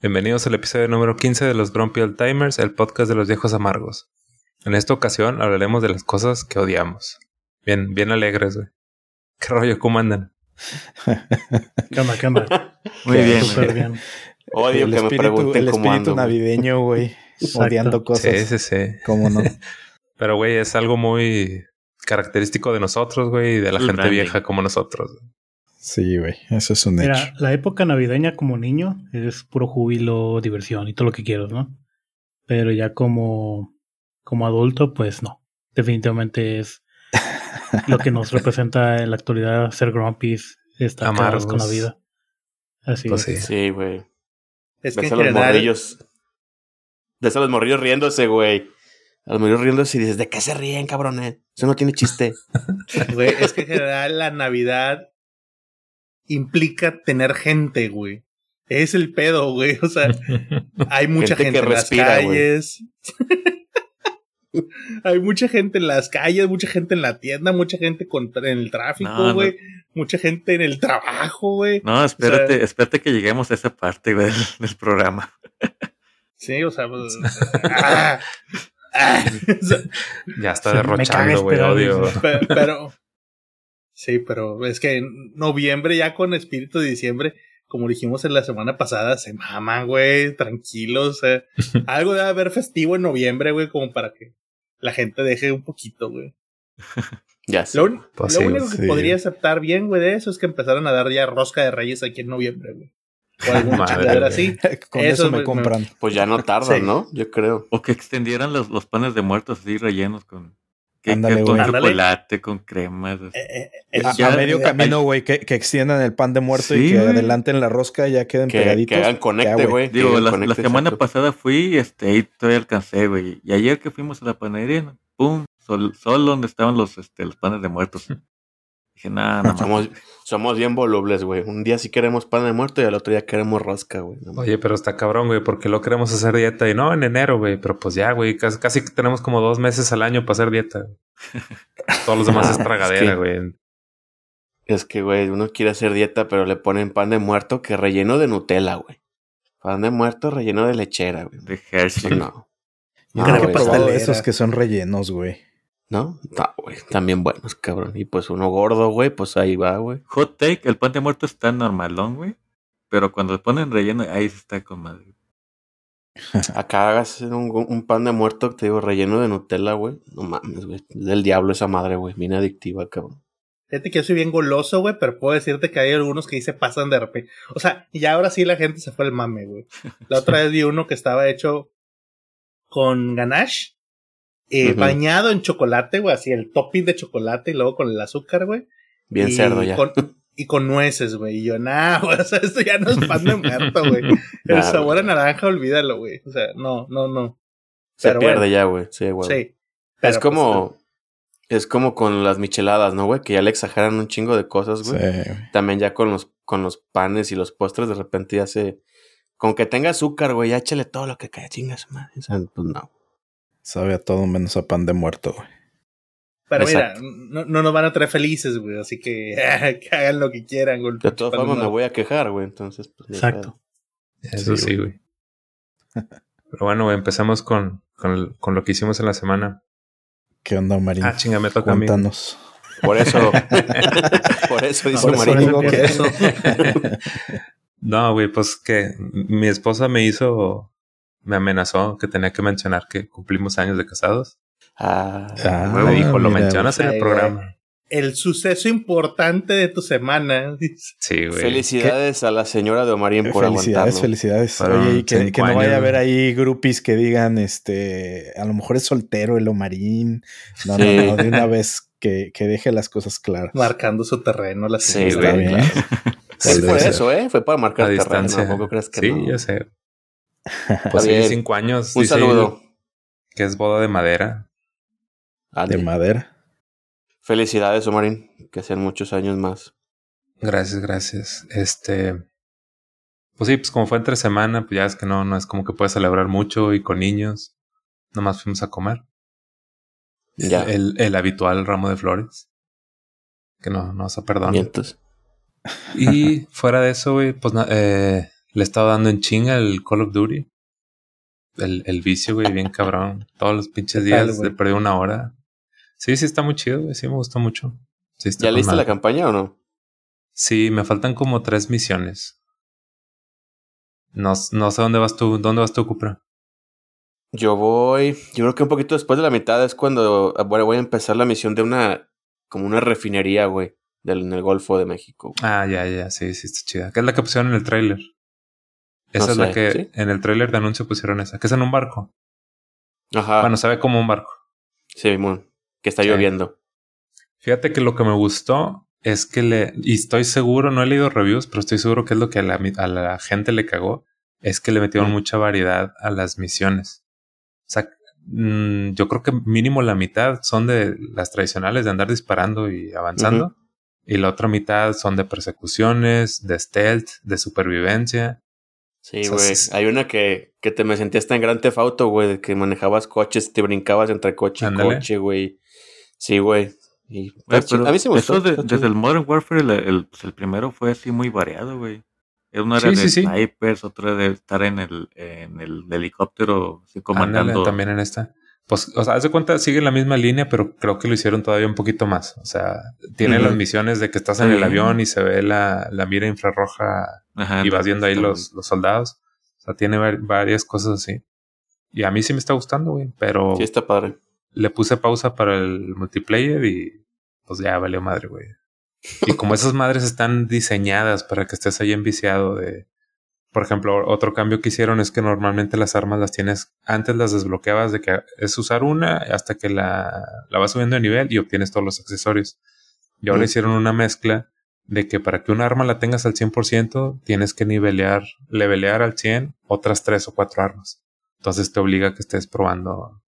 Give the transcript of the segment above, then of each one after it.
Bienvenidos al episodio número 15 de los Grumpy Old Timers, el podcast de los viejos amargos. En esta ocasión hablaremos de las cosas que odiamos. Bien, bien alegres, güey. ¿Qué rollo? ¿Cómo andan? ¿Qué onda? ¿Qué onda? Muy bien, Súper bien. Odio el que me espíritu, pregunten el cómo espíritu ando. navideño, güey. Odiando cosas. Sí, sí, sí. ¿Cómo no? Pero, güey, es algo muy característico de nosotros, güey, y de la El gente branding. vieja como nosotros. Sí, güey. Eso es un hecho. Mira, la época navideña como niño es puro júbilo, diversión y todo lo que quieras, ¿no? Pero ya como, como adulto, pues no. Definitivamente es lo que nos representa en la actualidad ser grumpies, estar Amargos. con la vida. Así Pues es. sí. Sí, güey. Es que Ves a los general, morrillos. Ves a los morrillos riéndose, güey. A los morrillos riéndose y dices, ¿de qué se ríen, cabrones? Eso no tiene chiste. güey, es que en general la Navidad implica tener gente, güey. Es el pedo, güey. O sea, hay mucha Gente gente, que en las respira, calles. hay mucha gente en las calles, mucha gente en la tienda, mucha gente con- en el tráfico, No, no. güey. Mucha gente en el trabajo, güey. No, espérate, O sea- espérate que lleguemos a esa parte, güey, del, del programa. Sí, o sea, pues, ah, ah, o sea, Ya está derrochando, güey, esperar odio. pero sí, pero es que en noviembre ya con espíritu de diciembre, como dijimos en la semana pasada, se maman, güey, tranquilos. eh. algo debe haber festivo en noviembre, güey, como para que la gente deje un poquito, güey. Ya sé. Lo, Pues lo sí, único que sí. podría aceptar bien, güey, de eso es que empezaran a dar ya rosca de reyes aquí en noviembre, güey. O alguna Madre, así. Con Eso eso, me- me me- compran. Pues ya no tardan, Sí. ¿no? Yo creo. O que extendieran los, los panes de muertos así rellenos con... que- Ándale, que con. Ándale. chocolate, con cremas. así. Eh, eh, A, medio eh, camino, güey, que, que extiendan el pan de muerto Sí, y que adelanten la rosca y ya queden Que, pegaditos. que hagan conecte, güey. eh, este, la, la semana pasada fui, este, ahí todavía alcancé, güey. Y ayer que fuimos a la panadería, pum, sol, solo donde estaban los, este, los panes de muertos. Dije, nada, pues, somos, somos bien volubles, güey. Un día sí queremos pan de muerto y al otro día queremos rosca, güey. Oye, pero está cabrón, güey, porque lo queremos hacer dieta y no en enero, güey. Pero pues ya, güey, casi, casi tenemos como dos meses al año para hacer dieta. Todos los demás es tragadera, es que- güey. Es que, güey, uno quiere hacer dieta, pero le ponen pan de muerto que relleno de Nutella, güey. Pan de muerto relleno de lechera, güey. De Hershey. No. Yo No, creo que he probado esos que son rellenos, güey. ¿No? No, güey. También buenos, cabrón. Y pues uno gordo, güey, pues ahí va, güey. Hot take, el pan de muerto está normalón, güey. Pero cuando le ponen relleno, ahí sí está con madre. Acá hagas un, un pan de muerto, te digo, relleno de Nutella, güey. No mames, güey. Es del diablo esa madre, güey. Bien adictiva, cabrón. Fíjate que yo soy bien goloso, güey, pero puedo decirte que hay algunos que se pasan de repente. O sea, y ahora sí la gente se fue al mame, güey. La otra vez vi uno que estaba hecho con ganache, eh, bañado en chocolate, güey, así el topping de chocolate y luego con el azúcar, güey. Bien y cerdo ya. Con, y con nueces, güey. Y yo, nah, güey, o sea, esto ya no es pan de muerto, güey. El Nah, sabor güey. a naranja, olvídalo, güey. O sea, no, no, no. Se pero pierde bueno. ya, güey. Sí, güey. Sí. Es Pero, como. pues, es como con las micheladas, ¿no, güey? Que ya le exageran un chingo de cosas, Sí, güey. güey. También ya con los, con los panes y los postres, de repente ya se. Con que tenga azúcar, güey, ya échale todo lo que caiga, chingas, madre. O sea, pues no. Sabe a todo menos a pan de muerto, güey. Pero Exacto. mira, no, no nos van a traer felices, güey. Así que, que hagan lo que quieran, güey. De todas formas, no. me voy a quejar, güey. Entonces, pues. Exacto. Eso Sí, güey. Pero bueno, güey, empezamos con, con, con lo que hicimos en la semana. ¿Qué onda, Marín? Ah, chinga, me toca a mí. Cuéntanos. Por eso. por eso Por eso Marín. que eso. No, güey, pues que mi esposa me hizo, me amenazó que tenía que mencionar que cumplimos años de casados. Ah, Ah, me dijo, lo mira, mencionas en el güey. programa. El suceso importante de tu semana. dice. Sí, güey. Felicidades a la señora de Omarín por felicidades, felicidades. Fueron Oye, y que, no vaya a haber ahí grupis que digan, este, a lo mejor es soltero el Omarín. No, Sí. no, no, de una vez que, que deje las cosas claras. Marcando su terreno. La Sí, señora. Está güey, por ser. eso, ¿eh? Fue para marcar a el terreno. distancia. Tampoco crees que sí, no. ya sé. Pues sí, cinco años. Un dice saludo. Que es boda de madera. Ande. De madera. Felicidades, Omarín. Que sean muchos años más. Gracias, gracias. Este. Pues sí, pues como fue entre semana, pues ya es que no, no es como que puedes celebrar mucho y con niños. Nomás fuimos a comer. Ya. El, el habitual ramo de flores. Que no, no se perdona. Mientos. Y fuera de eso, güey, pues eh, Le he estado dando en chinga el Call of Duty. El, el vicio, güey, bien cabrón. Todos los pinches ¿Qué tal, días güey? le perdí una hora. Sí, sí está muy chido, güey. Sí me gustó mucho. Sí ¿Ya leíste la campaña o no? Sí, me faltan como tres misiones. No, no sé dónde vas tú. ¿Dónde vas tú, Cupra? Yo voy, yo creo que un poquito después de la mitad es cuando ah, bueno, voy a empezar la misión de una, como una refinería, güey, del, en el Golfo de México. Ah, ya, ya, sí, sí está chida. ¿Qué es la que pusieron en el tráiler? Esa No es la que ¿sí? en el tráiler de anuncio pusieron esa. Que es en un barco. Ajá, Bueno, se ve como un barco. sí, que está Sí. lloviendo. Fíjate que lo que me gustó es que le, y estoy seguro, no he leído reviews, pero estoy seguro que es lo que a la, a la gente le cagó, es que le metieron Mm. mucha variedad a las misiones. O sea, mm, yo creo que mínimo la mitad son de las tradicionales de andar disparando y avanzando. Y la otra mitad son de persecuciones, de stealth, de supervivencia. Sí, O sea, güey. sí- Hay una que, que te me sentías en Gran Theft Auto, güey, de que manejabas coches, te brincabas entre coche y coche, güey. Sí, güey. Y- pero a mí me gustó. de- desde el Modern Warfare, el, el, pues, el primero fue así muy variado, güey. Uno era Sí, de sí, sí. snipers, otro era de estar en el, en el helicóptero, así Ándale, también en esta. Pues, o sea, haz de cuenta, sigue la misma línea, pero creo que lo hicieron todavía un poquito más. O sea, tiene las misiones de que estás en el avión y se ve la, la mira infrarroja Ajá, y vas viendo ahí los, los soldados. O sea, tiene var- varias cosas así. Y a mí sí me está gustando, güey. Pero Sí, está padre. le puse pausa para el multiplayer y pues ya valió madre, güey. Y como esas madres están diseñadas para que estés ahí enviciado de... Por ejemplo, otro cambio que hicieron es que normalmente las armas las tienes... Antes las desbloqueabas de que es usar una hasta que la, la vas subiendo de nivel y obtienes todos los accesorios. Y ahora Mm. hicieron una mezcla de que para que un arma la tengas al 100% tienes que nivelear, levelear al 100 otras tres o cuatro armas. Entonces te obliga a que estés probando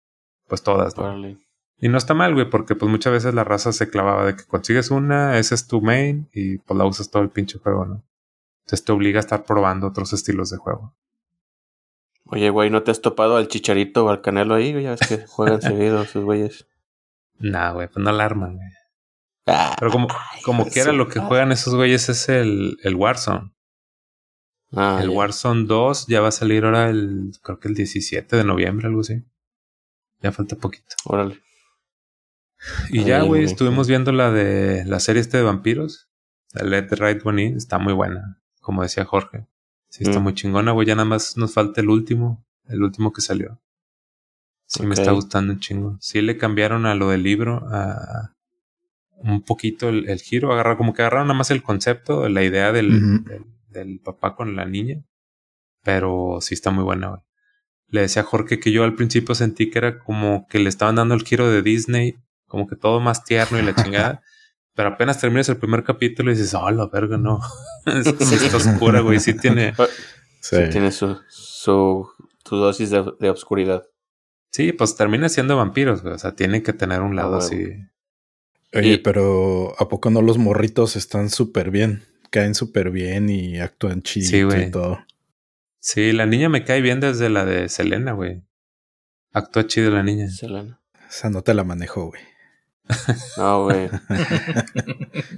pues todas, ¿no? Y no está mal, güey, porque pues muchas veces la raza se clavaba de que consigues una, esa es tu main y pues la usas todo el pinche juego, ¿no? Entonces te obliga a estar probando otros estilos de juego. Oye, güey, ¿no te has topado al Chicharito o al Canelo ahí? Ya ves que juegan seguido esos güeyes. Nah, güey, pues no la arman, güey. Ah, Pero como, como lo que juegan esos güeyes es el, el Warzone. ah, el ya. Warzone 2 ya va a salir ahora el, creo que el 17 de noviembre, algo así. Ya falta poquito. Órale. Y ya, güey, estuvimos viendo la de la serie este de vampiros. La Let the Right One In. Está muy buena, como decía Jorge. Sí, está Mm. muy chingona, güey. Ya nada más nos falta el último. El último que salió. Sí, me está gustando un chingo. Sí le cambiaron a lo del libro a un poquito el, el giro. Agarrar, como que agarraron nada más el concepto, la idea del, del, del papá con la niña. Pero sí está muy buena, güey. Le decía a Jorge que yo al principio sentí que era como que le estaban dando el giro de Disney, como que todo más tierno y la chingada. Pero apenas terminas el primer capítulo y dices, oh, la verga, no. sí está oscura, güey. Sí tiene. Sí. Sí, tiene su, su, su dosis de, de obscuridad. Sí, pues termina siendo vampiros, güey. O sea, tiene que tener un lado huevo. así. Oye, Y- pero ¿a poco no los morritos están súper bien? Caen súper bien y actúan chido Sí, y todo. Sí, la niña me cae bien desde la de Selena, güey. Actúa chido la niña. Selena. Esa no te la manejo, güey. No, güey.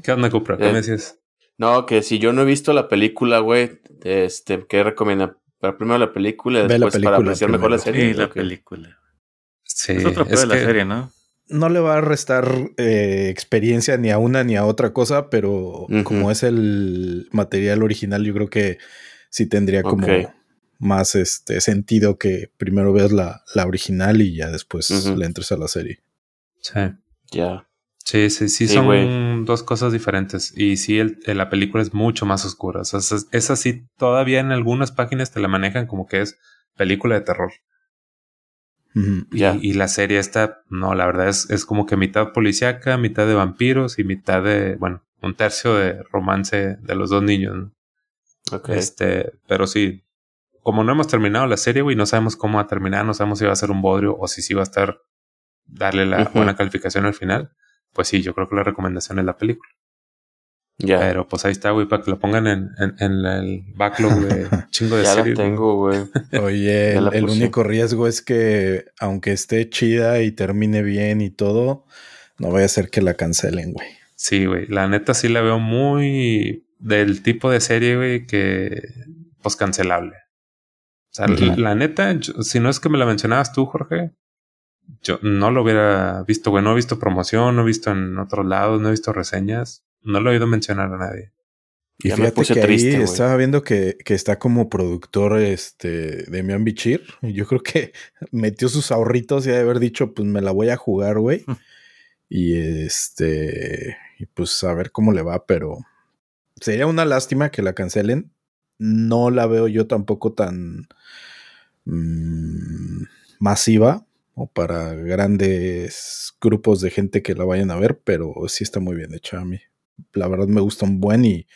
¿Qué onda, Cupra? ¿Qué Eh, me decías? No, que si yo no he visto la película, güey, este, ¿qué recomienda? Primero la película y Ve la después para película apreciar mejor la serie. Sí, la película. Sí, es otro pedo es de la que- serie, ¿no? No le va a restar eh, experiencia ni a una ni a otra cosa, pero como es el material original, yo creo que sí tendría como más este sentido que primero veas la, la original y ya después le entres a la serie. Sí. Ya. Sí, sí, sí, Sí, son dos cosas diferentes. Y sí, el, el- la película es mucho más oscura. O sea, esa, esa sí, todavía en algunas páginas te la manejan como que es película de terror. Y, la serie esta, no, la verdad es, es como que mitad policíaca, mitad de vampiros y mitad de, bueno, un tercio de romance de los dos niños. ¿no? Este, pero sí, como no hemos terminado la serie, güey, no sabemos cómo va a terminar, no sabemos si va a ser un bodrio o si sí va a estar darle la buena calificación al final. Pues sí, yo creo que la recomendación es la película. Ya. Pero pues ahí está, güey, para que lo pongan en, en, en el backlog de chingo de ya la series. güey. tengo, güey. Oye, Ya el, único riesgo es que aunque esté chida y termine bien y todo, no vaya a ser que la cancelen, güey. Sí, güey. La neta sí la veo muy del tipo de serie, güey, que pues cancelable. O sea, la, la neta, yo- si no es que me la mencionabas tú, Jorge, yo no lo hubiera visto, güey. No he visto promoción, no he visto en otros lados, no he visto reseñas. No lo he oído mencionar a nadie. Y Ya me fíjate puse que triste, ahí estaba viendo que, que está como productor este Demian Bichir. Y yo creo que metió sus ahorritos y de haber dicho, pues me la voy a jugar, güey. y este, y pues a ver cómo le va, pero sería una lástima que la cancelen. No la veo yo tampoco tan mm, masiva o para grandes grupos de gente que la vayan a ver, pero sí está muy bien hecha a mí. La verdad me gusta un buen y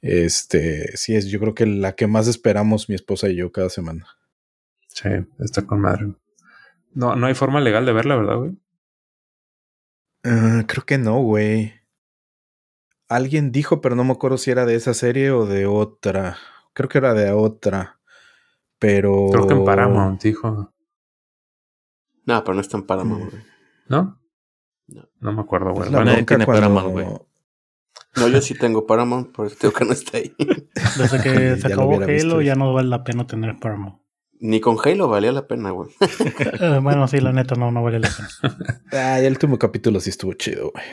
este, sí es, yo creo que la que más esperamos mi esposa y yo cada semana. Sí, está con madre. No, no hay forma legal de verla, ¿verdad, güey? Ah, creo que no, güey. Alguien dijo, pero no me acuerdo si era de esa serie o de otra. Creo que era de otra. Pero. Creo que en Paramount, dijo. No, pero no está en Paramount, güey. ¿No? No. No me acuerdo, güey. Es la Bueno, Nadie bronca tiene cuando- Paramount, güey. No, yo sí tengo Paramount, por eso tengo que no está ahí. Desde que se acabó visto Halo ya no vale la pena tener Paramount. Ni con Halo valía la pena, güey. Eh, bueno, sí, la neta no, no vale la pena. Ay, el último capítulo sí estuvo chido, güey.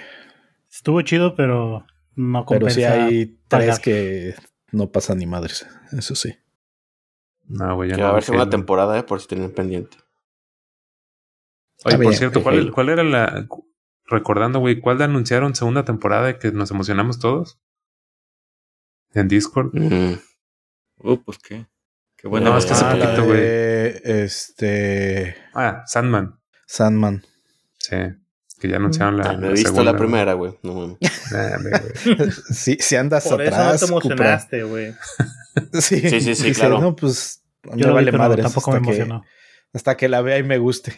Estuvo chido, pero no Pero compensa. sí hay tres pagar. que no pasan ni madres. Eso sí. no, güey. ya Que no va a haber segunda temporada, eh, por si tienen pendiente. Oye, por bien, cierto, ¿cuál, cuál era la. Recordando, güey, ¿cuál anunciaron segunda temporada de que nos emocionamos todos? En Discord. Mm. Uh, pues qué. Qué buena. No, es que hace Ah, poquito, güey. de, Este. Ah, Sandman. Sandman. Sí. Que ya anunciaron la. Ah, no he la visto segunda, la primera, güey. No mames. Nah, güey. Sí, si andas Por eso no atrás. te Cupra. emocionaste, güey. Sí, Sí, sí, sí, Dice, claro. No, pues. Yo vi, vale pero madres. tampoco me hasta que- emocionó. Hasta que la vea y me guste.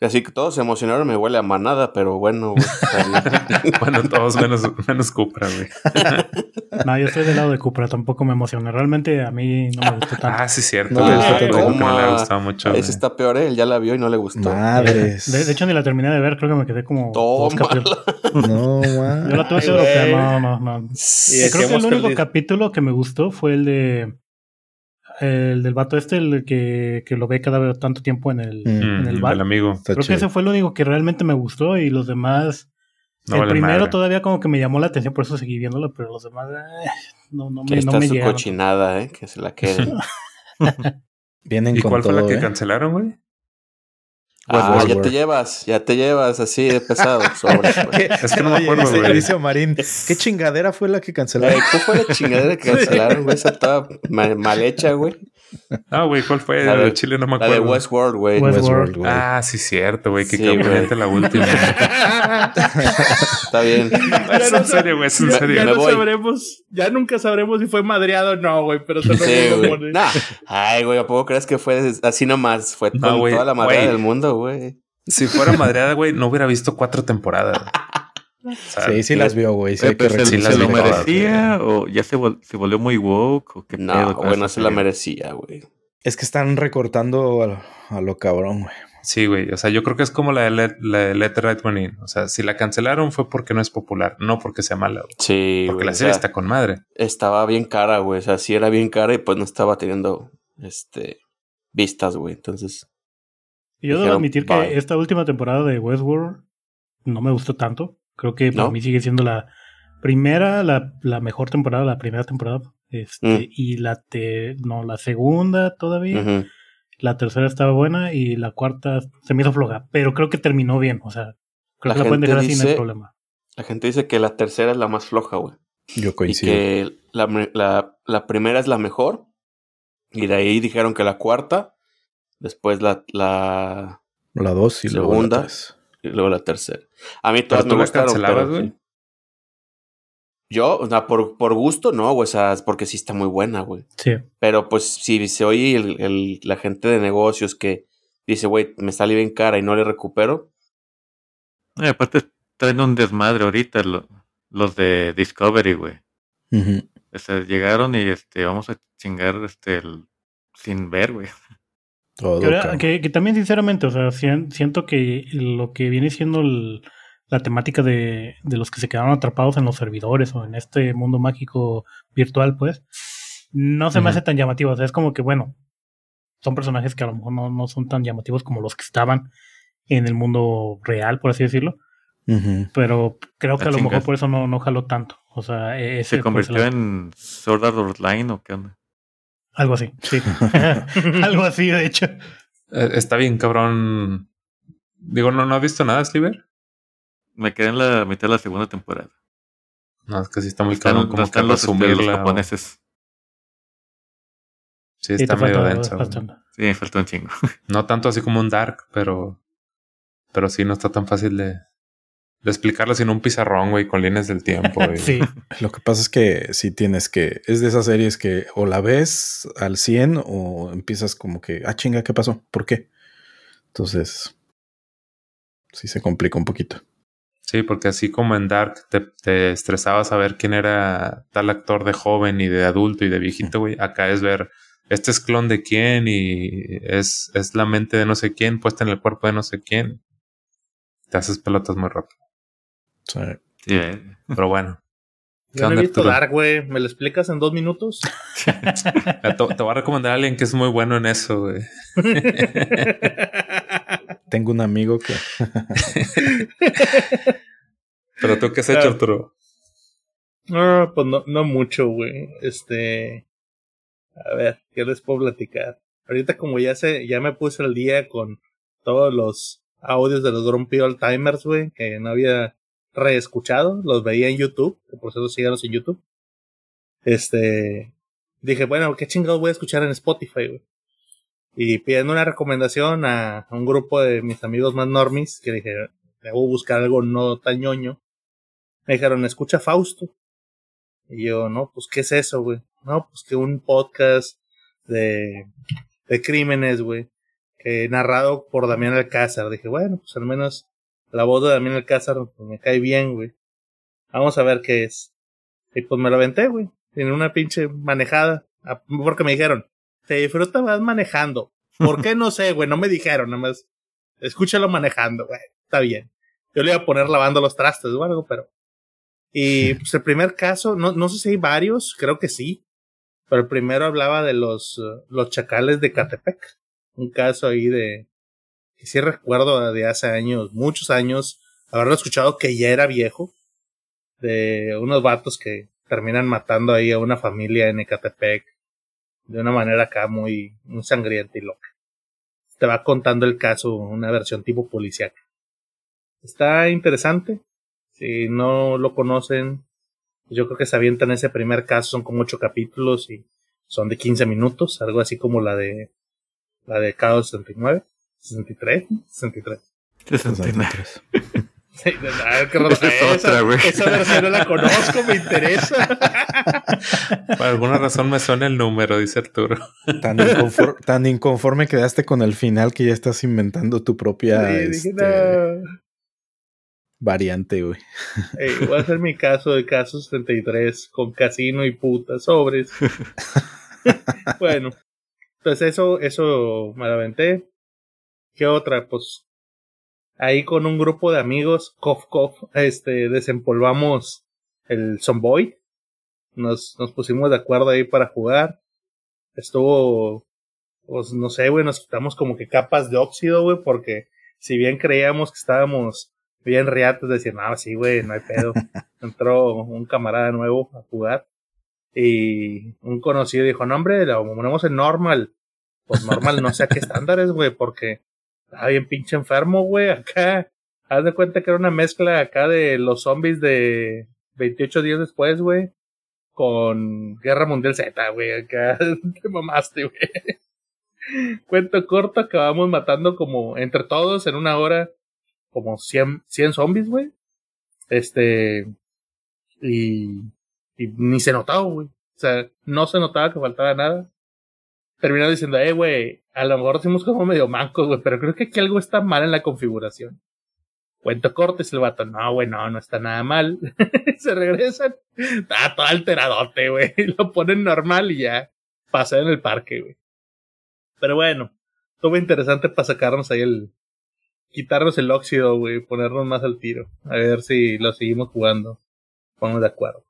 Así que todos se emocionaron, me huele a manada, pero bueno, güey. bueno, todos menos, menos Cupra, güey. No, yo estoy del lado de Cupra, tampoco me emocioné. Realmente a mí no me gustó tanto. Ah, sí, cierto. No gustó no le gustado mucho. güey. Ese está peor, ¿eh? Él ya la vio y no le gustó. Madres. De, de hecho, ni la terminé de ver, creo que me quedé como dos capítulos. No, Yo man. la tuve que güey. no, no, no. Y creo que el único capítulo que me gustó fue el de el del vato este, el que, que lo ve cada vez tanto tiempo en el, Mm, en el bar. el amigo. Está Creo que ese fue lo único que realmente me gustó y los demás. No el vale primero madre. todavía como que me llamó la atención, por eso seguí viéndolo, pero los demás eh, no, no me, está no me su llegaron. cochinada, ¿eh? Que se la quede. Vienen ¿Y con cuál fue la que ¿eh? cancelaron, güey? Ah, ya te llevas, ya te llevas así de pesado. Sobre, ¿Qué? Es que no me acuerdo, dice- güey. Dice Omarín, ¿qué chingadera fue la que cancelaron? ¿Qué fue la chingadera que cancelaron, güey? Esa estaba mal, mal hecha, güey. Ah, güey, ¿cuál fue? La de- Chile, no me La acuerdo. de Westworld, güey. Westworld, güey. Ah, sí, cierto, güey. Que Sí, la última. Está bien. es en serio, güey, es en Ya, serio. ya Me no voy. sabremos, ya nunca sabremos si fue madreado o no, güey, pero te Sí, lo güey. pones. Nah. Ay, güey, ¿a poco crees que fue así nomás? Fue No, con güey, toda la güey. del mundo, güey. Si fuera madreada, güey, no hubiera visto cuatro temporadas. O sea, Sí, sí las vio, güey. Sí, Eh, que pero ¿Se, sí se las lo merecía o ya se, vol- se volvió muy woke o qué No, pedo con güey, no se la merecía, güey. Es que están recortando a, a lo cabrón, güey. Sí, güey. O sea, yo creo que es como la de Let, la de Let the Right One In. O sea, si la cancelaron fue porque no es popular, no porque sea mala. güey. Sí, Porque güey. la o serie sea, está con madre. estaba bien cara, güey. O sea, sí era bien cara y pues no estaba teniendo este vistas, güey. Entonces, Y yo debo admitir bye. que esta última temporada de Westworld no me gustó tanto. Creo que para ¿No? mí sigue siendo la primera, la, la mejor temporada, la primera temporada. Este, Mm. Y la te, no, la segunda todavía. ujú. La tercera estaba buena y la cuarta se me hizo floja. Pero creo que terminó bien. O sea, creo La que la pueden gente dejar así, no hay dice- problema. la gente dice que la tercera es la más floja, güey. Yo Y coincido. que la, la, la primera es la mejor. Y de ahí dijeron que la cuarta. Después la, la La dos y luego Segunda. la tres. y luego la tercera. A mí todas tú me gustaron, cancelabas, pero sí. Yo, o sea, por, por gusto, no, güey, o sea, es porque sí está muy buena, güey. Sí. Pero pues si se oye el, el- la gente de negocios que dice, güey, me sale bien cara y no le recupero, Eh, aparte traen un desmadre ahorita lo- los de Discovery, güey. Ujú. O sea, llegaron y este vamos a chingar este el- sin ver, güey. Todo, Que, que- que también, sinceramente, o sea, sien- siento que lo que viene siendo el- la temática de, de los que se quedaron atrapados en los servidores o en este mundo mágico virtual, pues, no se me hace tan llamativo. O sea, es como que, bueno, son personajes que a lo mejor no, no son tan llamativos como los que estaban en el mundo real, por así decirlo. Pero creo que Ah, a lo mejor por eso no, no jaló tanto. O sea, e- ese ¿Se pues, convirtió la- en Sword Art Online o qué onda? algo así, sí. algo así, de hecho. Eh, está bien, cabrón. Digo, ¿no, ¿no has visto nada, Sliver? Me quedé en la mitad de la segunda temporada. No, es que sí está muy Están, cabrón como que están los, este, los o- japoneses. Sí, está medio denso. Sí, me faltó un chingo. No tanto así como un Dark, pero. Pero sí, no está tan fácil de, de explicarlo sin un pizarrón, güey, con líneas del tiempo. Sí, Lo que pasa es que sí tienes que, es de esas series que o la ves al 100 o empiezas como que, ah, chinga, ¿qué pasó? ¿Por qué? Entonces, sí se complica un poquito. Sí, porque así como en Dark te, te estresaba saber quién era tal actor de joven y de adulto y de viejito, güey. Acá es ver, este es clon de quién y es, es la mente de no sé quién puesta en el cuerpo de no sé quién. Te haces pelotas muy rápido. Sea, Sí, eh. Pero bueno, ¿Qué Yo no he onda, visto? Dark, güey. ¿Me lo explicas en dos minutos? te, te voy a recomendar a alguien que es muy bueno en eso, güey. tengo un amigo que Pero tú qué has Ah. hecho, Arturo? No, pues no, no mucho, güey. Este. A ver, ¿qué les puedo platicar? Ahorita, como ya se, ya me puse al día con todos los audios de los Grumpy Old Timers, güey, que no había reescuchado, los veía en YouTube, que por cierto síganos en YouTube. Este. Dije, bueno, ¿qué chingados voy a escuchar en Spotify, güey? Y pidiendo una recomendación a, un grupo de mis amigos más normis, que dije, debo buscar algo no tan ñoño. Me dijeron, escucha Fausto. Y yo, no, pues, ¿qué es eso, güey? No, pues que un podcast de, de crímenes, güey, que narrado por Damián Alcázar. Dije, bueno, pues al menos la voz de Damián Alcázar pues, me cae bien, güey. Vamos a ver qué es. Y pues me lo aventé, güey, en una pinche manejada. Porque me dijeron, te disfruta más manejando. ¿Por qué? No sé, güey, no me dijeron, nada más. Escúchalo manejando, güey, está bien. Yo le iba a poner lavando los trastes o algo, pero y pues el primer caso, no, no sé si hay varios, creo que sí. Pero el primero hablaba de los, los chacales de Catepec. Un caso ahí de, que sí recuerdo de hace años, muchos años, haberlo escuchado que ya era viejo. De unos vatos que terminan matando ahí a una familia en Ecatepec. De una manera acá muy, muy sangrienta y loca. Te va contando el caso, una versión tipo policíaca. Está interesante. Si no lo conocen, yo creo que se avientan ese primer caso, son como ocho capítulos y son de 15 minutos, algo así como la de la de Chaos 69, 63, 63. 69. 63. Sí. Esa es otra, güey. esa versión no la conozco, me interesa. Por alguna razón me suena el número, dice Arturo. Tan, inconfor- tan inconforme quedaste con el final que ya estás inventando tu propia Sí, este, no. variante, güey. Ey, voy a hacer mi caso de caso 73 con casino y putas sobres. bueno, entonces eso, eso me la aventé. ¿Qué otra? Pues ahí con un grupo de amigos, cof cof, este, desempolvamos el Zomboid. Nos, nos pusimos de acuerdo ahí para jugar. Estuvo, pues no sé, güey, nos quitamos como que capas de óxido, güey, porque si bien creíamos que estábamos bien riatos, decir, no, sí, güey, no hay pedo. Entró un camarada nuevo a jugar y un conocido dijo, no, hombre, lo ponemos en normal. Pues normal, no sé a qué estándares, güey, porque estaba bien pinche enfermo, güey, acá. Haz de cuenta que era una mezcla acá de los zombies de 28 días después, güey, con Guerra Mundial Z, güey, acá te mamaste, güey. Cuento corto, acabamos matando como entre todos en una hora como 100, 100 zombies, güey. Este. Y, y ni se notaba, güey. O sea, no se notaba que faltaba nada. Terminó diciendo, eh, güey, a lo mejor hicimos como medio mancos, güey, pero creo que aquí algo está mal en la configuración. Cuento corto, y el vato, no, güey, no, no está nada mal. se regresan. Está todo alteradote, güey. Lo ponen normal y ya pasa en el parque, güey. Pero bueno, estuvo interesante para sacarnos ahí el, quitarnos el óxido, güey, ponernos más al tiro. A ver si lo seguimos jugando. Ponnos de acuerdo.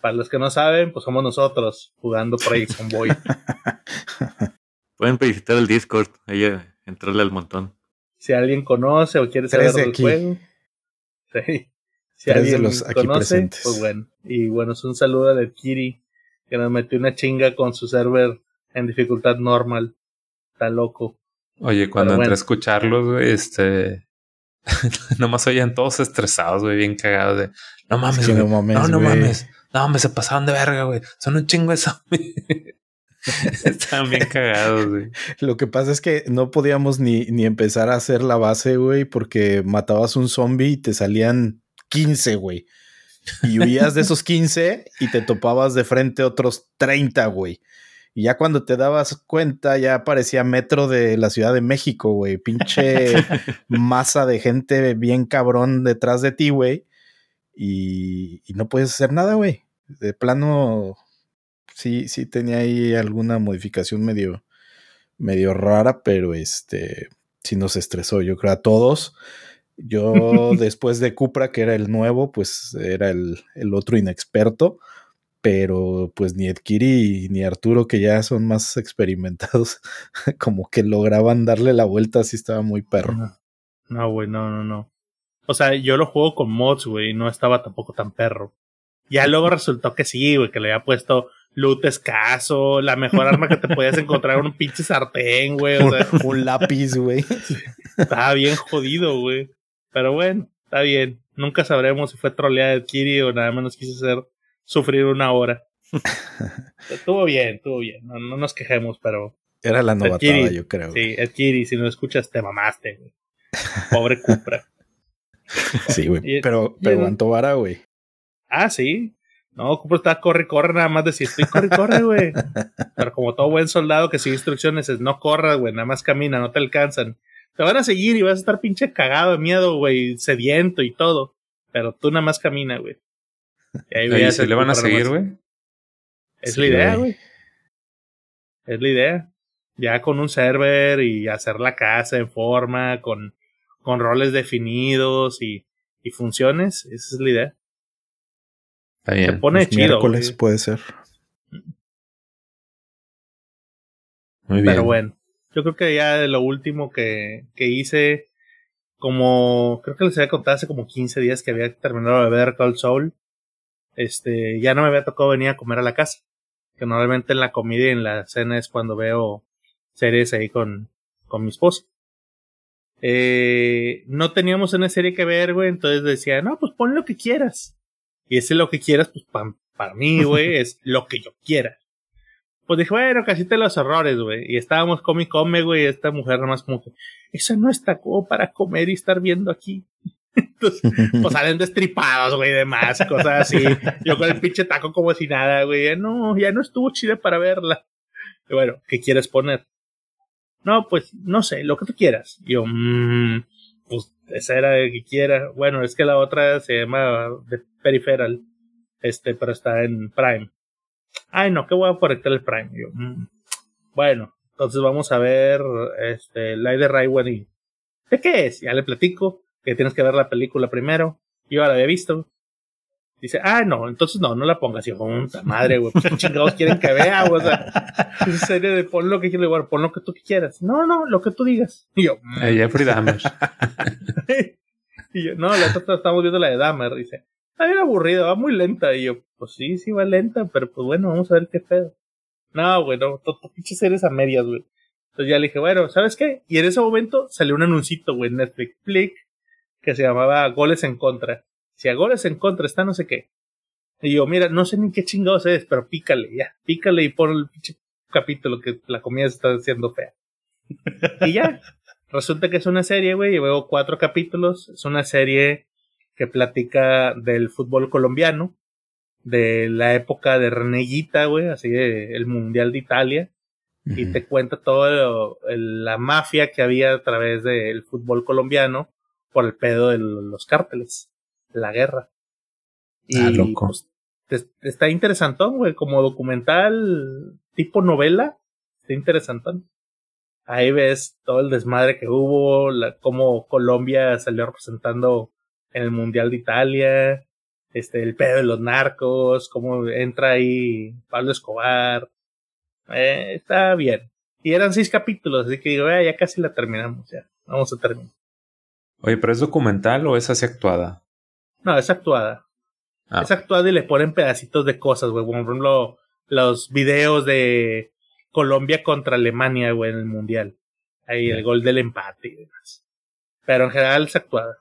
Para los que no saben, pues somos nosotros jugando Project Zomboid. Pueden visitar el Discord, ahí eh, entrarle al montón. Si alguien conoce o quiere saber del aquí. juego. Sí. Si Tres de alguien los aquí conoce, presentes. pues bueno. Y bueno, es un saludo de Kiri, que nos metió una chinga con su server en dificultad normal. Está loco. Oye, cuando Pero entré bueno. a escucharlos, güey, este. nomás oían todos estresados, güey, bien cagados de. No mames, Es que güey. no mames, no, no güey. mames. No, mames, se pasaron de verga, güey. Son un chingo de zombies. Estaban bien cagados, güey. Lo que pasa es que no podíamos ni, ni empezar a hacer la base, güey, porque matabas un zombie y te salían 15, güey. Y huías de esos 15 y te topabas de frente otros 30, güey. Y ya cuando te dabas cuenta, ya parecía metro de la Ciudad de México, güey. Pinche masa de gente bien cabrón detrás de ti, güey. Y, y no puedes hacer nada, güey. De plano, sí, sí tenía ahí alguna modificación medio, medio rara, pero este sí nos estresó, yo creo, a todos. Yo, después de Cupra, que era el nuevo, pues era el, el otro inexperto, pero pues ni Edkiri ni Arturo, que ya son más experimentados, como que lograban darle la vuelta, así estaba muy perro. No, no, güey, no, no, no. O sea, yo lo juego con mods, güey, y no estaba tampoco tan perro. Ya luego resultó que sí, güey, que le había puesto loot escaso, la mejor arma que te podías encontrar un pinche sartén, güey. O sea, Un lápiz, güey. estaba bien jodido, güey. Pero bueno, está bien. Nunca sabremos si fue troleada de Kiri o nada más nos quiso hacer sufrir una hora. estuvo bien, estuvo bien. No, no nos quejemos, pero Era la novatada, yo creo. sí, Ed Kiri, si no escuchas, te mamaste, güey. Pobre Cupra. Sí, güey. Pero, pero el- aguantó vara, güey. Ah, sí. No, Cooper está corre, corre, nada más decir, estoy corre, corre, güey. Pero como todo buen soldado que sigue instrucciones es no corras, güey, nada más camina, no te alcanzan. Te van a seguir y vas a estar pinche cagado de miedo, güey, sediento y todo. Pero tú nada más camina, güey. Y ahí Oye, ¿se le van a seguir, güey? Es Sí, la idea, güey. güey. Es la idea. Ya con un server y hacer la casa en forma, con, con roles definidos y, y funciones, esa es la idea. Está Se pone chido. miércoles güey. puede ser. Muy bien. Pero bueno, yo creo que ya de lo último que, que hice, como creo que les había contado hace como 15 días que había terminado de ver Cold Soul, este, ya no me había tocado venir a comer a la casa. Que normalmente en la comida y en la cena es cuando veo series ahí con, con mi esposa. Eh, no teníamos una serie que ver, güey, entonces decía, no, pues pon lo que quieras. Y ese lo que quieras, pues pa- para mí, güey, es lo que yo quiera. Pues dije, bueno, casi te los errores, güey. Y estábamos come y come, güey. Y esta mujer nada más como que, eso no está como para comer y estar viendo aquí. Entonces, pues salen destripados, güey, demás, cosas así. Yo con el pinche taco como si nada, güey. No, ya no estuvo chida para verla. Y bueno, ¿qué quieres poner? No, pues, no sé, lo que tú quieras. Y yo, mmm, esa era de que quiera. Bueno, es que la otra se llama The Peripheral. Este, pero está en Prime. Ay, no, que voy a conectar el Prime. "Mm". Bueno, entonces vamos a ver este, Light de Raywan y. ¿De qué es? Ya le platico que tienes que ver la película primero. Yo la había visto. Dice, ah, no, entonces no, no la pongas. Y yo, puta madre, güey, pues qué chingados quieren que vea, güey. O sea, es serie de pon lo que quieras, bueno, pon lo que tú quieras. No, no, lo que tú digas. Y yo, "Mm". Eh, Jeffrey Dahmer. y yo, no, la otra estamos viendo la de Dahmer. Dice, está bien aburrida, va muy lenta. Y yo, pues sí, sí va lenta, pero pues bueno, vamos a ver qué pedo. No, güey, no, pinches series a medias, güey. Entonces ya le dije, bueno, ¿sabes qué? Y en ese momento salió un anuncito, güey, en Netflix, que se llamaba Goles en Contra. Si a Goles en Contra está no sé qué. Y yo, mira, no sé ni qué chingados es, pero pícale, ya, pícale y pon el pinche capítulo que la comida se está haciendo fea. y ya, resulta que es una serie, güey, y veo cuatro capítulos. Es una serie que platica del fútbol colombiano, de la época de Reneguita, güey, así de el Mundial de Italia, y te cuenta toda la mafia que había a través del fútbol colombiano por el pedo de los cárteles, la guerra. Y Ah, loco. pues, te- está interesantón, güey, como documental tipo novela, está interesantón. Ahí ves todo el desmadre que hubo, la, cómo Colombia salió representando en el Mundial de Italia, este, el pedo de los narcos, cómo entra ahí Pablo Escobar. Eh, está bien. Y eran seis capítulos, así que digo, "Ah, ya casi la terminamos, ya. Vamos a terminar. Oye, ¿pero es documental o es así actuada? No, es actuada. Ah, Es actuada y le ponen pedacitos de cosas, güey. Por ejemplo, los videos de Colombia contra Alemania, güey, en el Mundial. Ahí el gol del empate y demás. Pero en general es actuada.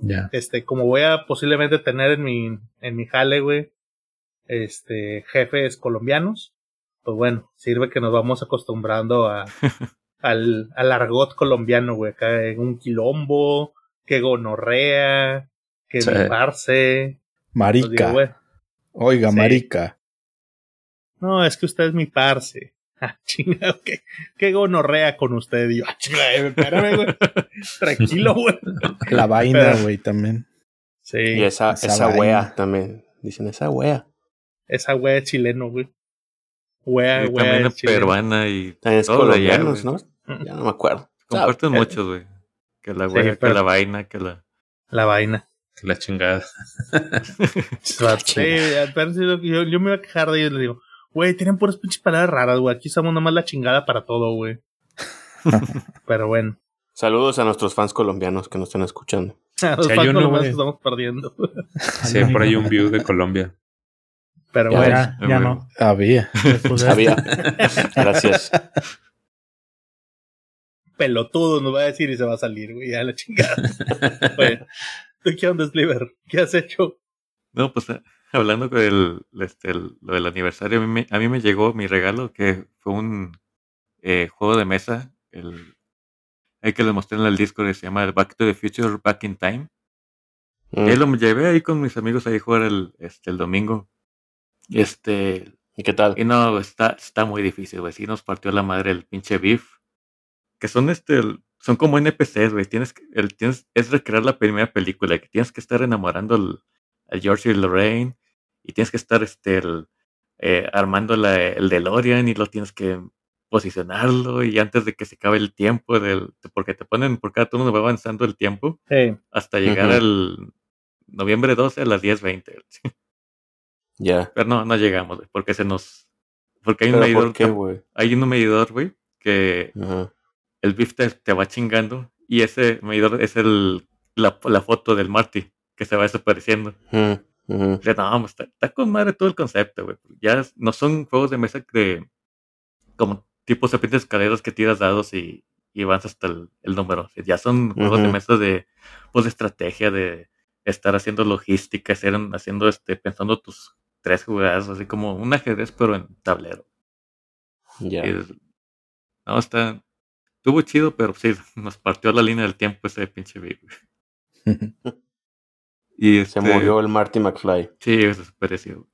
ya. Este, como voy a posiblemente tener en mi, en mi jale, güey, este, jefes colombianos, pues bueno, sirve que nos vamos acostumbrando a, al, al argot colombiano, güey, acá en un quilombo, que gonorrea, que Sí. mi parce. Pues Marica. digo, güey, Oiga, Sí. marica. no, es que usted es mi parce. Ah, chinga, qué, qué gonorrea con usted. Y yo, ah, chinga, eh, espérame, güey. Tranquilo, güey. La vaina, güey, también. Sí, Y esa, Esa esa, wea también. Dicen esa wea. esa wea es chileno, güey. Wea, wea también es peruana y También es allá, colombianos. ¿no? Ya no me acuerdo. Comparten muchos, güey. Que la sí, wea, que la vaina, que la... La vaina. Que la chingada. Sí, pero sí, lo que yo, yo me voy a quejar de ellos. Les digo, güey, tienen puras pinches palabras raras, güey. Aquí usamos nomás la chingada para todo, güey. pero bueno. Saludos a nuestros fans colombianos que nos están escuchando. A los Sí, hay fans colombianos güey. estamos perdiendo. Sí, por ahí un view de Colombia. Pero Ya bueno. Ya, no. Había. De Sabía. Gracias. Pelotudo nos va a decir y se va a salir, güey, ya la chingada. Oye, ¿tú qué onda, Sliver? ¿Qué has hecho? No, pues eh, hablando con el, este, el- lo del aniversario, a mí, me, a mí me llegó mi regalo, que fue un eh, juego de mesa, el, el que les mostré en el Discord, que se llama Back to the Future, Back in Time. Y Mm. lo llevé ahí con mis amigos ahí a jugar el, este, el domingo. Y este, ¿Y qué tal? y no, está, está muy difícil, güey. Sí nos partió la madre el pinche beef. Que son este, el- son como NPCs, güey. Tienes que, el, tienes, es recrear la primera película, que tienes que estar enamorando al, al George y Lorraine. Y tienes que estar este, el, eh, armando la, el DeLorean y lo tienes que posicionarlo. Y antes de que se acabe el tiempo, del, porque te ponen, por cada turno va avanzando el tiempo, Sí. hasta llegar Ujú. al noviembre 12 a las 10.20. Ya. Pero no, no llegamos, güey, porque se nos. Porque hay un ¿Pero medidor. por qué, hay un medidor, güey, que Ajá. El beef te, te va chingando. Y ese medidor es el la, la foto del Marty que se va desapareciendo. Mm, ujú. O sea, no, pues, está, está con madre todo el concepto, güey. Ya no son juegos de mesa de. como tipo serpientes escaleras que tiras dados y, y avanzas hasta el, el número. O sea, ya son juegos de mesa de. pues de estrategia, de estar haciendo logística, hacer, haciendo este, pensando tus tres jugadas, así como un ajedrez, pero en tablero. Ya. No, está. Estuvo chido, pero sí, nos partió la línea del tiempo ese pinche beef. Y Se este, murió el Marty McFly. Sí, desapareció.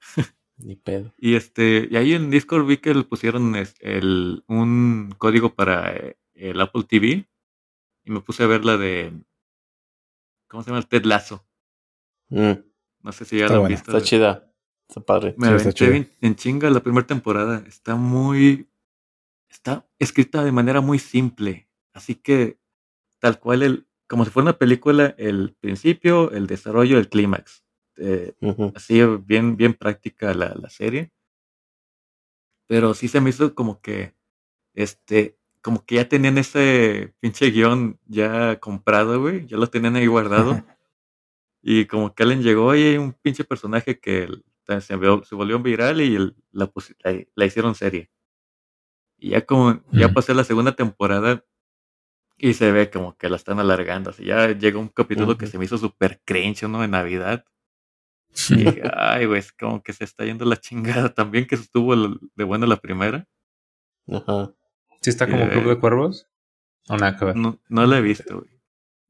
Ni pedo. Y este, y ahí en Discord vi que le pusieron es- el, un código para eh, el Apple TV. Y me puse a ver la de. ¿Cómo se llama? El Ted Lasso. Mm, No sé si ya Está lo han buena. visto. Está chida. Está padre. Me Sí, está en chinga la primera temporada. Está muy. Está escrita de manera muy simple. Así que, tal cual, el, como si fuera una película, el principio, el desarrollo, el clímax. Eh, Ujú. así bien, bien práctica la, la serie. Pero sí se me hizo como que, este, como que ya tenían ese pinche guion ya comprado, güey, ya lo tenían ahí guardado. y como que alguien llegó y hay un pinche personaje que se, se volvió viral y la, la, la hicieron serie. Y ya como, ya pasé la segunda temporada y se ve como que la están alargando. Así ya llegó un capítulo que se me hizo súper cringe, ¿no? De Navidad. Y dije, ay, güey, es como que se está yendo la chingada también, que estuvo de buena la primera. Ajá. ¿Sí está como Eh, Club de Cuervos? ¿O nada que ver? No, no la he visto, güey.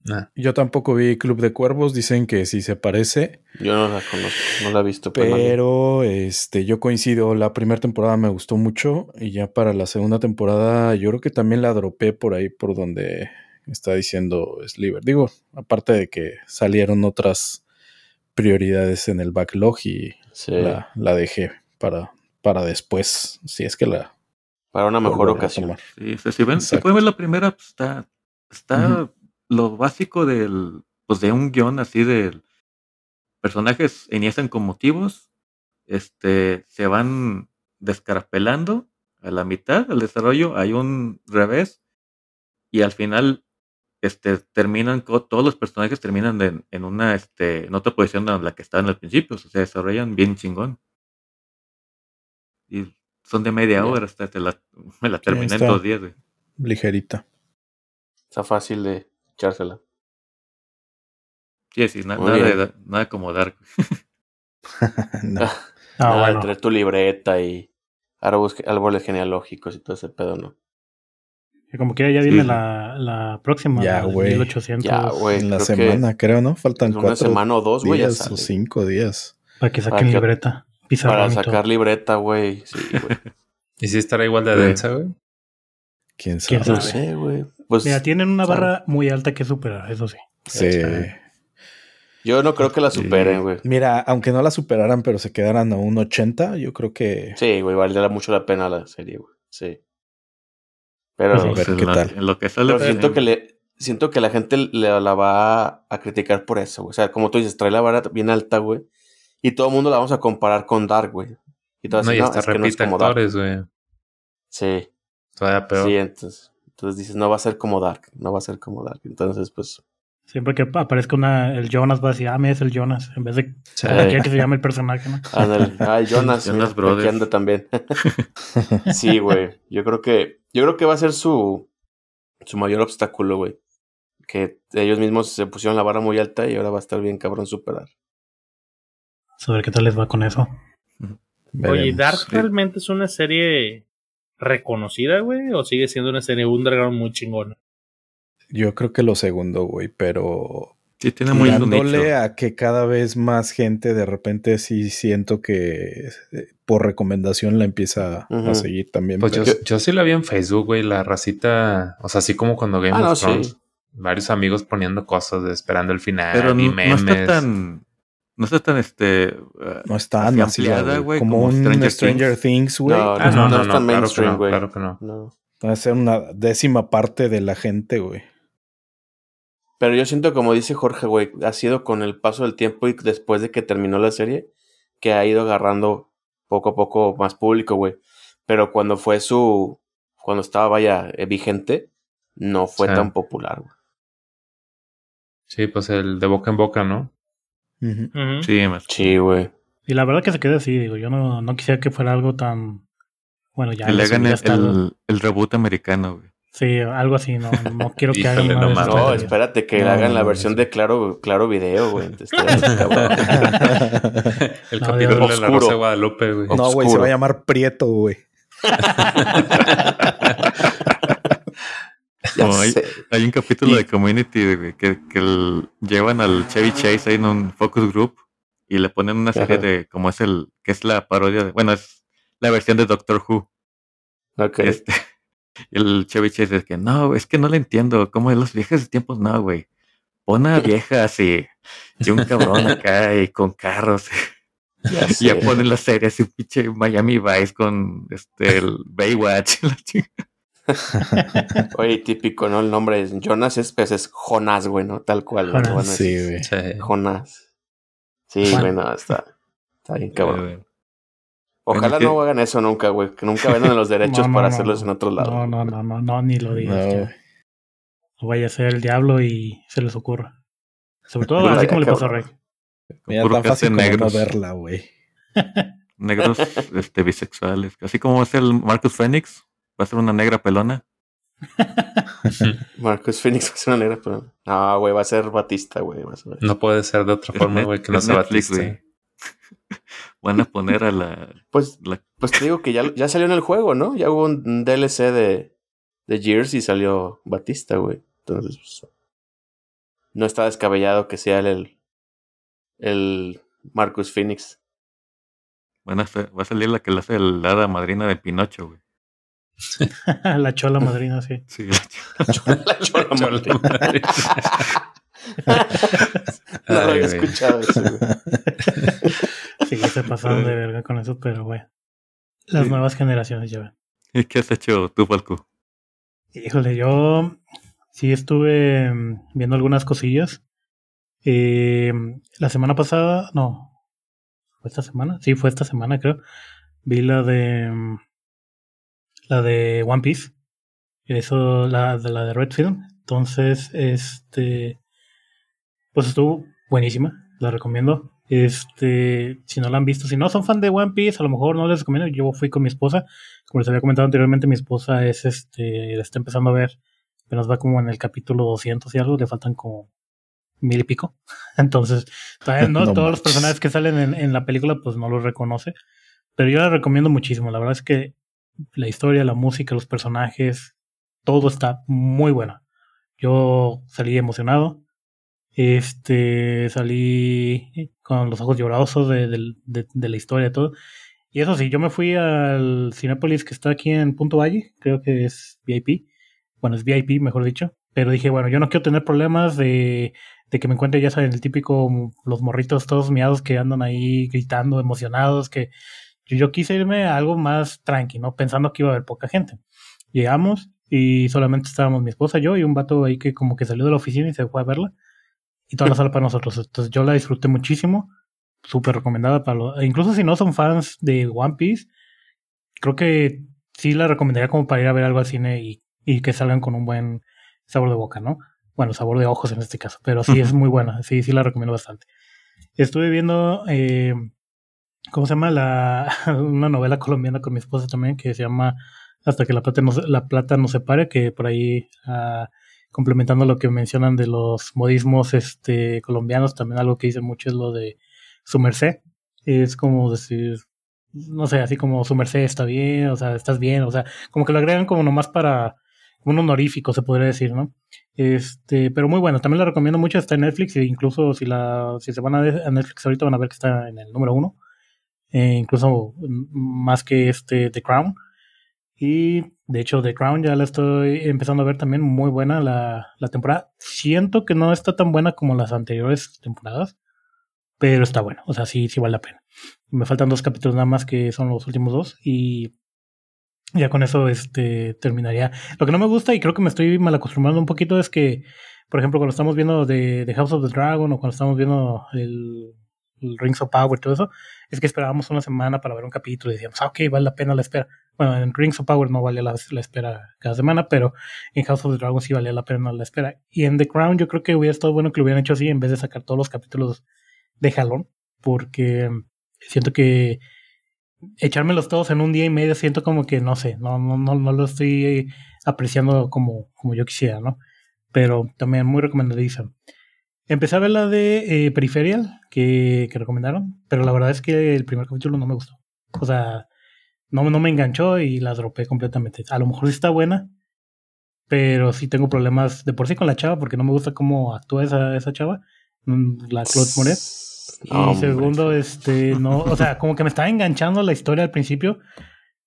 Nah. Yo tampoco vi Club de Cuervos, dicen que sí se parece, Yo no la conozco. No la he visto. pero este yo coincido, la primera temporada me gustó mucho y ya para la segunda temporada yo creo que también la dropé por ahí por donde está diciendo Sliver. Digo, aparte de que salieron otras prioridades en el backlog y Sí. la, la dejé para, para después, si es que la Para una mejor ocasión. Sí, o sea, si, ven, si pueden ver la primera, pues está, está lo básico del, pues de un guion así del, personajes inician con motivos, este, se van descarapelando a la mitad del desarrollo, hay un revés, y al final este, terminan, todos los personajes terminan en, en una, este, en otra posición en la que estaban al principio, o sea, se desarrollan bien chingón. Y son de media hora, hasta te la, me la terminé en dos días, güey. Ligerita. Está fácil de echársela. Sí, sí, na- nada, de- nada como Dark. no. Ah, Nada de bueno. traer tu libreta y árboles, árboles genealógicos y todo ese pedo, ¿no? Que como quiera, ya viene sí. la, la próxima. Ya, la de güey. 1800. Ya, güey. en la creo que semana, creo, ¿no? Faltan En una cuatro semana o dos, güey, o cinco días. Para que Para saquen que- libreta. Pizarrón Para sacar libreta, güey. Sí, güey. ¿Y si estará igual de densa, güey? ¿Quién sabe? ¿Quién No sabe? sé, güey. Pues Mira, tienen una barra muy alta que superar, eso sí. Sí. yo no creo que la superen, güey. Mira, aunque no la superaran, pero se quedaran a un 80, yo creo que Sí, güey, valdría mucho la pena la serie, güey. Sí. Pero, Pues a ver Pues qué la- tal. En lo que sale. pero siento que le siento que la gente le, la va a criticar por eso, güey. O sea, como tú dices, trae la vara bien alta, güey. Y todo el mundo la vamos a comparar con Dark, güey. Y a No, y no, hasta es que no es repite como Dark. actores, güey. Sí, Todavía peor. sí, entonces, entonces dices, no va a ser como Dark, no va a ser como Dark. Entonces, pues, Siempre que aparezca una, el Jonas va a decir, ah, mira, es el Jonas. En vez de Sí. que se llame el personaje, ¿no? ándale. Ay, Jonas, Jonas mira, anda también. sí, güey. Yo creo que, yo creo que va a ser su, su mayor obstáculo, güey. Que ellos mismos se pusieron la vara muy alta y ahora va a estar bien cabrón superar. Sobre qué tal les va con eso. Oye. ¿Dark realmente es una serie reconocida, güey? ¿O sigue siendo una serie underground muy chingona? Yo creo que lo segundo, güey, pero Sí, tiene muy dándole a que cada vez más gente de repente sí siento que eh, por recomendación la empieza a seguir también. Pues yo, sí la vi en Facebook, güey, la racita, o sea, así como cuando Game Ah, of no, sí. Thrones, varios amigos poniendo cosas, de, esperando el final Pero y no, no memes. está tan. No está tan este. eh, no está masiva, ampliada, güey, como, como un Stranger Stranger, Things, güey. No, Ah, no, no no, es no, tan claro que mainstream, no, güey. claro que no. No. Va a ser una décima parte de la gente, güey. Pero yo siento, como dice Jorge, güey, ha sido con el paso del tiempo y después de que terminó la serie, que ha ido agarrando poco a poco más público, güey. Pero cuando fue su. Cuando estaba, vaya, eh, vigente, no fue Sí. tan popular, güey. Sí, pues el de boca en boca, ¿no? Sí, más. Sí, güey. Y la verdad que se quede así, digo, yo no, no quisiera que fuera algo tan... Bueno, ya que le hagan el, el, el reboot americano, güey. Sí, algo así, no, no quiero que hagan no. No, espérate que No, hagan la versión de Claro, claro Video, güey. El No, capítulo de la oscuro. Rosa de Guadalupe, güey. No, güey, se va a llamar Prieto, güey. Hay, un capítulo Y- de Community güey, que, que el- llevan al Chevy Chase ahí en un focus group y le ponen una serie Ajá. de como es el que es la parodia de, bueno es la versión de Doctor Who Ok. este el Chevy Chase es que no es que no le entiendo cómo de los viajes de tiempos no güey pon a viejas y, y un cabrón acá y con carros Ya y ya ponen la serie así pinche Miami Vice con este el Baywatch la chica. Oye, típico, ¿no? El nombre es Jonas es, pues, es Jonás, güey, ¿no? Tal cual. Jonas. Sí, güey. Sí. Jonás. Sí, Juan. güey, no, está, está bien cabrón. Ojalá Bueno, no hagan eso nunca, güey. Que nunca vendan los derechos No, para no, hacerlos no. en otro lado. No, no, no, no, no, ni lo digas. No, ya. güey. No vaya a ser el diablo y se les ocurra. Sobre todo así como le pasó a. Rey. Mira, tan fácil como negros. no verla, güey. negros este bisexuales así como es el Marcus Phoenix va a ser una negra pelona Marcus Phoenix va a ser una negra, pero. No, güey, va a ser Batista, güey. No puede ser de otra forma, güey, que no sea Netflix, Batista. güey. van a poner a la, Pues, la- pues te digo que ya, ya salió en el juego, ¿no? Ya hubo un DLC de, de Gears y salió Batista, güey. Entonces, pues, no está descabellado que sea el, el Marcus Phoenix. van a hacer- va a salir la que le hace el hada madrina de Pinocho güey la chola madrina, sí. sí La chola Chola madre. madre. No lo había güey. escuchado eso, güey. Sí, se pasaron de verga con eso, pero bueno. Las Sí. nuevas generaciones ya ven. ¿Y qué has hecho tú Falco? Híjole, yo sí estuve mm, viendo algunas cosillas. Eh, la semana pasada, no, ¿fue esta semana? Sí, fue esta semana, creo. Vi la de. La de One Piece. Eso, la de la de Red Film. Entonces, este. Pues estuvo buenísima. La recomiendo. Este, si no la han visto, si no son fan de One Piece, a lo mejor no les recomiendo. Yo fui con mi esposa. Como les había comentado anteriormente, mi esposa es este. La está empezando a ver. Apenas va como en el capítulo 200 y algo. Le faltan como mil y pico. Entonces, todavía no, No todos los personajes que salen en, en la película, pues no los reconoce. Pero yo la recomiendo muchísimo. La verdad es que la historia, la música, los personajes, todo está muy bueno. Yo salí emocionado. Este, salí con los ojos llorosos de, de- la historia y todo. Y eso sí, yo me fui al Cinépolis que está aquí en Punto Valle, creo que es VIP. Bueno, es VIP, mejor dicho. Pero dije, bueno, yo no quiero tener problemas de, de que me encuentre, ya saben, el típico, los morritos todos miados que andan ahí gritando, emocionados, que yo, yo quise irme a algo más tranqui, ¿no? Pensando que iba a haber poca gente. Llegamos y solamente estábamos mi esposa, yo y un vato ahí que como que salió de la oficina y se fue a verla. Y toda la sala para nosotros. Entonces yo la disfruté muchísimo. Súper recomendada para los... Incluso si no son fans de One Piece, creo que sí la recomendaría como para ir a ver algo al cine y, y que salgan con un buen sabor de boca, ¿no? Bueno, sabor de ojos en este caso. Pero sí es muy buena. Sí, sí la recomiendo bastante. Estuve viendo... eh, ¿Cómo se llama? La, una novela colombiana con mi esposa también que se llama Hasta que la plata nos, la plata nos separe, que por ahí, ah, complementando lo que mencionan de los modismos este, colombianos, también algo que dicen mucho es lo de su merced. Es como decir, no sé, así como su merced está bien, o sea, estás bien, o sea, como que lo agregan como nomás para un honorífico, se podría decir, ¿no? Este, pero muy bueno, también la recomiendo mucho, está en Netflix, e incluso si la, si se van a, a Netflix ahorita van a ver que está en el número uno eh, incluso más que este The Crown. Y de hecho, The Crown ya la estoy empezando a ver también muy buena la, la temporada. Siento que no está tan buena como las anteriores temporadas, pero está buena. O sea, sí, sí vale la pena. Me faltan dos capítulos nada más que son los últimos dos y ya con eso este, terminaría. Lo que no me gusta y creo que me estoy mal acostumbrando un poquito es que, por ejemplo, cuando estamos viendo de, de House of the Dragon o cuando estamos viendo el Rings of Power y todo eso, es que esperábamos una semana para ver un capítulo y decíamos, ah, ok, vale la pena la espera. Bueno, en Rings of Power no valía la, la espera cada semana, pero en House of the Dragon sí valía la pena la espera. Y en The Crown yo creo que hubiera estado bueno que lo hubieran hecho así en vez de sacar todos los capítulos de jalón, porque siento que echármelos todos en un día y medio siento como que no sé, no, no, no, no lo estoy apreciando como, como yo quisiera, ¿no? Pero también muy recomendadiza. Empecé a ver la de eh, Peripheral que, que recomendaron, pero la verdad es que el primer capítulo no me gustó. O sea, no, no me enganchó y la dropé completamente. A lo mejor sí está buena, pero sí tengo problemas de por sí con la chava porque no me gusta cómo actúa esa, esa chava, mm, la Claude Moret. Y Hombre. segundo, este, no, o sea, como que me estaba enganchando la historia al principio,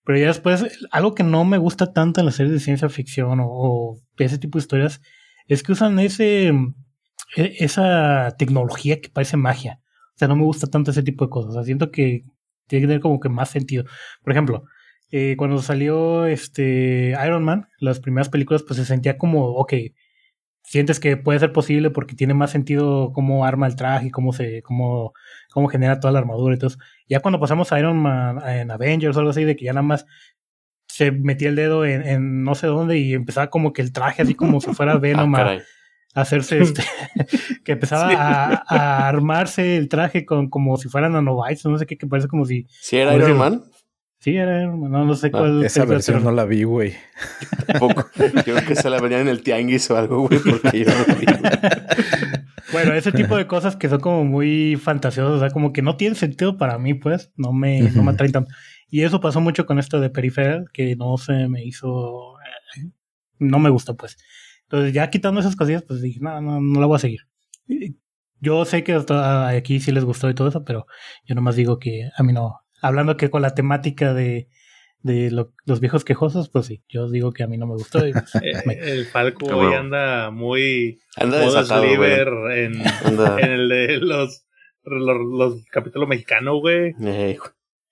pero ya después, algo que no me gusta tanto en las series de ciencia ficción o, o ese tipo de historias, es que usan ese, esa tecnología que parece magia. O sea, no me gusta tanto ese tipo de cosas. O sea, siento que tiene que tener como que más sentido. Por ejemplo, eh, cuando salió este Iron Man, las primeras películas, pues se sentía como, ok, sientes que puede ser posible porque tiene más sentido cómo arma el traje, cómo se, cómo, cómo genera toda la armadura y todo eso. Ya cuando pasamos a Iron Man en Avengers o algo así, de que ya nada más se metía el dedo en, en no sé dónde y empezaba como que el traje así como si fuera Ah, Venom a, caray. a hacerse este, que empezaba a, a armarse el traje con como si fueran nanobytes, no sé qué, que parece como si, ¿Sí era Iron Man? sí, era Iron Man, no, no sé Ah, cuál. Esa versión no la vi, güey. Poco. Yo creo que se la venían en el tianguis o algo, güey, porque yo no lo vi. Bueno, ese tipo de cosas que son como muy fantasiosas, o sea, como que no tienen sentido para mí, pues, no me, no me atraen tanto. Y eso pasó mucho con esto de Peripheral, que no se me hizo, eh, no me gustó, pues. Entonces, ya quitando esas cosillas, pues dije, no, no, no la voy a seguir. Yo sé que hasta aquí sí les gustó y todo eso, pero yo nomás digo que a mí no. Hablando que con la temática de, de lo- los viejos quejosos, pues sí, yo digo que a mí no me gustó. y, pues, Eh, me- el Falco hoy anda muy Anda desatado, en, Anda. en el de los, los, los capítulos mexicanos, güey. Eh,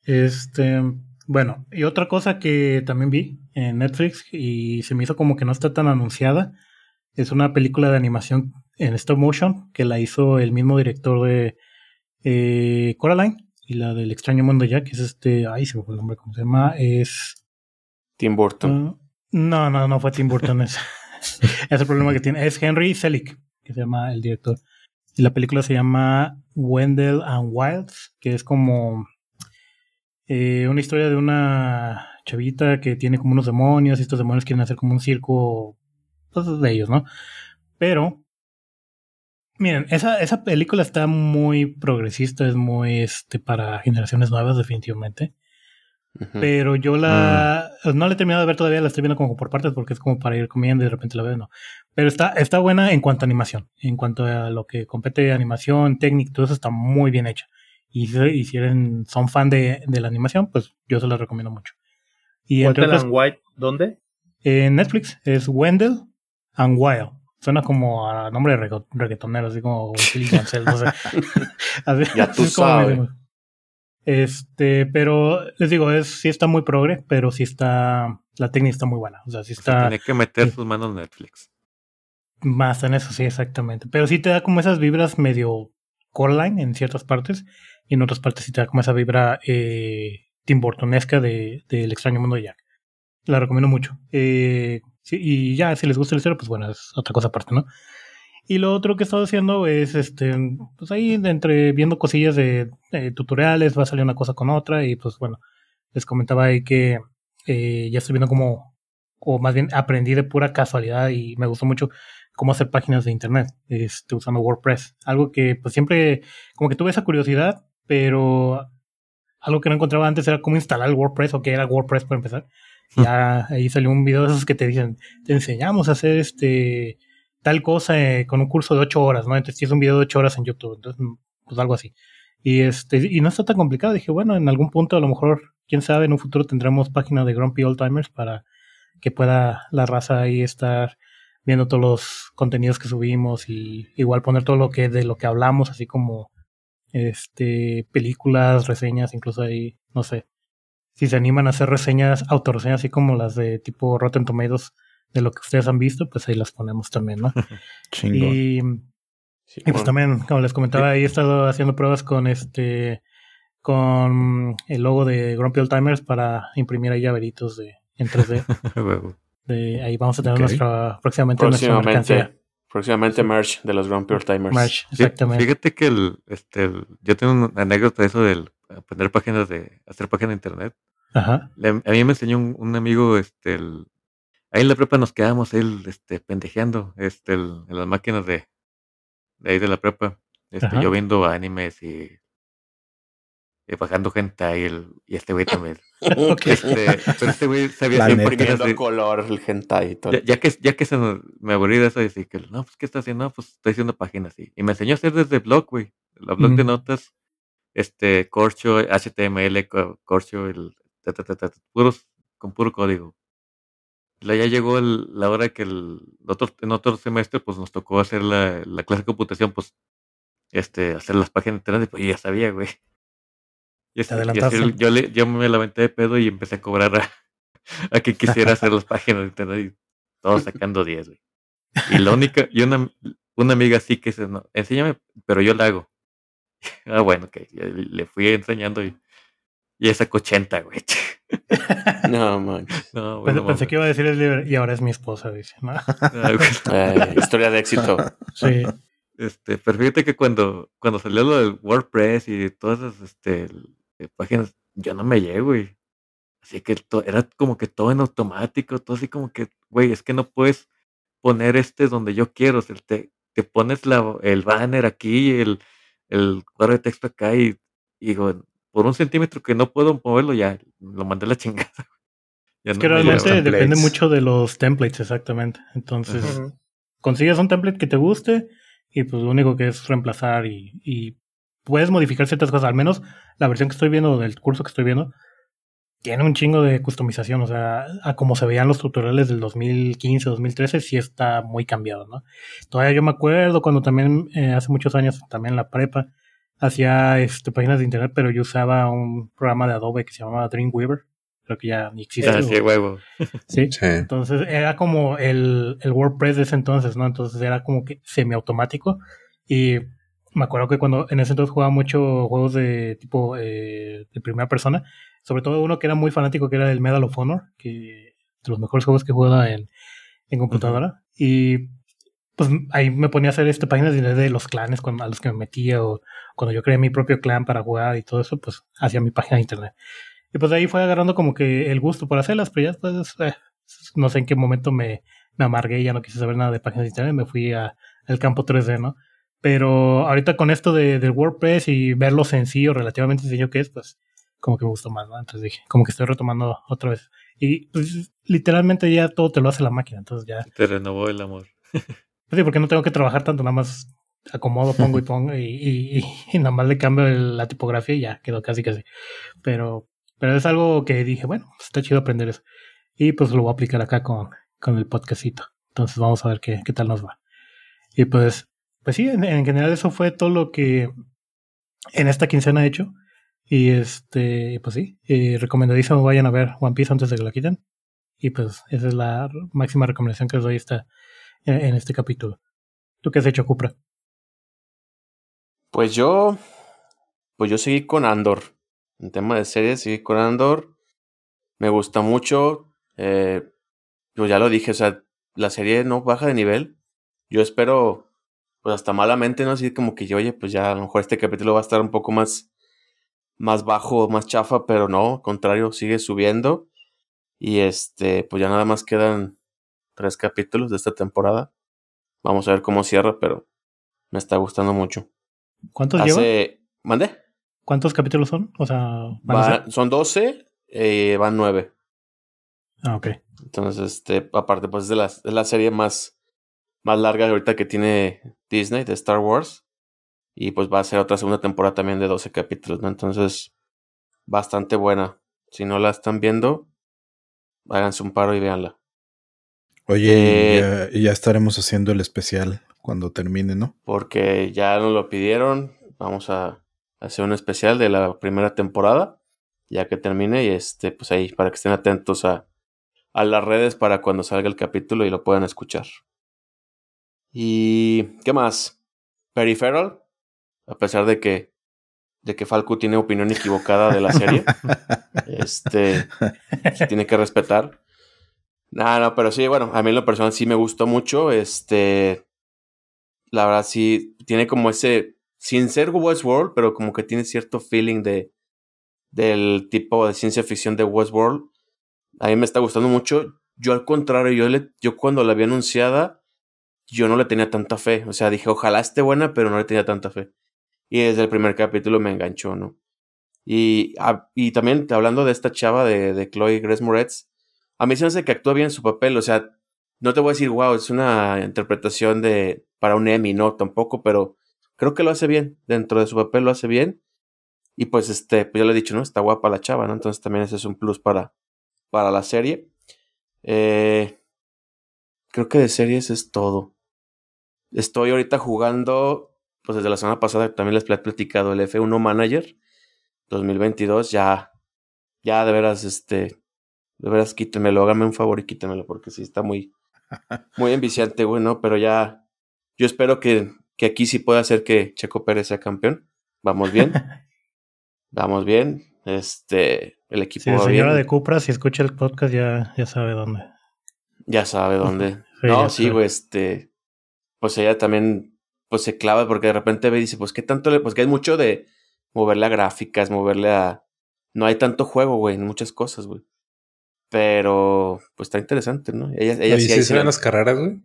Este, bueno, y otra cosa que también vi en Netflix y se me hizo como que no está tan anunciada, es una película de animación en stop motion, que la hizo el mismo director de eh, Coraline y la del extraño mundo ya, que es este, ay, se me fue el nombre, ¿cómo se llama? Es... Tim Burton. Uh, no, no, no fue Tim Burton. es, es el problema que tiene. Es Henry Selick, que se llama el director. Y la película se llama Wendell and Wilds, que es como eh, una historia de una chavita que tiene como unos demonios y estos demonios quieren hacer como un circo pues, de ellos, ¿no? Pero, miren, esa, esa película está muy progresista, es muy este, para generaciones nuevas definitivamente. Pero yo la. No la he terminado de ver todavía, la estoy viendo como por partes porque es como para ir comiendo y de repente la veo, no. Pero está, está buena en cuanto a animación. En cuanto a lo que compete animación, técnica, todo eso está muy bien hecha. Y, si- y si son fan de, de la animación, pues yo se la recomiendo mucho. Y entre otras, and White, ¿dónde? en Netflix es Wendell and Wild. Suena como a nombre de regga- reggaetonero, así como Mansell, no sé. Así- Ya tú sabes. Este, pero les digo, es, sí está muy progre, pero sí está, la técnica está muy buena. O sea, sí O sea, está tiene que meter sí. sus manos en Netflix. más en eso, sí, exactamente. Pero sí te da como esas vibras medio Coraline en ciertas partes, y en otras partes sí te da como esa vibra eh, Tim Burtonesca de, del extraño mundo de Jack. La recomiendo mucho. Eh, sí, y ya, si les gusta el historia, pues bueno, es otra cosa aparte, ¿no? Y lo otro que he estado haciendo es, este, pues ahí de entre viendo cosillas de, de tutoriales, va a salir una cosa con otra, y pues bueno, les comentaba ahí que eh, ya estoy viendo como, o más bien aprendí de pura casualidad y me gustó mucho cómo hacer páginas de internet, este, usando WordPress. Algo que pues siempre, como que tuve esa curiosidad, pero algo que no encontraba antes era cómo instalar el WordPress o qué era WordPress para empezar. Ya ahí salió un video de esos que te dicen, te enseñamos a hacer este tal cosa eh, con un curso de ocho horas, ¿no? Entonces tienes un video de ocho horas en YouTube, entonces pues algo así. Y este, y no está tan complicado. Dije, bueno, en algún punto a lo mejor, quién sabe, en un futuro tendremos página de Grumpy Old Timers para que pueda la raza ahí estar viendo todos los contenidos que subimos y igual poner todo lo que de lo que hablamos, así como este películas, reseñas, incluso ahí, no sé, si se animan a hacer reseñas, autorreseñas así como las de tipo Rotten Tomatoes de lo que ustedes han visto, pues ahí las ponemos también, ¿no? Chingón. y, Sí, y pues bueno. también, como les comentaba, ahí he estado haciendo pruebas con este con el logo de Grumpy Old Timers para imprimir ahí llaveritos de en 3D. Huevo. De, ahí vamos a tener nuestra próximamente, nuestra mercancía. Próximamente, próximamente merch de los Grumpy Old Timers. Merch, Sí, exactamente. Fíjate que el, este, el- yo tengo una anécdota de eso del aprender páginas de, hacer páginas de internet. Ajá. Le- a mí me enseñó un, un amigo, este, el- ahí en la prepa nos quedamos él, este, pendejeando, este, el- en las máquinas de, de ahí de la prepa, este, Ajá. yo viendo animes y, y bajando gente ahí, el, y este güey también. Este, pero este güey sabía La páginas Imprimiendo de- color, el hentai y todo. ya, ya que, ya que se nos- me aburrí de eso, decía que, no, pues, ¿qué está haciendo? No, pues, estoy haciendo páginas, y, y me enseñó a hacer desde blog, güey, la blog de notas, este, corcho, HTML, co- corcho, el, ta, ta, ta, ta, puros, con puro código. Ya llegó el- la hora que el otro, en otro semestre, pues, nos tocó hacer la, la clase de computación, pues, este, hacer las páginas de internet, pues, ya sabía, güey. Y así- y así yo, le, yo me la aventé de pedo y empecé a cobrar a, a quien quisiera hacer las páginas de internet y todos sacando 10, güey. Y la única, y una, una amiga sí que se, no, enséñame, pero yo la hago. Ah, bueno, ok, le fui enseñando y, y sacó 80, güey. No, man. No, güey, Pensé, pensé que iba a decir el libro, y ahora es mi esposa, dice. ¿no? Ah, güey. Eh, historia de éxito. Sí. Este, pero fíjate que cuando, cuando salió lo del WordPress y todas esas este, páginas, yo no me llegué, güey. Así que era como que todo en automático, todo así como que, güey, es que no puedes poner este donde yo quiero. o sea, te, te pones la, el banner aquí, el, el cuadro de texto acá y, y digo, por un centímetro que no puedo moverlo, ya lo mandé a la chingada. Ya Es no que me realmente depende mucho de los templates, exactamente. Entonces, consigues un template que te guste y pues lo único que es reemplazar y, y puedes modificar ciertas cosas. Al menos la versión que estoy viendo del curso que estoy viendo tiene un chingo de customización. O sea, a como se veían los tutoriales del 2015, 2013, sí está muy cambiado, ¿no? Todavía yo me acuerdo cuando también, eh, hace muchos años, también en la prepa, hacía este, páginas de internet, pero yo usaba un programa de Adobe que se llamaba Dreamweaver creo que ya ni existe. Ah, sí, huevo. ¿sí? Sí. Entonces era como el, el WordPress de ese entonces, ¿no? Entonces era como que semiautomático. Y me acuerdo que cuando en ese entonces jugaba mucho juegos de tipo eh, de primera persona, sobre todo uno que era muy fanático, que era el Medal of Honor, que de los mejores juegos que he jugado en, en computadora. Y pues ahí me ponía a hacer este, páginas de, de los clanes a los que me metía, o cuando yo creé mi propio clan para jugar y todo eso, pues hacía mi página de internet. Y pues de ahí fue agarrando como que el gusto por hacerlas, pero ya eh, no sé en qué momento me, me amargué y ya no quise saber nada de páginas de internet, me fui al campo 3D, ¿no? Pero ahorita con esto de, del WordPress y ver lo sencillo, relativamente sencillo que es, pues como que me gustó más, ¿no? Entonces dije, como que estoy retomando otra vez. Y pues literalmente ya todo te lo hace la máquina, entonces ya, Te renovó el amor. pues sí, porque no tengo que trabajar tanto, nada más acomodo, pongo y pongo y, y, y- y nada más le cambio el- la tipografía y ya quedó casi casi. Pero, pero es algo que dije, bueno, pues está chido aprender eso. Y pues lo voy a aplicar acá con, con el podcastito. Entonces vamos a ver qué, qué tal nos va. Y pues, pues sí, en, en general eso fue todo lo que en esta quincena he hecho. Y este, pues sí, eh, recomendadísimo vayan a ver One Piece antes de que lo quiten. Y pues esa es la máxima recomendación que les doy esta, en, en este capítulo. ¿Tú qué has hecho, Cupra? Pues yo, pues yo seguí con Andor. En tema de series, seguí con Andor. Me gusta mucho. Eh, pues ya lo dije, o sea, la serie no baja de nivel. Yo espero, pues hasta malamente, ¿no? Así como que yo, oye, pues ya a lo mejor este capítulo va a estar un poco más, más bajo, más chafa, pero no, al contrario, sigue subiendo. Y este, pues ya nada más quedan tres capítulos de esta temporada. Vamos a ver cómo cierra, pero me está gustando mucho. ¿Cuántos lleva? Hace. ¿Mande? ¿Cuántos capítulos son? O sea, van a Va- ser- son 12, eh, van 9. Ah, ok. Entonces, este, aparte, pues es de la, es la serie más, más larga ahorita que tiene Disney de Star Wars. Y pues va a ser otra segunda temporada también de 12 capítulos, ¿no? Entonces, bastante buena. Si no la están viendo, háganse un paro y véanla. Oye, Eh, y ya, y ya estaremos haciendo el especial cuando termine, ¿no? Porque ya nos lo pidieron. Vamos a hacer un especial de la primera temporada. Ya que termine. Y este, pues ahí, para que estén atentos a, a las redes para cuando salga el capítulo y lo puedan escuchar. ¿Y qué más? Peripheral. A pesar de que, de que Falco tiene opinión equivocada de la serie. este se tiene que respetar. No, no, pero sí, bueno, a mí en lo personal sí me gustó mucho. Este, la verdad sí, tiene como ese, sin ser Westworld, pero como que tiene cierto feeling de, del tipo de ciencia ficción de Westworld. A mí me está gustando mucho. Yo al contrario, yo, le, yo cuando la vi anunciada, yo no le tenía tanta fe. O sea, dije, ojalá esté buena, pero no le tenía tanta fe. Y desde el primer capítulo me enganchó, ¿no? Y, ah, y también hablando de esta chava de, de Chloe Grace Moretz, a mí se me hace que actúa bien su papel, o sea, no te voy a decir, wow, es una interpretación de para un Emmy, no, tampoco, pero creo que lo hace bien, dentro de su papel lo hace bien. Y pues este, pues ya lo he dicho, ¿no? Está guapa la chava, ¿no? Entonces también ese es un plus para, para la serie. Eh, creo que de series es todo. Estoy ahorita jugando, pues desde la semana pasada también les he platicado el F1 Manager 2022, ya, ya de veras, este, de veras quítemelo, háganme un favor y quítemelo, porque sí está muy, muy enviciante, güey, ¿no? Pero ya, yo espero que, que aquí sí pueda hacer que Checo Pérez sea campeón. Vamos bien, vamos bien, este, el equipo señora bien. de Cupra, si escucha el podcast, ya, ya sabe dónde. Ya sabe dónde. Sí, no, sí, güey, este. Pues ella también, pues se clava porque de repente ve y dice, pues qué tanto le. Pues que hay mucho de moverle a gráficas, moverle a. No hay tanto juego, güey, en muchas cosas, güey. Pero, pues está interesante, ¿no? Ella, ella ¿Y sí, ahí se ven ve- las carreras, güey?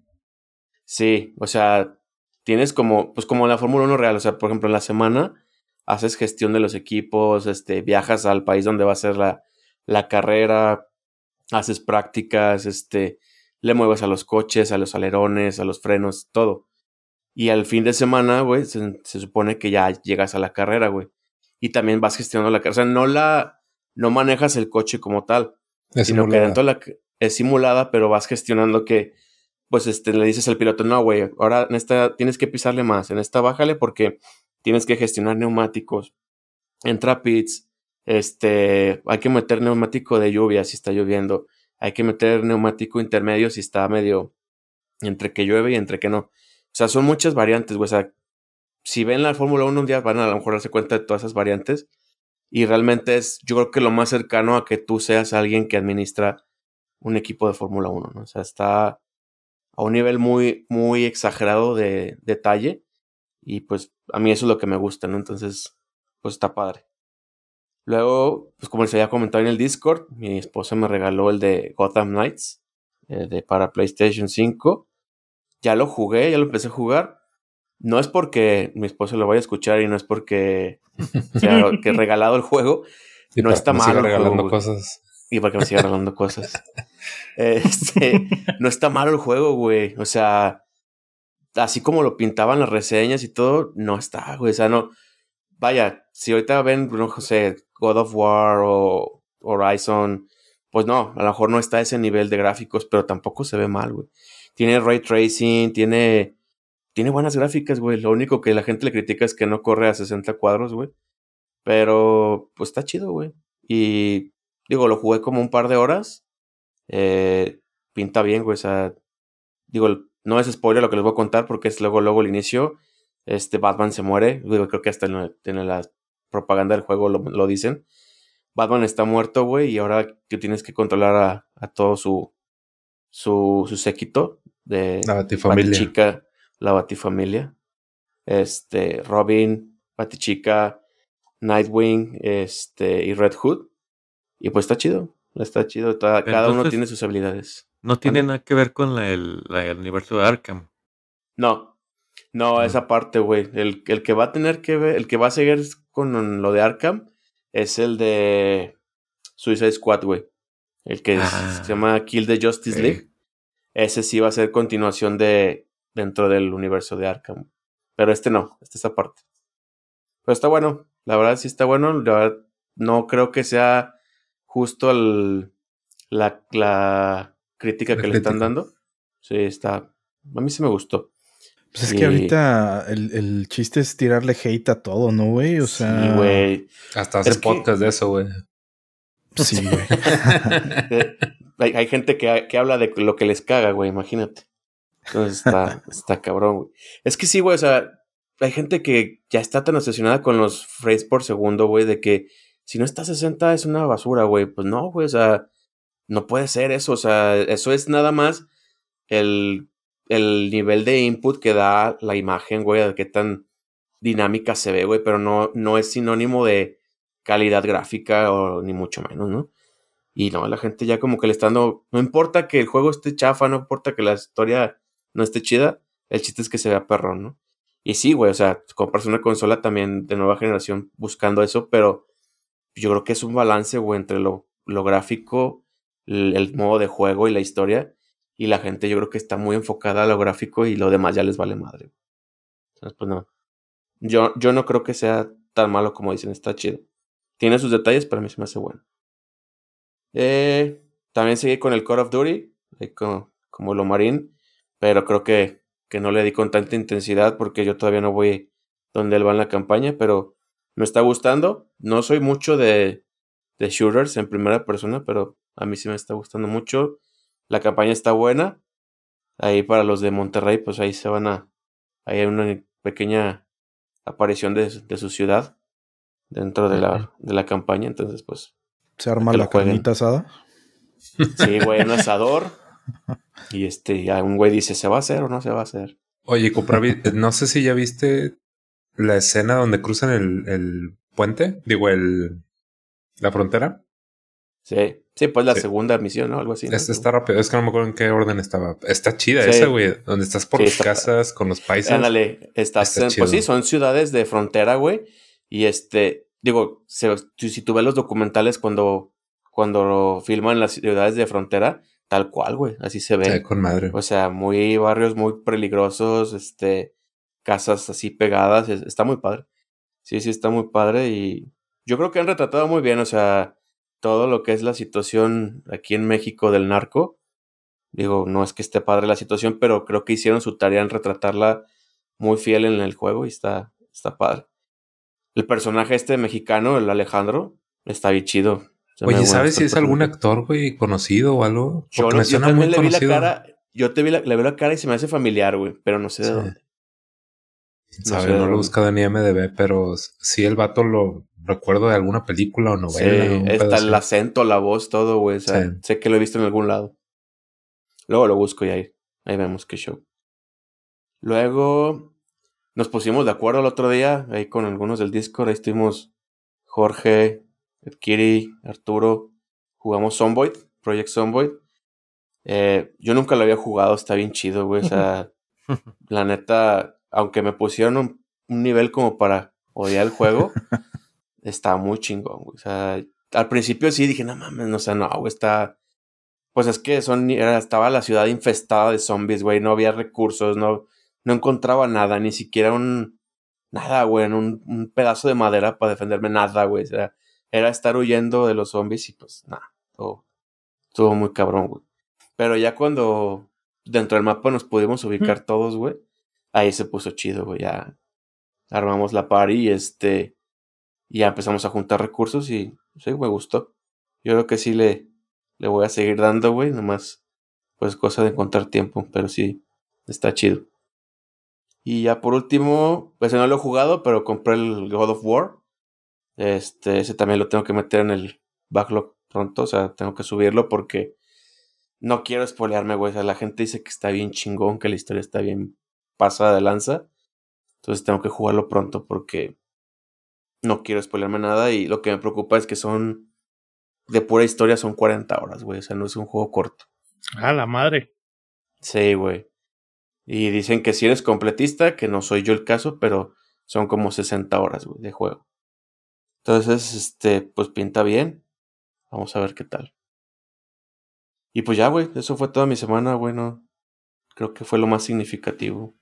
Sí, o sea, tienes como, pues como la Fórmula 1 real, o sea, por ejemplo, en la semana haces gestión de los equipos, este, viajas al país donde va a ser la, la carrera, haces prácticas, este, le mueves a los coches, a los alerones, a los frenos, todo. Y al fin de semana, güey, se, se supone que ya llegas a la carrera, güey. Y también vas gestionando la carrera. O sea, no la, no manejas el coche como tal Es sino que simulada. dentro de la es simulada, pero vas gestionando que, pues, este, le dices al piloto, no, güey, ahora en esta tienes que pisarle más, en esta bájale porque tienes que gestionar neumáticos, entra pits, Este, hay que meter neumático de lluvia si está lloviendo. Hay que meter neumático intermedio si está medio entre que llueve y entre que no. O sea, son muchas variantes, güey. O sea, si ven la Fórmula 1 un día van a, a lo mejor darse cuenta de todas esas variantes. Y realmente es, yo creo que lo más cercano a que tú seas alguien que administra un equipo de Fórmula 1, ¿no? O sea, está a un nivel muy, muy exagerado de detalle. Y pues a mí eso es lo que me gusta, ¿no? Entonces, pues está padre. Luego, pues como les había comentado en el Discord, mi esposa me regaló el de Gotham Knights eh, de para PlayStation 5. Ya lo jugué, ya lo empecé a jugar. No es porque mi esposa lo vaya a escuchar y no es porque sea que he regalado el juego. Y no está que me mal siga el regalando juego, cosas. Y para que me siga regalando cosas. Este, no está malo el juego, güey. O sea, así como lo pintaban las reseñas y todo, no está, güey. O sea, no. Vaya, si ahorita ven, no sé, God of War o Horizon, pues no, a lo mejor no está a ese nivel de gráficos, pero tampoco se ve mal, güey. Tiene ray tracing, tiene. Tiene buenas gráficas, güey. Lo único que la gente le critica es que no corre a 60 cuadros, güey. Pero, pues está chido, güey. Y digo, lo jugué como un par de horas. Eh, pinta bien, güey. O sea, digo, no es spoiler lo que les voy a contar porque es luego, luego el inicio. Este Batman se muere. Creo que hasta en la, en la propaganda del juego lo, lo dicen. Batman está muerto, güey, y ahora que tienes que controlar a, a todo su, su, su séquito de La Batifamilia. Batichica, la Batifamilia. Este, Robin, Batichica, Nightwing, este, y Red Hood. Y pues está chido. Está chido. Cada uno tiene sus habilidades. No tiene nada que ver con la- el, la- el universo de Arkham. No. No, esa parte, güey. El, el que va a tener que ver, el que va a seguir con lo de Arkham es el de Suicide Squad, güey. El que es- Ah. se llama Kill the Justice. League. Ese sí va a ser continuación de dentro del universo de Arkham. Pero este no, este es aparte. Pero está bueno. La verdad sí está bueno. La verdad, no creo que sea justo el, la, la crítica La que le están dando. Sí, está. A mí sí me gustó. Pues es que ahorita el, el chiste es tirarle hate a todo, ¿no, güey? O sea. Sí, güey. Hasta hacer Es que- podcast de eso, güey. Sí, güey. Hay, hay gente que, que habla de lo que les caga, güey, imagínate. Entonces está, está cabrón, güey. Es que sí, güey, o sea, hay gente que ya está tan obsesionada con los frames por segundo, güey, de que si no está a 60 es una basura, güey. Pues no, güey, o sea, no puede ser eso, o sea, eso es nada más el, el nivel de input que da la imagen, güey, de qué tan dinámica se ve, güey, pero no, no es sinónimo de calidad gráfica o ni mucho menos, ¿no? Y no, la gente ya como que le está dando, no importa que el juego esté chafa, no importa que la historia no esté chida, el chiste es que se vea perrón, ¿no? Y sí, güey, o sea, compras una consola también de nueva generación buscando eso, pero yo creo que es un balance, güey, entre lo, lo gráfico, el, el modo de juego y la historia. Y la gente yo creo que está muy enfocada a lo gráfico y lo demás ya les vale madre. Entonces, pues no. Yo, yo no creo que sea tan malo como dicen, está chido. Tiene sus detalles, pero a mí se me hace bueno. Eh, también seguí con el Call of Duty, como, como lo marín, pero creo que, que no le di con tanta intensidad porque yo todavía no voy donde él va en la campaña, pero me está gustando. No soy mucho de, de shooters en primera persona, pero a mí sí me está gustando mucho. La campaña está buena. Ahí para los de Monterrey, pues ahí se van a... Ahí hay una pequeña aparición de, de su ciudad dentro de la, de la campaña, entonces pues Se arma la carnita asada. Sí, güey, un asador. Y este, ya un güey dice, ¿se va a hacer o no se va a hacer? Oye, Cupravi, no sé si ya viste la escena donde cruzan el, el puente, digo, el la frontera. Sí, sí, pues la Sí. segunda misión, ¿no? Algo así. está rápido, es que no me acuerdo en qué orden estaba. Está chida Sí. esa, güey, donde estás por Sí, las está- casas con los paisas. Ándale, estás Está en- pues sí, son ciudades de frontera, güey. Y este, digo, se- si tú ves los documentales cuando, cuando filman las ciudades de frontera, tal cual, güey, así se ve. Sí, con madre. O sea, muy barrios muy peligrosos, este, casas así pegadas, es- está muy padre. Sí, sí, está muy padre y yo creo que han retratado muy bien, o sea, todo lo que es la situación aquí en México del narco. Digo, no es que esté padre la situación, pero creo que hicieron su tarea en retratarla muy fiel en el juego y está, está padre. El personaje este mexicano, el Alejandro, Está bien chido. Se Oye, ¿sabes si es algún actor, güey, conocido o algo? Yo, Porque no- me yo también muy le vi la conocido. cara. Yo te vi la, le veo la cara y se me hace familiar, güey. Pero no sé de dónde. Sabe, sé no, lo he buscado en IMDB, pero sí el vato lo recuerdo de alguna película o novela. Sí, está el acento, la voz, todo, güey. O sea, Sí. sé que lo he visto en algún lado. Luego lo busco y ahí, ahí vemos qué show. Luego nos pusimos de acuerdo el otro día, ahí con algunos del Discord. Ahí estuvimos Jorge, Kiri, Arturo. Jugamos Zomboid, Project Zomboid. Eh, yo nunca lo había jugado, está bien chido, güey. O sea, la neta, aunque me pusieron un, un nivel como para odiar el juego, está muy chingón, güey. O sea, al principio sí dije, no mames, no, o sea, no, güey, está. Pues es que son, era- estaba la ciudad infestada de zombies, güey. No había recursos, no, no encontraba nada, ni siquiera un. Nada, güey, un, un pedazo de madera para defenderme, nada, güey. O sea, era estar huyendo de los zombies y pues nada, todo, estuvo muy cabrón, güey. Pero ya cuando dentro del mapa nos pudimos ubicar todos, güey, ahí se puso chido, güey. Ya armamos la party y este. Y ya empezamos a juntar recursos y sí, me gustó. Yo creo que sí le, le voy a seguir dando, güey. Nomás, pues cosa de encontrar tiempo, pero sí, está chido. Y ya por último, pues no lo he jugado, pero compré el God of War. Este, ese también lo tengo que meter en el backlog pronto, o sea, tengo que subirlo porque no quiero spoilearme, güey. O sea, la gente dice que está bien chingón, que la historia está bien pasada de lanza. Entonces tengo que jugarlo pronto porque no quiero spoilerme nada y lo que me preocupa es que son de pura historia son 40 horas, güey. O sea, no es un juego corto. Ah, la madre. Sí, güey. Y dicen que si eres completista, que no soy yo el caso, pero son como 60 horas, güey, de juego. Entonces, este, pues pinta bien. Vamos a ver qué tal. Y pues ya, güey, eso fue toda mi semana, bueno. Creo que fue lo más significativo.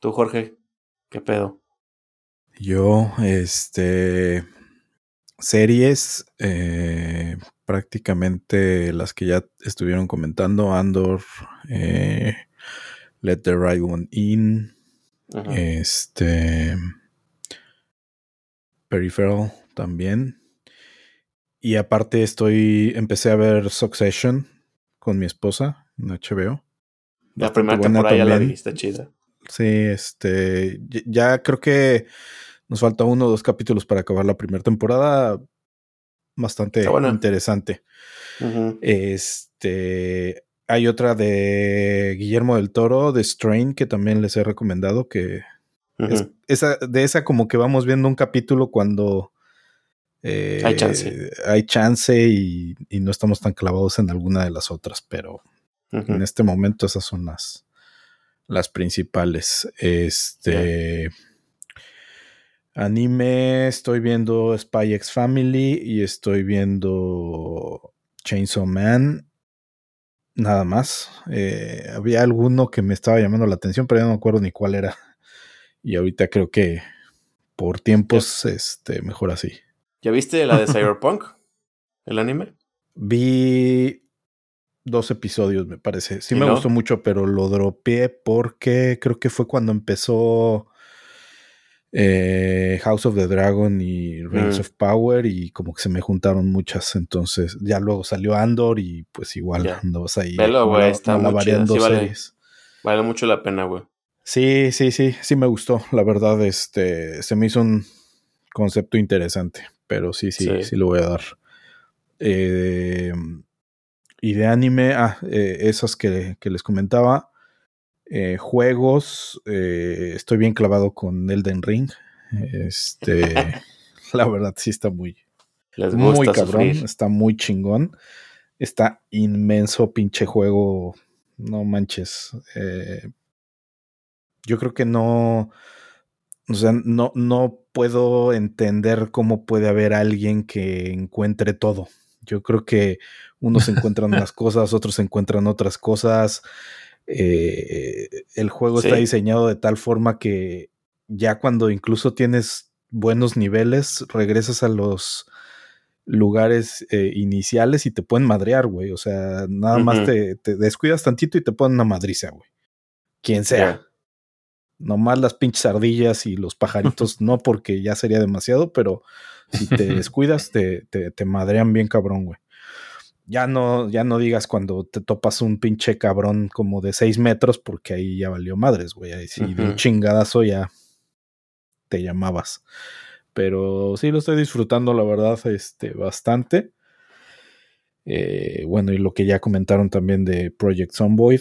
Tú, Jorge, ¿qué pedo? Yo, este, series, eh, prácticamente las que ya estuvieron comentando, Andor, eh, Let the Right One In, Ajá. este, Peripheral también. Y aparte estoy, empecé a ver Succession con mi esposa en HBO. la primera temporada ya la vi, está chida. Sí, este, ya creo que nos falta uno o dos capítulos para acabar la primera temporada. Bastante interesante. Este, hay otra de Guillermo del Toro, de Strain, que también les he recomendado, que es- esa, de esa como que vamos viendo un capítulo cuando eh, Hay chance. hay chance y, y no estamos tan clavados en alguna de las otras, pero en este momento esas son las, las principales. Este anime, estoy viendo Spy X Family y estoy viendo Chainsaw Man. Nada más. Eh, había alguno que me estaba llamando la atención, pero ya no me acuerdo ni cuál era. Y ahorita creo que por tiempos, este, mejor así. ¿Ya viste la de Cyberpunk? ¿El anime? Vi dos episodios, me parece. Sí ¿Y me no? gustó mucho, pero lo dropeé porque creo que fue cuando empezó eh, House of the Dragon y Rings Mm. of Power y como que se me juntaron muchas. Entonces ya luego salió Andor y pues igual Ya. andabas ahí. Velo, güey, está muy malabareando chida, sí vale. mucho la pena, güey. Sí, sí, sí, sí me gustó. La verdad, este, se me hizo un concepto interesante, pero sí, sí, sí, Sí. lo voy a dar. Eh, y de anime, ah, eh, esas que, que les comentaba. Eh, juegos, eh, estoy bien clavado con Elden Ring. Este, la verdad sí está muy, Les gusta muy cabrón, sufrir. está muy chingón. Está inmenso pinche juego. No manches. Eh, yo creo que no. O sea, no, no puedo entender cómo puede haber alguien que encuentre todo. Yo creo que unos encuentran unas cosas, otros encuentran otras cosas. Eh, el juego está diseñado de tal forma que ya cuando incluso tienes buenos niveles, regresas a los lugares eh, iniciales y te pueden madrear, güey. O sea, nada más te, te descuidas tantito y te ponen una madriza, güey. Quien sea. Ya. Nomás las pinches ardillas y los pajaritos, no porque ya sería demasiado, pero si te descuidas, te, te, te madrean bien cabrón, güey. Ya no, ya no digas cuando te topas un pinche cabrón como de 6 metros, porque ahí ya valió madres, güey. Ahí sí, de un chingadazo ya te llamabas. Pero sí lo estoy disfrutando, la verdad, este, bastante. Eh, bueno, y lo que ya comentaron también de Project Zomboid,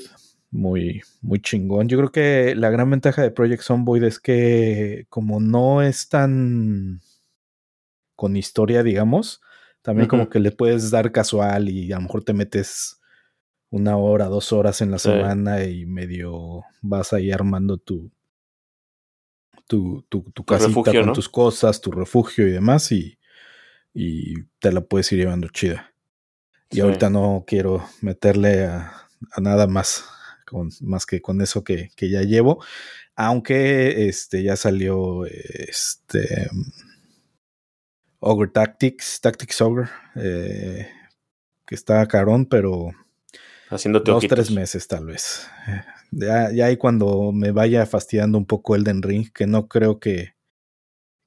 muy, muy chingón. Yo creo que la gran ventaja de Project Zomboid es que como no es tan con historia, digamos, también como que le puedes dar casual y a lo mejor te metes una hora, dos horas en la Sí. semana y medio vas ahí armando tu tu, tu, tu casita refugio, con ¿no? tus cosas, tu refugio y demás y, y te la puedes ir llevando chida. Y Sí. ahorita no quiero meterle a, a nada más, con, más que con eso que, que ya llevo. Aunque este ya salió este Ogre Tactics, Tactics Ogre, eh, que está carón, pero Haciéndote dos, ojitos. tres meses tal vez. Ya, ya ahí cuando me vaya fastidiando un poco Elden Ring, que no creo que,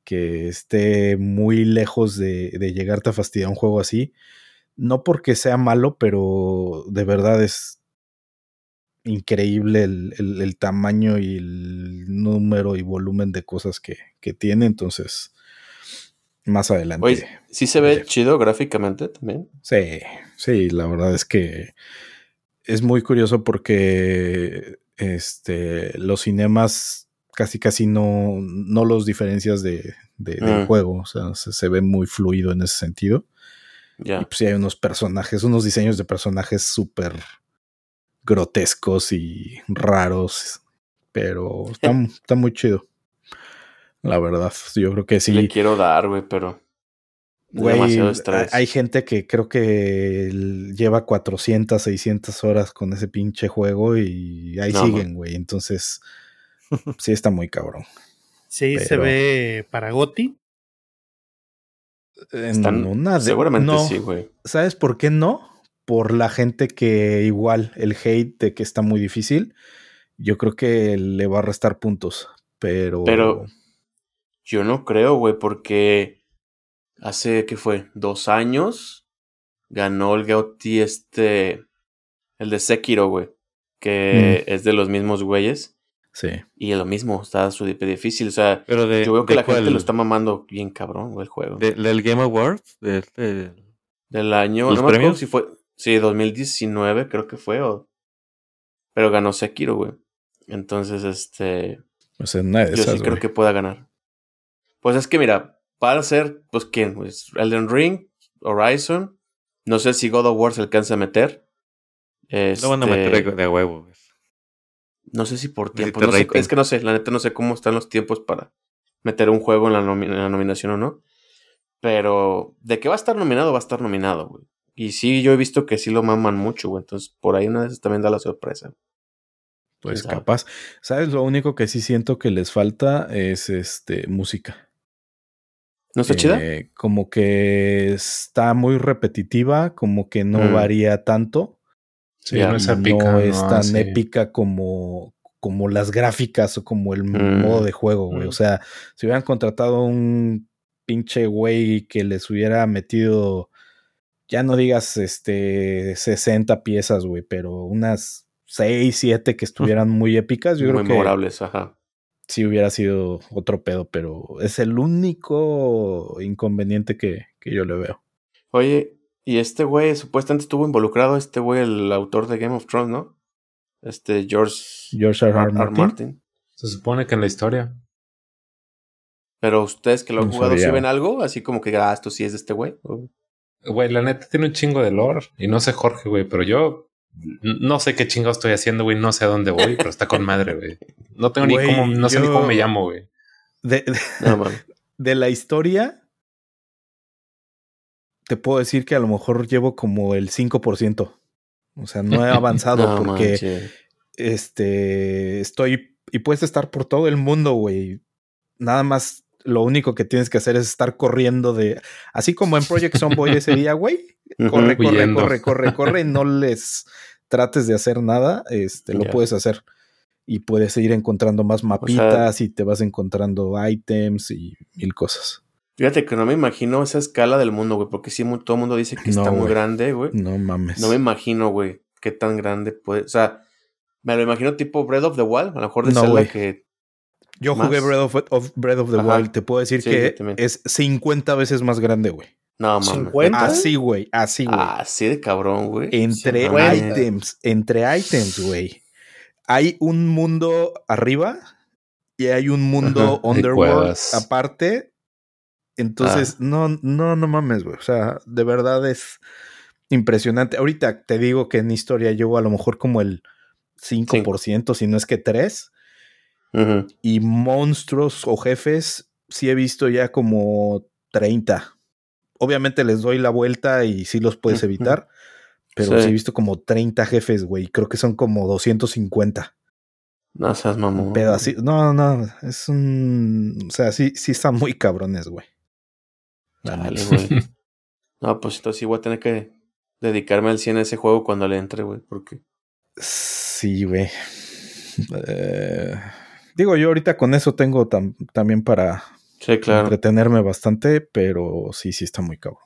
que esté muy lejos de, de llegarte a fastidiar un juego así. No porque sea malo, pero de verdad es increíble el, el- el tamaño y el número y volumen de cosas que, que tiene. Entonces, más adelante. Oye, sí se ve chido gráficamente también. Sí, sí, la verdad es que es muy curioso porque este, los cinemas casi casi no, no los diferencias de, de- del Mm. juego. O sea, se, se ve muy fluido en ese sentido. Y Ya. pues sí hay unos personajes, unos diseños de personajes súper grotescos y raros. Pero está, está muy chido. La verdad, yo creo que sí. Le quiero dar, güey, pero. Güey, demasiado hay- estrés. hay gente que creo que lleva 400, 600 horas con ese pinche juego y ahí No, siguen, güey. Entonces, sí está muy cabrón. Sí, se ve para Goti. En Están- una de- Seguramente no, sí, güey. ¿Sabes por qué no? Por la gente que igual el hate de que está muy difícil, yo creo que le va a restar puntos. Pero, Pero- Yo no creo, güey, porque hace, ¿qué fue? Dos años ganó el Gauti este, el de Sekiro, güey, que es de los mismos güeyes. sí. Y es lo mismo, está súper difícil. O sea, Pero de, yo veo que de la gente lo está mamando bien cabrón, güey, el juego. De- del Game Awards, de este, Del año, ¿Los no me acuerdo premios? si fue, sí, 2019 creo que fue, o, pero ganó Sekiro, güey. Entonces, este, O sea, una de yo esas, sí creo que pueda ganar. Pues es que mira, para ser, pues quién, pues Elden Ring, Horizon, no sé si God of War se alcanza a meter. lo van a Este, meter de, de huevo. güey. No sé si por Necesita tiempo. no sé- rating. es que no sé, la neta no sé cómo están los tiempos para meter un juego en la, nomi- en la nominación o no. Pero de que va a estar nominado, va a estar nominado, güey. Y sí, yo he visto que sí lo maman mucho, güey. Entonces, por ahí una vez también da la sorpresa. Pues capaz. ¿Sabes? Lo único que sí siento que les falta es este música. ¿No está chida? Eh, Como que está muy repetitiva, como que no Mm. varía tanto. Sí, Ya, no es épica. no es tan sí. épica como, como las gráficas o como el Mm. modo de juego, güey. Mm. O sea, si hubieran contratado un pinche güey que les hubiera metido, ya no digas este 60 piezas, güey, pero unas 6, 7 que estuvieran muy épicas, yo Muy creo que memorables, ajá. Sí hubiera sido otro pedo, pero es el único inconveniente que, que yo le veo. Oye, y este güey supuestamente estuvo involucrado, este güey, el autor de Game of Thrones, ¿no? Este George, George R. R. R. R. Martin. Martin. Se supone que en la historia. Pero ustedes que lo han No jugado, ¿sí ven algo? Así como que, ah, esto sí es de este güey. Güey, la neta tiene un chingo de lore. Y no sé Jorge, güey, pero yo no sé qué chingo estoy haciendo, güey. No sé a dónde voy, pero está con madre, güey. No tengo Güey, ni cómo, no sé ni cómo me llamo, güey. De, de- No, mames. de la historia, te puedo decir que a lo mejor llevo como el 5%. O sea, no he avanzado No porque este estoy y puedes estar por todo el mundo, güey. Nada más lo único que tienes que hacer es estar corriendo de así como en Project Zomboid ese día, güey. Corre, corre, Huyendo. corre, corre, corre, no les trates de hacer nada, este lo puedes hacer. y puedes ir encontrando más mapitas y te vas encontrando items y mil cosas. Fíjate que no me imagino esa escala del mundo, güey, porque sí, todo el mundo dice que No, está muy grande, güey. No mames. No me imagino, güey, qué tan grande puede. O sea, me lo imagino tipo Breath of the Wild, a lo mejor de No, que. Yo más. jugué Breath of, of- Breath of the Ajá. Wild. Te puedo decir Sí, que es 50 veces más grande, güey. No, mames. 50. Así, güey. Así, güey. Ah, sí, de cabrón, güey. entre Sí, items, entre items, güey. Hay un mundo arriba y hay un mundo Ajá, underworld aparte. Entonces, no, no, no mames, güey. O sea, de verdad es impresionante. Ahorita te digo que en historia llevo a lo mejor como el 5%, si no es que 3%. Y monstruos o jefes, sí he visto ya como 30. Obviamente les doy la vuelta y sí los puedes evitar. Pero Sí. sí he visto como 30 jefes, güey. Creo que son como 250. No seas mamón. Pero así, no, no, es un. O sea, sí, sí están muy cabrones, güey. Neta. güey. No, pues entonces sí voy a tener que dedicarme al 100 a ese juego cuando le entre, güey, porque. Sí, güey. Eh, digo, yo ahorita con eso tengo tam- también para Sí, claro. entretenerme bastante, pero sí, sí está muy cabrón.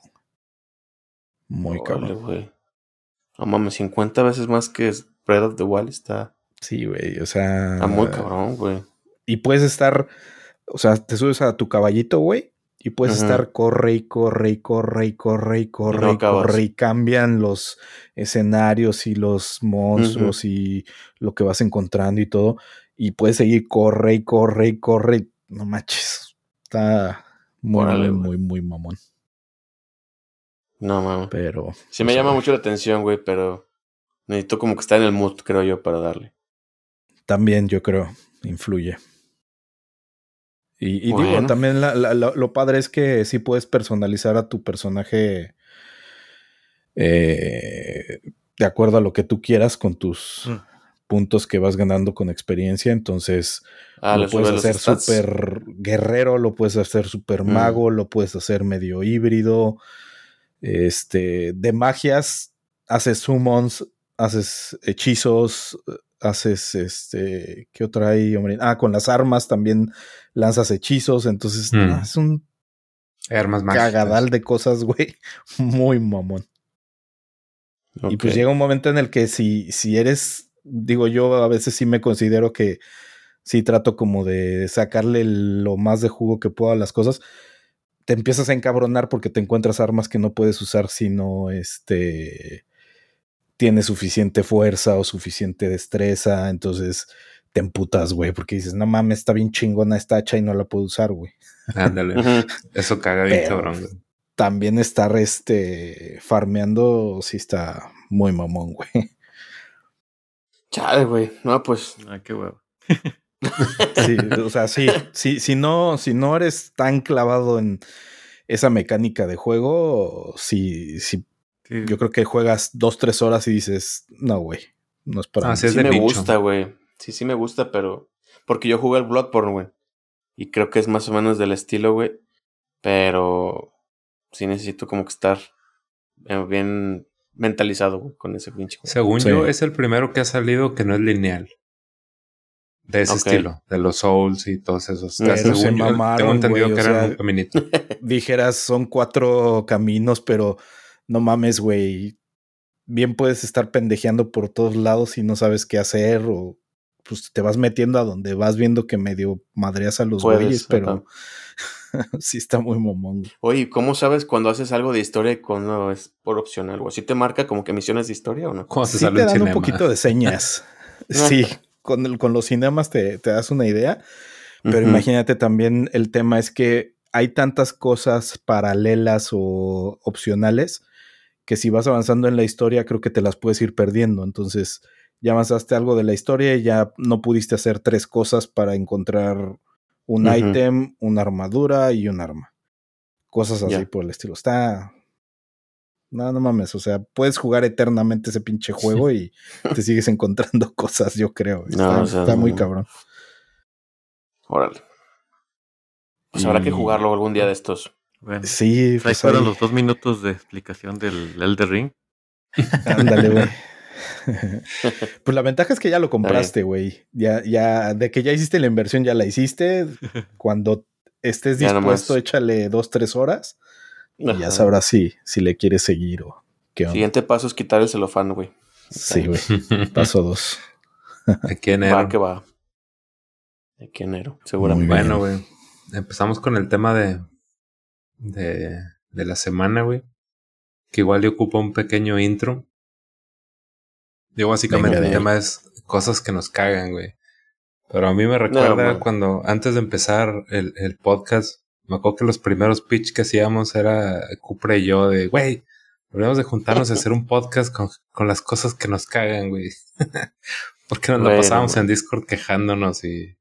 Muy Órale, cabrón. güey. No mames, 50 veces más que Breath of the Wild está, Sí, güey. O sea. está muy cabrón, güey. Y puedes estar. O sea, te subes a tu caballito, güey. Y puedes estar corre y corre y corre y corre y corre y corre y cambian los escenarios y los monstruos y lo que vas encontrando y todo. Y puedes seguir corre y corre y corre. No manches. Está muy, Órale, muy, muy, mamón. No mames. Pero. Sí me llama mucho la atención, güey, pero necesito como que estar en el mood, creo yo, para darle. También yo creo, influye. Y, y digo, también la- la- lo, lo padre es que sí puedes personalizar a tu personaje eh, de acuerdo a lo que tú quieras con tus Mm. Puntos que vas ganando con experiencia. Entonces, Ah, lo puedes hacer súper guerrero, lo puedes hacer súper Mm. mago, lo puedes hacer medio híbrido. Este, de magias, haces summons, haces hechizos, haces este, ¿qué otra hay, hombre? Ah, con las armas también lanzas hechizos, entonces Mm. no, es un Armas mágicas. cagadal de cosas, güey, muy mamón. Y pues llega un momento en el que si, si eres, digo yo, a veces sí me considero que sí trato como de sacarle lo más de jugo que puedo a las cosas. Te empiezas a encabronar porque te encuentras armas que no puedes usar si no este, tienes suficiente fuerza o suficiente destreza. Entonces te emputas, güey, porque dices, no mames, está bien chingona esta hacha y no la puedo usar, güey. Ándale. Eso caga bien Pero- cabrón. güey. También estar este, farmeando sí está muy mamón, güey. Chale, güey. No, pues. Ah, qué huevo. Sí, o sea, sí, sí, si no, si no eres tan clavado en esa mecánica de juego, sí, sí, Sí. yo creo que juegas dos, tres horas y dices, no, güey, no es para Ah, mí". sí, es Sí de me nicho. gusta, güey. Sí, sí me gusta, pero. Porque yo jugué al Bloodborne, güey. Y creo que es más o menos del estilo, güey. Pero. Sí necesito como que estar eh, bien mentalizado, güey, con ese pinche. Según Sí. yo, es el primero que ha salido que no es lineal. De ese estilo, de los Souls y todos esos. Pero Según se yo, tengo entendido güey, que eran sea, un caminito. Dijeras, son cuatro caminos, pero no mames, güey. Bien puedes estar pendejeando por todos lados y no sabes qué hacer o pues te vas metiendo a donde vas viendo que medio madreas a los güeyes, pero. sí está muy momón. Oye, ¿cómo sabes cuando haces algo de historia y cuando es por opcional, güey? ¿Sí te marca como que misiones de historia o no? Cuando sí te un dan un cinema. poquito de señas. sí, con, el- con los cinemas te, te das una idea, pero imagínate también el tema es que hay tantas cosas paralelas o opcionales que si vas avanzando en la historia creo que te las puedes ir perdiendo. Entonces ya avanzaste algo de la historia y ya no pudiste hacer tres cosas para encontrar un ítem, una armadura y un arma. Cosas así por el estilo. Está... No, no mames, o sea, puedes jugar eternamente ese pinche juego y te sigues encontrando cosas, yo creo. Está, No, o sea, está muy no. cabrón. Órale. Pues habrá que jugarlo algún día de estos. Bueno, Sí, ahí pues fueron ahí- los dos minutos de explicación del Elder Ring. ándale, güey. pues la ventaja es que ya lo compraste, güey. Ya, ya, de que ya hiciste la inversión, ya la hiciste. Cuando estés dispuesto, échale dos, tres horas. Y ya sabrás si, si le quieres seguir o qué onda. Siguiente paso es quitar el celofán, güey. Sí, güey. Paso dos. Aquí enero. Va que va. Aquí enero, seguramente. Bueno, güey. Empezamos con el tema de, de, de la semana, güey. Que igual le ocupa un pequeño intro. Digo, básicamente Venga el tema es cosas que nos cagan, güey. Pero a mí me recuerda cuando, antes de empezar el, el podcast, me acuerdo que los primeros pitch que hacíamos era Cupra y yo de, güey, deberíamos de juntarnos y hacer un podcast con, con las cosas que nos cagan, güey. Porque nos la Bueno, pasábamos güey. en Discord quejándonos y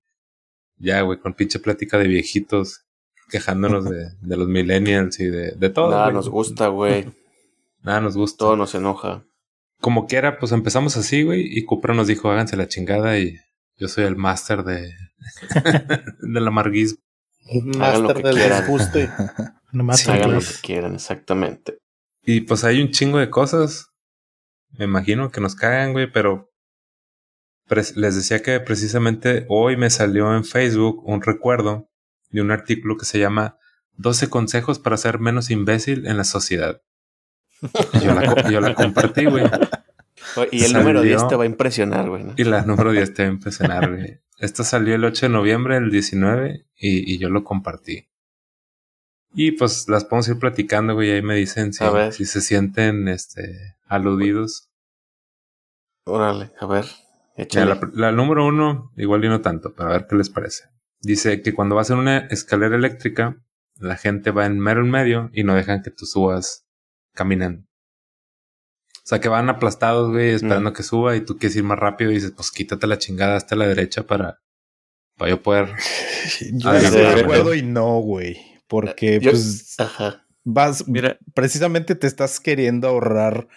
ya, güey, con pinche plática de viejitos, quejándonos de, de los millennials y de, de todo. Nada güey. nos gusta, güey. Nada nos gusta. Todo nos enoja. Como quiera, pues empezamos así, güey, y Cupra nos dijo, háganse la chingada y yo soy el máster de, del amarguismo. Hagan lo Master que del quieran. desguste. Nomás Sí, Hagan lo que quieran, exactamente. Y pues hay un chingo de cosas, me imagino que nos cagan, güey, pero les decía que precisamente hoy me salió en Facebook un recuerdo de un artículo que se llama 12 consejos para ser menos imbécil en la sociedad. Yo la, co- yo la compartí, güey. Y el Salió- número 10 te va a impresionar, güey. ¿no? Y la número 10 te va a impresionar, güey. Esta salió el 8 de noviembre del 19 y, y yo lo compartí. Y pues las podemos ir platicando, güey. Ahí me dicen si, se sienten este, aludidos. Órale, a ver. La, la número uno, igual y no tanto, pero a ver qué les parece. Dice que cuando vas en una escalera eléctrica, la gente va en mero en medio y no dejan que tú subas caminando. O sea, que van aplastados, güey, esperando que suba y tú quieres ir más rápido y dices, pues quítate la chingada hasta la derecha para, para yo poder. Yo estoy de acuerdo y no, güey. Porque Yo- pues Ajá. vas, Mira, precisamente te estás queriendo ahorrar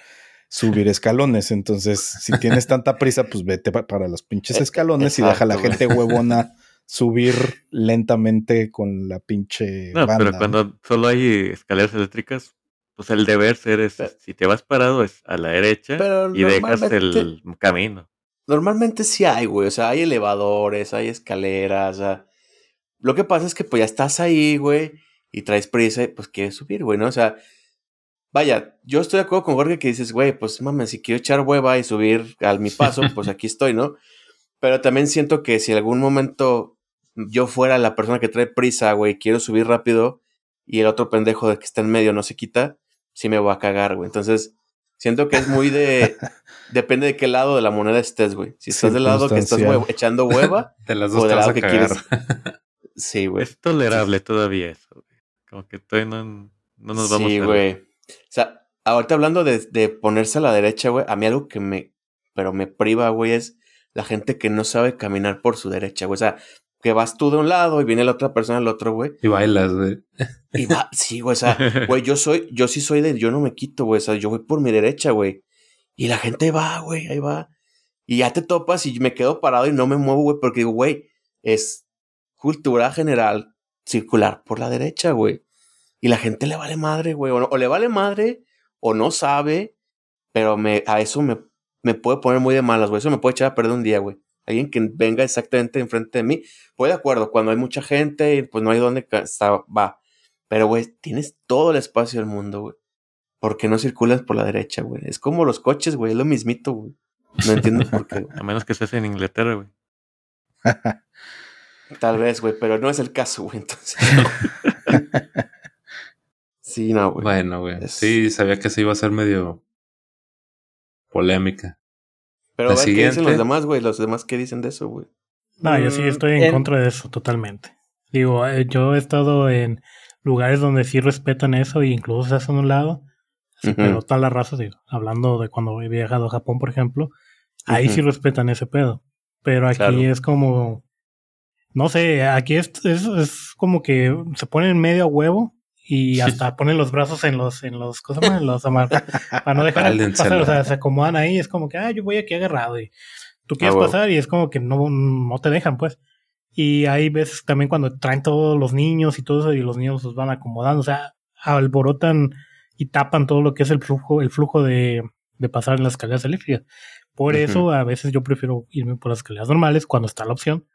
subir escalones. Entonces, si tienes tanta prisa, pues vete pa- para los pinches Eh, escalones y deja a la gente huevona subir lentamente con la pinche no, banda. pero cuando solo hay escaleras eléctricas, pues el deber ser es, Pero- si te vas parado es a la derecha y dejas el camino. Normalmente sí hay, güey. O sea, hay elevadores, hay escaleras. O sea, lo que pasa es que pues ya estás ahí, güey, y traes prisa y pues quieres subir, güey, ¿no? O sea, vaya, yo estoy de acuerdo con Jorge que dices, güey, pues mames, si quiero echar hueva y subir al mi paso, pues aquí estoy, ¿no? Pero también siento que si algún momento yo fuera la persona que trae prisa, güey, quiero subir rápido y el otro pendejo de que está en medio no se quita, sí me voy a cagar, güey. Entonces, siento que es muy de... Depende de qué lado de la moneda estés, güey. Si estás del lado que estás hue- echando hueva, De las O dos de te vas lado a que cagar. sí, güey. Es tolerable todavía eso. güey. Como que todavía no, no nos vamos sí, a... güey. O sea, ahorita hablando de, de ponerse a la derecha, güey, a mí algo que me, pero me priva, güey, es la gente que no sabe caminar por su derecha, güey. O sea, que vas tú de un lado y viene la otra persona del otro, güey. Y bailas, güey. Y va, sí, güey, o sea, güey, yo soy, yo sí soy de, yo no me quito, güey, o sea, yo voy por mi derecha, güey. Y la gente va, güey, ahí va. Y ya te topas y me quedo parado y no me muevo, güey, porque digo, güey, es cultura general circular por la derecha, güey. Y la gente le vale madre, güey, o, no- o le vale madre o no sabe, pero me, a eso me, me puede poner muy de malas, güey. Eso me puede echar a perder un día, güey. Alguien que venga exactamente enfrente de mí. Voy de acuerdo, cuando hay mucha gente pues no hay dónde está, va. Pero, güey, tienes todo el espacio del mundo, güey. ¿Por qué no circulas por la derecha, güey? Es como los coches, güey, es lo mismito, güey. No entiendo por qué. güey. A menos que estés en Inglaterra, güey. Tal vez, güey, pero no es el caso, güey, entonces. sí, no, güey. Bueno, güey. Es- Sí, sabía que se iba a ser medio polémica. Pero la a ver qué dicen los demás, güey. Los demás, ¿qué dicen de eso, güey? No, yo sí Mm, estoy en en- contra de eso totalmente. Digo, eh, yo he estado en lugares donde sí respetan eso e incluso se hacen a un lado. Pero todas las razas, digo, hablando de cuando he viajado a Japón, por ejemplo, ahí sí respetan ese pedo. Pero aquí Claro. es como, no sé, aquí es, es, es como que se ponen medio a huevo y hasta ponen los brazos en los, en los, ¿cómo se llama? En los amar- para no dejar pasar, o sea, se acomodan ahí, es como que, ah, yo voy aquí agarrado y tú quieres huevo. pasar y es como que no, no te dejan, pues. Y hay veces también cuando traen todos los niños y todo eso y los niños los van acomodando, o sea, alborotan y tapan todo lo que es el flujo, el flujo de, de pasar en las escaleras eléctricas. Por eso a veces yo prefiero irme por las escaleras normales cuando está la opción.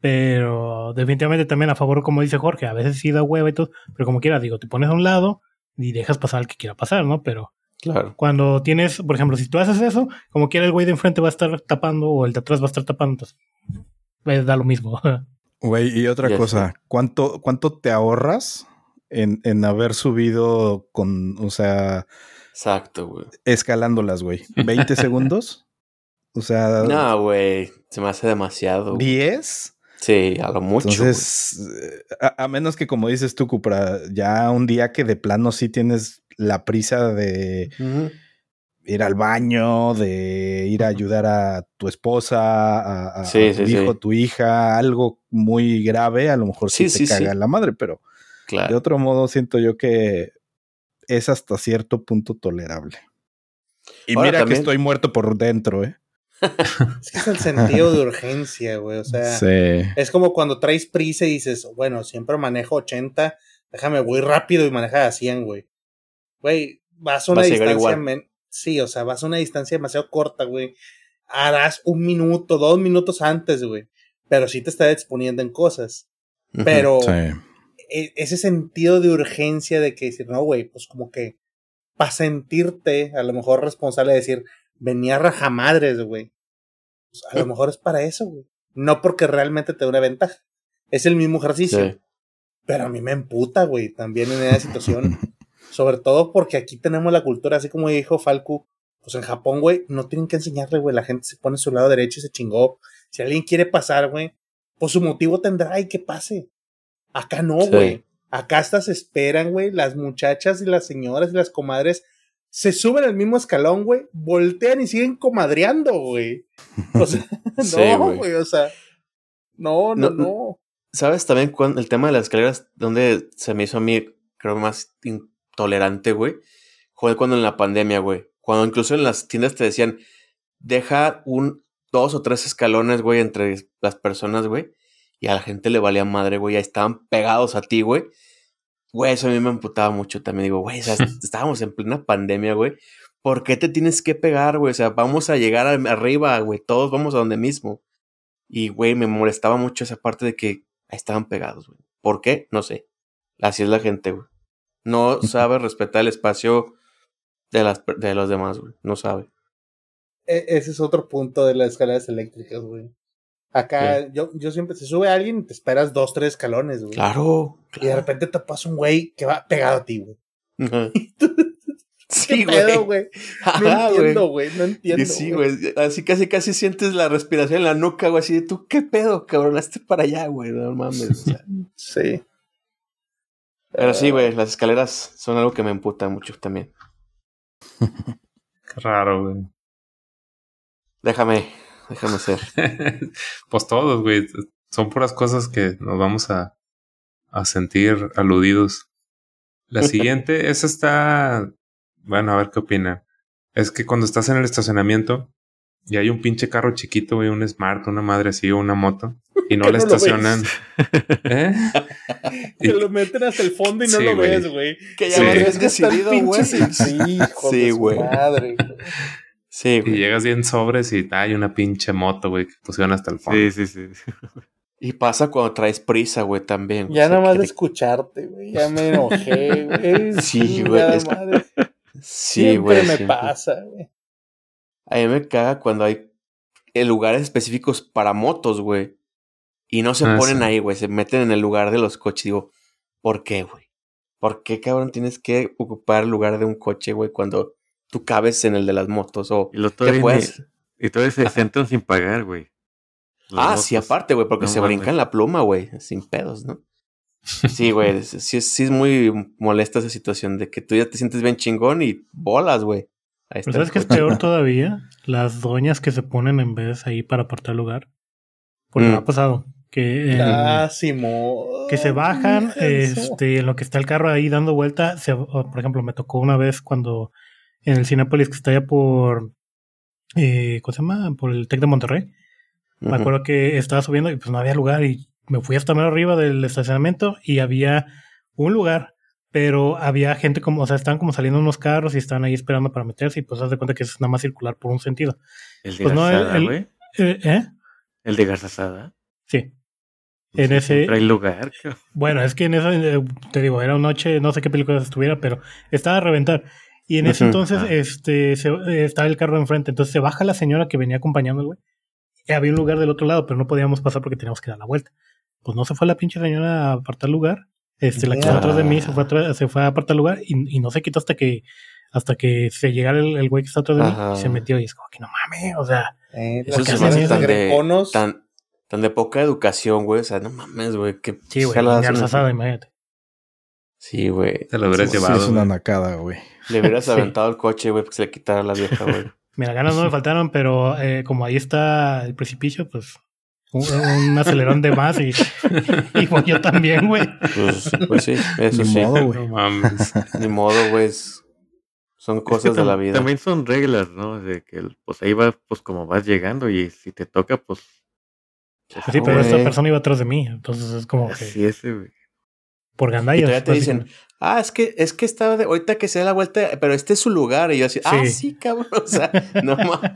Pero definitivamente también a favor, como dice Jorge, a veces sí da hueva y todo, pero como quiera, digo, te pones a un lado y dejas pasar al que quiera pasar, ¿no? Pero Claro. cuando tienes, por ejemplo, si tú haces eso, como quiera el güey de enfrente va a estar tapando o el de atrás va a estar tapando, entonces pues, da lo mismo. Güey, y otra cosa, ¿cuánto, ¿cuánto te ahorras en, en haber subido con, o sea, Exacto, güey. escalándolas, güey? ¿20 segundos? O sea, No, güey. Se me hace demasiado. güey. ¿10? Sí, a lo mucho. Entonces, eh, a, a menos que como dices tú, Cupra, ya un día que de plano sí tienes la prisa de. Ir al baño, de ir a ayudar a tu esposa, a, a- Sí, a tu sí, hijo, sí. tu hija, algo muy grave, a lo mejor sí, Sí, te sí, caga sí. la madre, pero de otro modo siento yo que es hasta cierto punto tolerable. Y Ahora, mira también- que estoy muerto por dentro, ¿eh? Es que es el sentido de urgencia, güey. O sea, Sí. es como cuando traes prisa y dices, bueno, siempre manejo 80, déjame, voy rápido y maneja a 100, güey. Güey, vas a una Vas a distancia. igual. Sí, o sea, vas a una distancia demasiado corta, güey. Harás un minuto, dos minutos antes, güey. Pero sí te está exponiendo en cosas. Pero Sí. e- ese sentido de urgencia de que decir, no, güey, pues como que para sentirte a lo mejor responsable de decir, venía rajamadres, güey. Pues, a lo mejor es para eso, güey. No porque realmente te da una ventaja. Es el mismo ejercicio. Sí. Pero a mí me emputa, güey, también en esa situación. Sobre todo porque aquí tenemos la cultura, así como dijo Falcu, pues en Japón, güey, no tienen que enseñarle, güey. La gente se pone a su lado derecho y se chingó. Si alguien quiere pasar, güey, pues su motivo tendrá y que pase. Acá no, Sí. güey. Acá estas esperan, güey. Las muchachas y las señoras y las comadres se suben al mismo escalón, güey. Voltean y siguen comadreando, güey. O sea, Sí, no, güey. O sea, no, no, No, no. ¿Sabes también cuán- el tema de las escaleras, donde se me hizo a mí, creo, más intolerante, güey? Fue cuando en la pandemia, güey. Cuando incluso en las tiendas te decían, deja un, dos o tres escalones, güey, entre las personas, güey. Y a la gente le valía madre, güey. Ya estaban pegados a ti, güey. Güey, eso a mí me emputaba mucho también. Digo, güey, o sea, estábamos en plena pandemia, güey. ¿Por qué te tienes que pegar, güey? O sea, vamos a llegar a- arriba, güey. Todos vamos a donde mismo. Y, güey, me molestaba mucho esa parte de que estaban pegados, güey. ¿Por qué? No sé. Así es la gente, güey. No sabe respetar el espacio de, las, de los demás, güey. No sabe. E- ese es otro punto de las escaleras eléctricas, güey. Acá, yo, yo siempre, se sube alguien y te esperas dos, tres escalones, güey. Claro. Y de repente te pasa un güey que va pegado a ti, güey. Ajá. ¿Qué sí, güey. No Ajá, entiendo, güey. No entiendo. Y sí, güey. Así casi casi sientes la respiración en la nuca, güey. Así de tú, ¿qué pedo, cabrón? Hazte para allá, güey. No mames. o sea. Sí. Pero sí, güey. Las escaleras son algo que me emputa mucho también. Qué raro, güey. Déjame, déjame ser. pues todos, güey. Son puras cosas que nos vamos a, a sentir aludidos. La siguiente, esa está. Bueno, a ver qué opinan. Es que cuando estás en el estacionamiento y hay un pinche carro chiquito, güey, un Smart, una madre así o una moto, y no la no estacionan. ¿Eh? Que Y- lo meten hasta el fondo y no Sí, lo güey. ves, güey. Que ya Sí. lo habías Está el decidido, pinche- güey. Sí, hijo Sí, güey. madre. Sí, Y güey. llegas bien sobres y hay una pinche moto, güey, que pusieron hasta el fondo. Sí, sí, sí. Y pasa cuando traes prisa, güey, también. güey. Ya O sea, nada más que de escucharte, güey. Ya me enojé, güey. Sí, güey, es-. Sí, Siempre güey. me siempre. pasa, güey. A mí me caga cuando hay eh, lugares específicos para motos, güey. Y no se Ah, ponen sí. ahí, güey. Se meten en el lugar de los coches. Digo, ¿por qué, güey? ¿Por qué, cabrón, tienes que ocupar el lugar de un coche, güey, cuando tú cabes en el de las motos? O Y lo ¿qué puedes? y todavía se sentan sin pagar, güey. Ah, sí, aparte, güey, porque No se brincan la pluma, güey, sin pedos, ¿no? Sí, güey, sí, es- sí es muy molesta esa situación de que tú ya te sientes bien chingón y bolas, güey. Ahí Pero está ¿sabes qué es peor todavía? Las doñas que se ponen en vez ahí para apartar lugar. Porque Mm. me ha pasado que, que se bajan, este, en lo que está el carro ahí dando vuelta. se- por ejemplo, me tocó una vez cuando en el Cinépolis que está allá por, eh, ¿cómo se llama? Por el Tec de Monterrey. Me acuerdo que estaba subiendo y pues no había lugar y me fui hasta más arriba del estacionamiento y había un lugar, Pero había gente como, o sea, estaban como saliendo unos carros y estaban ahí esperando para meterse y pues haz de cuenta que eso es nada más circular por un sentido. El de Pues no, el- Garzada, el- güey. Eh, ¿eh? El de Garzasada. Sí. En ese- hay lugar. Bueno, es que en esa, eh, te digo, era una noche, no sé qué película estuviera, pero estaba a reventar. Y en ese entonces, Ah. este, se, eh, estaba el carro enfrente. Entonces se baja la señora que venía acompañando al güey. Y había un lugar del otro lado, pero no podíamos pasar porque teníamos que dar la vuelta. Pues no se fue la pinche señora a apartar lugar. Este, la que estaba atrás de mí se fue, atrás- se fue a apartar lugar y, y no se quitó hasta que hasta que se llegara el, el güey que está atrás de Ajá. mí y se metió. Y es como que no mames, o sea, Eh, Eso las se me señoras hace tan de-. Tan, tan de poca educación, güey. O sea, no mames, güey. Que sí, güey, así. imagínate. Sí, güey. Te lo hubieras Sí, llevado. es una nacada, güey. Le hubieras Sí. aventado el coche, güey, para que se le quitara la vieja, güey. Mira, ganas no me faltaron, pero eh, como ahí está el precipicio, pues un, un acelerón de más y, y voy yo también, güey. Pues, pues sí, eso Ni sí. modo, güey. No mames. Ni modo, güey. Son Es que cosas de la vida. También son reglas, ¿no? De que el- pues ahí va, pues como vas llegando y si te toca, pues. Pues sí, pero esta güey. persona iba atrás de mí, entonces es como que Así es, güey. por Y gandallas. todavía te dicen. Ah, es que, es que está de, ahorita que se da la vuelta, pero este es su lugar. Y yo así, ah, Sí. sí, cabrón. O sea, no mames.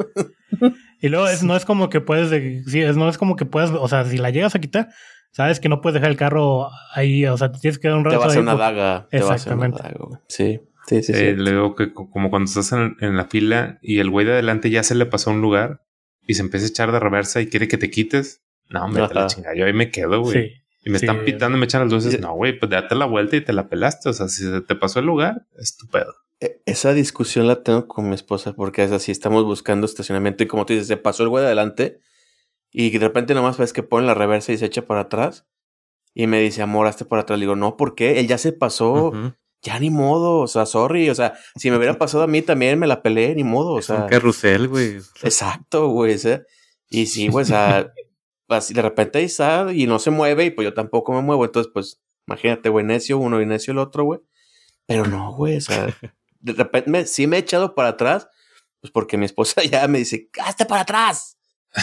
Y luego es, no es como que puedes, de- sí, es, no es como que puedes, o sea, si la llegas a quitar, sabes que no puedes dejar el carro ahí, o sea, te tienes que dar un Te rato va a hacer ahí una por- daga. Te va a hacer una Exactamente. daga, güey. Sí, sí, sí. Sí, le digo que co- como cuando estás en, en la fila y el güey de adelante ya se le pasó a un lugar y se empieza a echar de reversa y quiere que te quites. No, hombre, te la Ajá. chingada. Yo ahí me quedo, güey. Sí. Y me Sí. están pitando y me echan las luces. Y- No, güey, pues date la vuelta y te la pelaste. O sea, si se te pasó el lugar, estupendo. E- Esa discusión la tengo con mi esposa porque es así, estamos buscando estacionamiento y como tú dices, se pasó el güey de adelante y de repente nomás ves que pone la reversa y se echa para atrás y me dice, amor, hazte para atrás. Le digo, no, ¿por qué? Él ya se pasó, ya ni modo, o sea, sorry, o sea, si me hubiera pasado a mí también me la peleé, ni modo, o Es sea, un carrusel, güey. exacto, güey, o sea, y sí, güey, o sea, así de repente ahí está y no se mueve y pues yo tampoco me muevo, entonces pues imagínate, güey, necio uno y necio el otro, güey, pero no, güey, o sea, de repente me, sí me he echado para atrás, pues porque mi esposa ya me dice, hazte para atrás.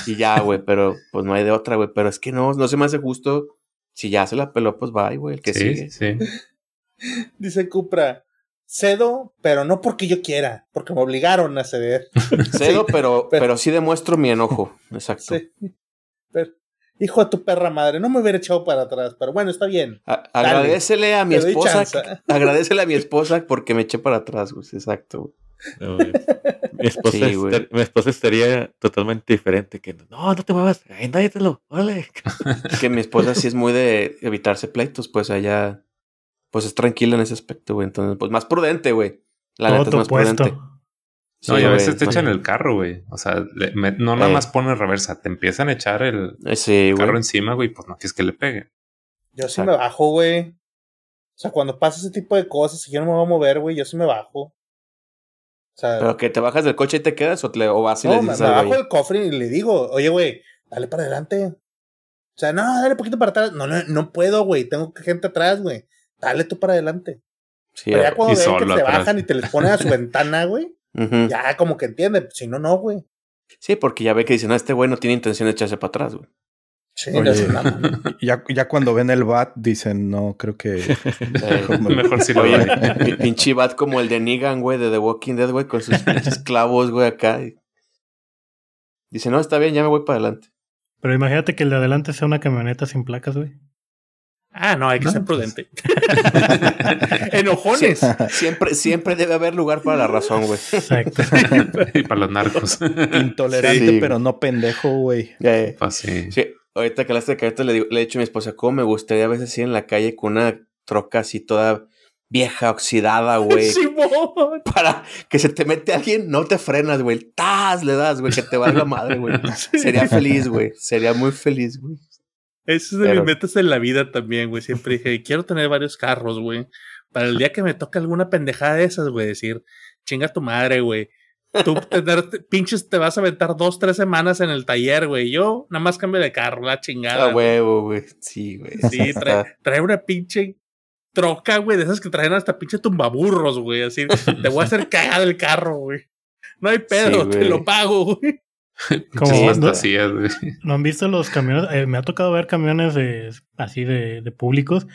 Y ya, güey, pero pues no hay de otra, güey. Pero es que no, no se me hace justo. Si ya se la peló, pues bye, güey, el que sí, sigue. sí. Dice Cupra, cedo, pero no porque yo quiera, porque me obligaron a ceder. Cedo, Sí, pero, pero- pero sí demuestro mi enojo. Exacto. Sí. Pero, hijo de tu perra madre, no me hubiera echado para atrás, pero bueno, está bien. A- agradecele a mi esposa. Agradecele a mi esposa porque me eché para atrás, güey. Exacto. güey. No, güey. mi, esposa Sí, güey. estar- mi esposa estaría totalmente diferente. Que no, no te muevas. Endáyatelo. Órale. Que mi esposa sí es muy de evitarse pleitos, pues ella, pues es tranquila en ese aspecto, güey. Entonces, pues más prudente, güey. La todo neta es más puesto. prudente. No, Sí, y a güey. veces te echan el carro, güey. O sea, le- me- no nada Eh. más pones reversa, te empiezan a echar el Eh, Sí, carro güey. encima, güey, pues no quieres que le pegue. Yo sí Exacto. me bajo, güey. O sea, cuando pasa ese tipo de cosas, si yo no me voy a mover, güey, yo sí me bajo. O sea, Pero que te bajas del coche y te quedas o, te, o vas y le no, me, dices me algo bajo del cofre y le digo, oye, güey, dale para adelante. O sea, no, dale poquito para atrás. No, no, no puedo, güey. Tengo gente atrás, güey. Dale tú para adelante. Sí, Pero ya cuando ven que se bajan y te les ponen a su ventana, güey, Ya como que entiende. Si no, no, güey. Sí, porque ya ve que dicen, no, este güey no tiene intención de echarse para atrás, güey. Sí, Oye. no Ya, ya cuando ven el bat dicen, no, creo que Mejor si lo pi- pinche bat como el de Negan, güey, de The Walking Dead, güey, con sus pinches clavos, güey, acá. y- Dice, no, está bien, ya me voy para adelante. Pero imagínate que el de adelante sea una camioneta sin placas, güey. Ah, no, hay que No, ser pues. prudente. Enojones. Siempre, siempre debe haber lugar para la razón, güey. Exacto. y para los narcos. intolerante, Sí. pero no pendejo, güey. Pues sí. Sí, ahorita que hablaste de carreta le, digo- le he dicho a mi esposa, ¿cómo me gustaría a veces ir en la calle con una troca así toda vieja, oxidada, güey? Simón. Para que se te mete alguien, no te frenas, güey. ¡Tas! Le das, güey, que te va la madre, güey. Sería feliz, güey. Sería muy feliz, güey. Ese es de Pero- mis metas en la vida también, güey. Siempre dije, quiero tener varios carros, güey. Para el día que me toque alguna pendejada de esas, güey, decir, chinga tu madre, güey. Tú tener, pinches, te vas a aventar dos, tres semanas en el taller, güey. Yo nada más cambio de carro, la chingada. A huevo, güey. Sí, güey. Sí, trae, trae una pinche troca, güey, de esas que traen hasta pinche tumbaburros, güey. Así, te voy a hacer cagar el carro, güey. No hay pedo, Sí, te lo pago, güey. Como Muchas no- fantasías, güey. ¿No han visto los camiones? Eh, me ha tocado ver camiones de, así de, de públicos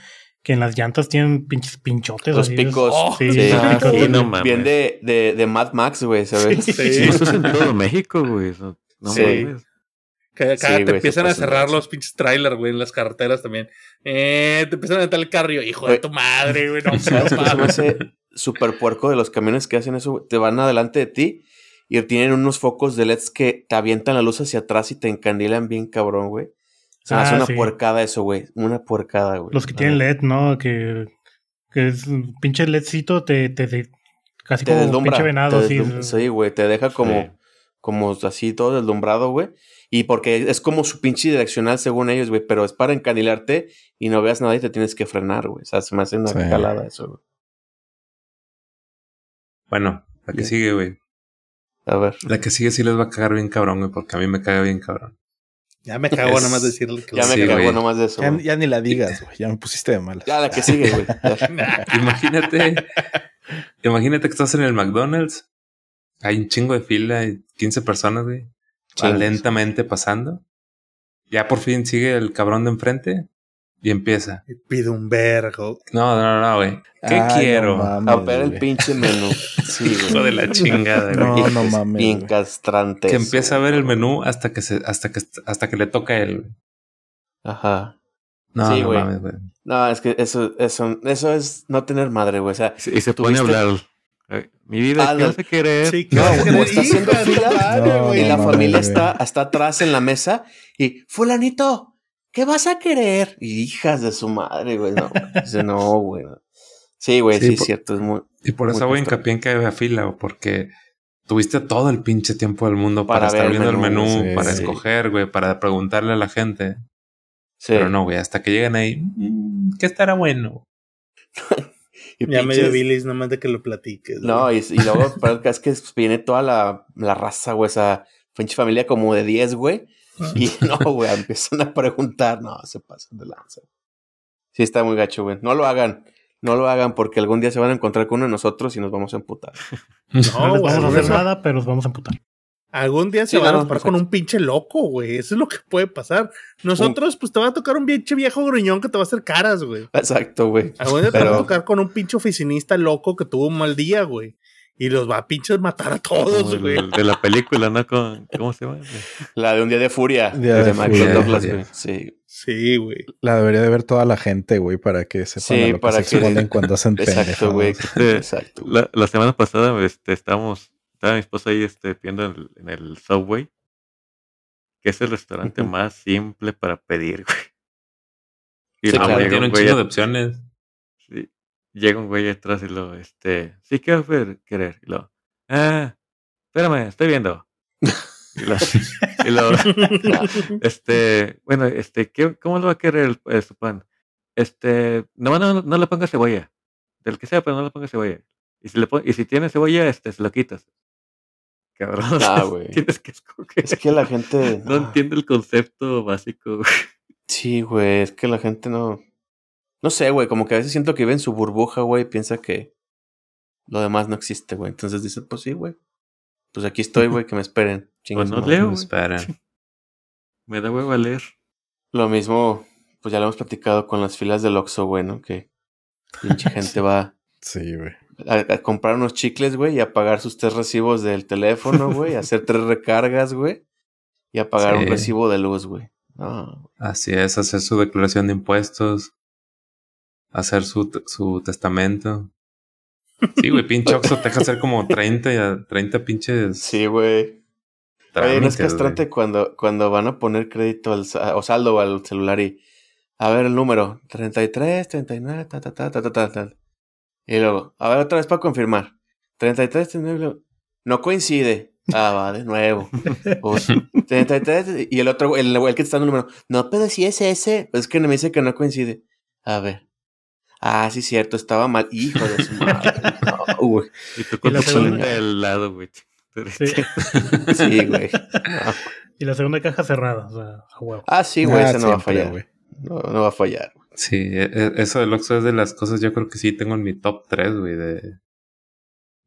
que en las llantas tienen pinches pinchotes. Los así de- picos. Sí, Sí, Ah, sí, no mames. Bien de, de, de Mad Max, güey, ¿sabes? Sí. Sí, eso es en todo México, güey. No Sí. mames. Que acá Sí, te güey, empiezan a cerrar los pinches trailers, güey, en las carreteras también. Eh, te empiezan a meter el carro hijo de tu madre, güey, no, ¿Sabes no qué se me hace súper puerco de los camiones que hacen eso? güey? Te van adelante de ti y tienen unos focos de LEDs que te avientan la luz hacia atrás y te encandilan bien cabrón, güey. Se me hace Ah, una sí. puercada eso, güey. Una puercada, güey. Los que tienen LED, ¿no? Que, que es un pinche LEDcito, te, te, te- casi Te como deslumbra. pinche venado. te sí. deslumbra. Sí, güey. Te deja como, Sí. como así todo deslumbrado, güey. Y porque es como su pinche direccional según ellos, güey. Pero es para encandilarte y no veas nada y te tienes que frenar, güey. O sea, se me hace una Sí. calada eso, güey. Bueno, que Bien. sigue, güey. A ver. La que sigue sí les va a cagar bien cabrón, güey, porque a mí me caga bien cabrón. Ya me cago Es- nada más decirle que Ya lo- me Sí, güey. nomás de eso. Ya, ni la digas, güey. Ya me pusiste de malas. Ya la que sigue, güey. Imagínate, imagínate que estás en el McDonald's, hay un chingo de fila, hay 15 personas, güey, lentamente pasando. Ya por fin sigue el cabrón de enfrente y empieza. Pido un vergo. No, no, no, güey. ¿Qué Ay, no quiero? mames, A ver el güey. pinche menú. Sí, güey. Hijo de la chingada, güey. No, no mames, Bien castrante. que empieza a ver el menú hasta que se, hasta que, hasta que le toca él. güey. Ajá. No, Sí, no güey. mames, güey. No, es que eso, eso, eso es no tener madre, güey. O sea, Y se pone a hablar. Mi vida, Ah, ¿qué no. a querer? Sí, No, güey, está haciendo fila. No, y no la familia está hasta atrás en la mesa y, fulanito, ¿qué vas a querer? Y hijas de su madre, güey. No, dice, no, güey. Sí, güey, Sí, sí, es cierto. Es muy, Y por Muy eso voy castrante. hincapié en que haya fila, porque tuviste todo el pinche tiempo del mundo para, Para estar el viendo el menú, sí, para sí. escoger, güey, para preguntarle a la gente. sí. Pero no, güey, hasta que llegan ahí, "Mm, ¿qué estará bueno? Y Ya me dio pinches- bilis nomás de que lo platiques. No, güey. y, y luego pero es que viene toda la, la raza, güey, esa pinche familia como de 10, güey. Y no, güey, empiezan a preguntar, no, se pasan de lanza. Sí, está muy gacho, güey. No lo hagan, no lo hagan porque algún día se van a encontrar con uno de nosotros y nos vamos a emputar. No, No, les vamos a algún hacer día- nada, pero los vamos a amputar. Algún día Sí, se van no, a topar con un pinche loco, güey. Eso es lo que puede pasar. Nosotros, pues te va a tocar un pinche viejo gruñón que te va a hacer caras, güey. Exacto, güey. Algún día te va a tocar con un pinche oficinista loco que tuvo un mal día, güey. Y los va a pinches matar a todos, el- güey. de la película, ¿no? ¿Cómo se llama? La de un día de furia. Día de, de Michael. Douglas, güey. Sí. Sí, güey. La debería de ver toda la gente, güey, para que sepan Sí, a lo para que se exponen cuando hacen Exacto, güey. Exacto. güey. La, la semana pasada este, estábamos, estaba mi esposa ahí este, viendo en el, en el Subway, que es el restaurante más simple para pedir, güey. Y Sí, claro, tiene un chingo de opciones. Llega un güey atrás y lo, este, sí, ¿qué va a querer? Y lo, ah, espérame, estoy viendo. Y lo, y lo- este, bueno, este, ¿qué, ¿cómo lo va a querer el, el- su pan? Este, no, no, no le ponga cebolla. Del que sea, pero no le ponga cebolla. Y si, le pon- y si tiene cebolla, este, se lo quitas. Cabrón. Ah, güey. Tienes que escoger. Es que la gente. No entiende el concepto básico. güey. Sí, güey, es que la gente no. No sé, güey, como que a veces siento que vive en su burbuja, güey, y piensa que lo demás no existe, güey. Entonces dice, pues sí, güey. Pues aquí estoy, güey, que me esperen. Chingue Pues no leo, No güey. espera. Me da huevo a leer. Lo mismo, pues ya lo hemos platicado con las filas del Oxxo, güey, ¿no? Que pinche gente va Sí, güey. a, a comprar unos chicles, güey, y a pagar sus tres recibos del teléfono, güey, a hacer tres recargas, güey, y a pagar un recibo de luz, güey. No, Así es, hacer su declaración de impuestos, hacer su, su testamento. Sí, güey, pinche Oxxo te deja hacer como 30, y a 30 pinches sí, güey. Oye, no es castrante cuando, cuando van a poner crédito al, o saldo al celular y a ver el número 33, 39, ta, ta, ta, ta, ta, ta, ta. Y luego, a ver otra vez para confirmar. 33, 39, luego, no coincide. Ah, va, de nuevo. Pues, 33, y el otro, el, el que está dando el número, no, pero si es ese, pues es que me dice que no coincide. A ver. Ah, sí, cierto, estaba mal. Hijo de su madre. No, güey. Y tú con la tu segunda- del lado, güey. Sí. Sí, güey. No. Y la segunda caja cerrada, o sea, a huevo. Ah, sí, güey, Ah, ese no va a fallar. güey. No, no va a fallar. Sí, e- e- eso del Oxxo es de las cosas yo creo que sí tengo en mi top 3, güey, de...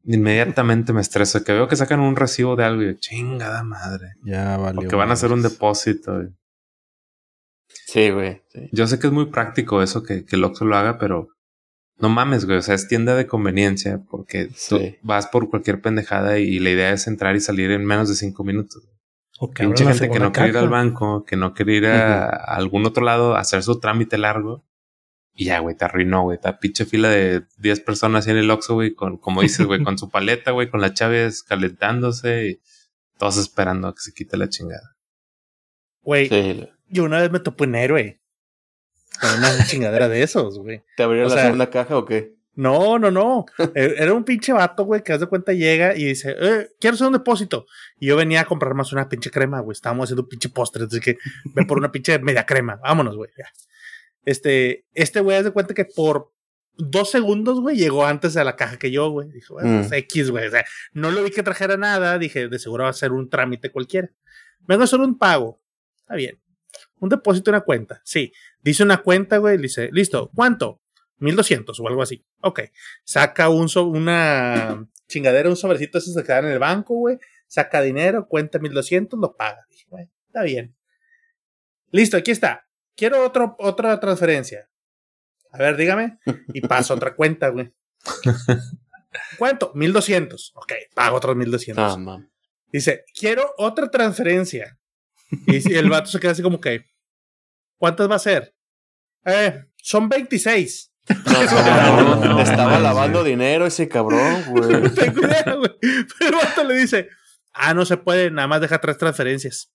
Inmediatamente me estreso, que veo que sacan un recibo de algo y yo, chingada madre. Ya valió. O que van a hacer un depósito. güey. Sí, güey. Sí. Yo sé que es muy práctico eso que, que el Oxxo lo haga, pero no mames, güey. O sea, es tienda de conveniencia porque tú vas por cualquier pendejada y la idea es entrar y salir en menos de cinco minutos. O que abran Pinche gente que no quiere ir al banco, que no quiere ir a, a algún otro lado a hacer su trámite largo. Y ya, güey, te arruinó, güey. Está pinche fila de 10 personas en el Oxxo, güey, con, como dices, güey, con su paleta, güey, con las chaves calentándose y todos esperando a que se quite la chingada. Güey, Sí. Yo una vez me topé un héroe. Con una chingadera de esos, güey. ¿Te abrieron O la sea- segunda caja o qué? No, no, no. Eh, Era un pinche vato, güey, que haz de cuenta llega y dice, eh, quiero hacer un depósito. Y yo venía a comprar más una pinche crema, güey. Estábamos haciendo un pinche postre. Así que ven por una pinche media crema. Vámonos, güey. Este, este güey haz de cuenta que por dos segundos, güey, llegó antes a la caja que yo, güey. Dijo, bueno, Mm. pues, X, güey. O sea, no lo vi que trajera nada. Dije, de seguro va a ser un trámite cualquiera. Vengo a hacer un pago. Está bien. Un depósito, una cuenta. Sí. Dice una cuenta, güey. Dice, listo. ¿Cuánto? 1200 o algo así. Ok. Saca un so- una chingadera, un sobrecito, esos se quedan en el banco, güey. Saca dinero, cuenta 1200, lo paga. Dije, güey, está bien. Listo, aquí está. Quiero otro, otra transferencia. A ver, dígame. Y paso otra cuenta, güey. ¿Cuánto? 1200. Ok, pago otros 1200. Ah, mam. Dice, quiero otra transferencia. Y el vato se queda así como que, ¿cuántas va a ser? Eh, son 26. No, no, no, no, estaba lavando dinero ese cabrón, güey. No tengo idea, güey. Pero el vato le dice, ah, no se puede, nada más deja tres transferencias.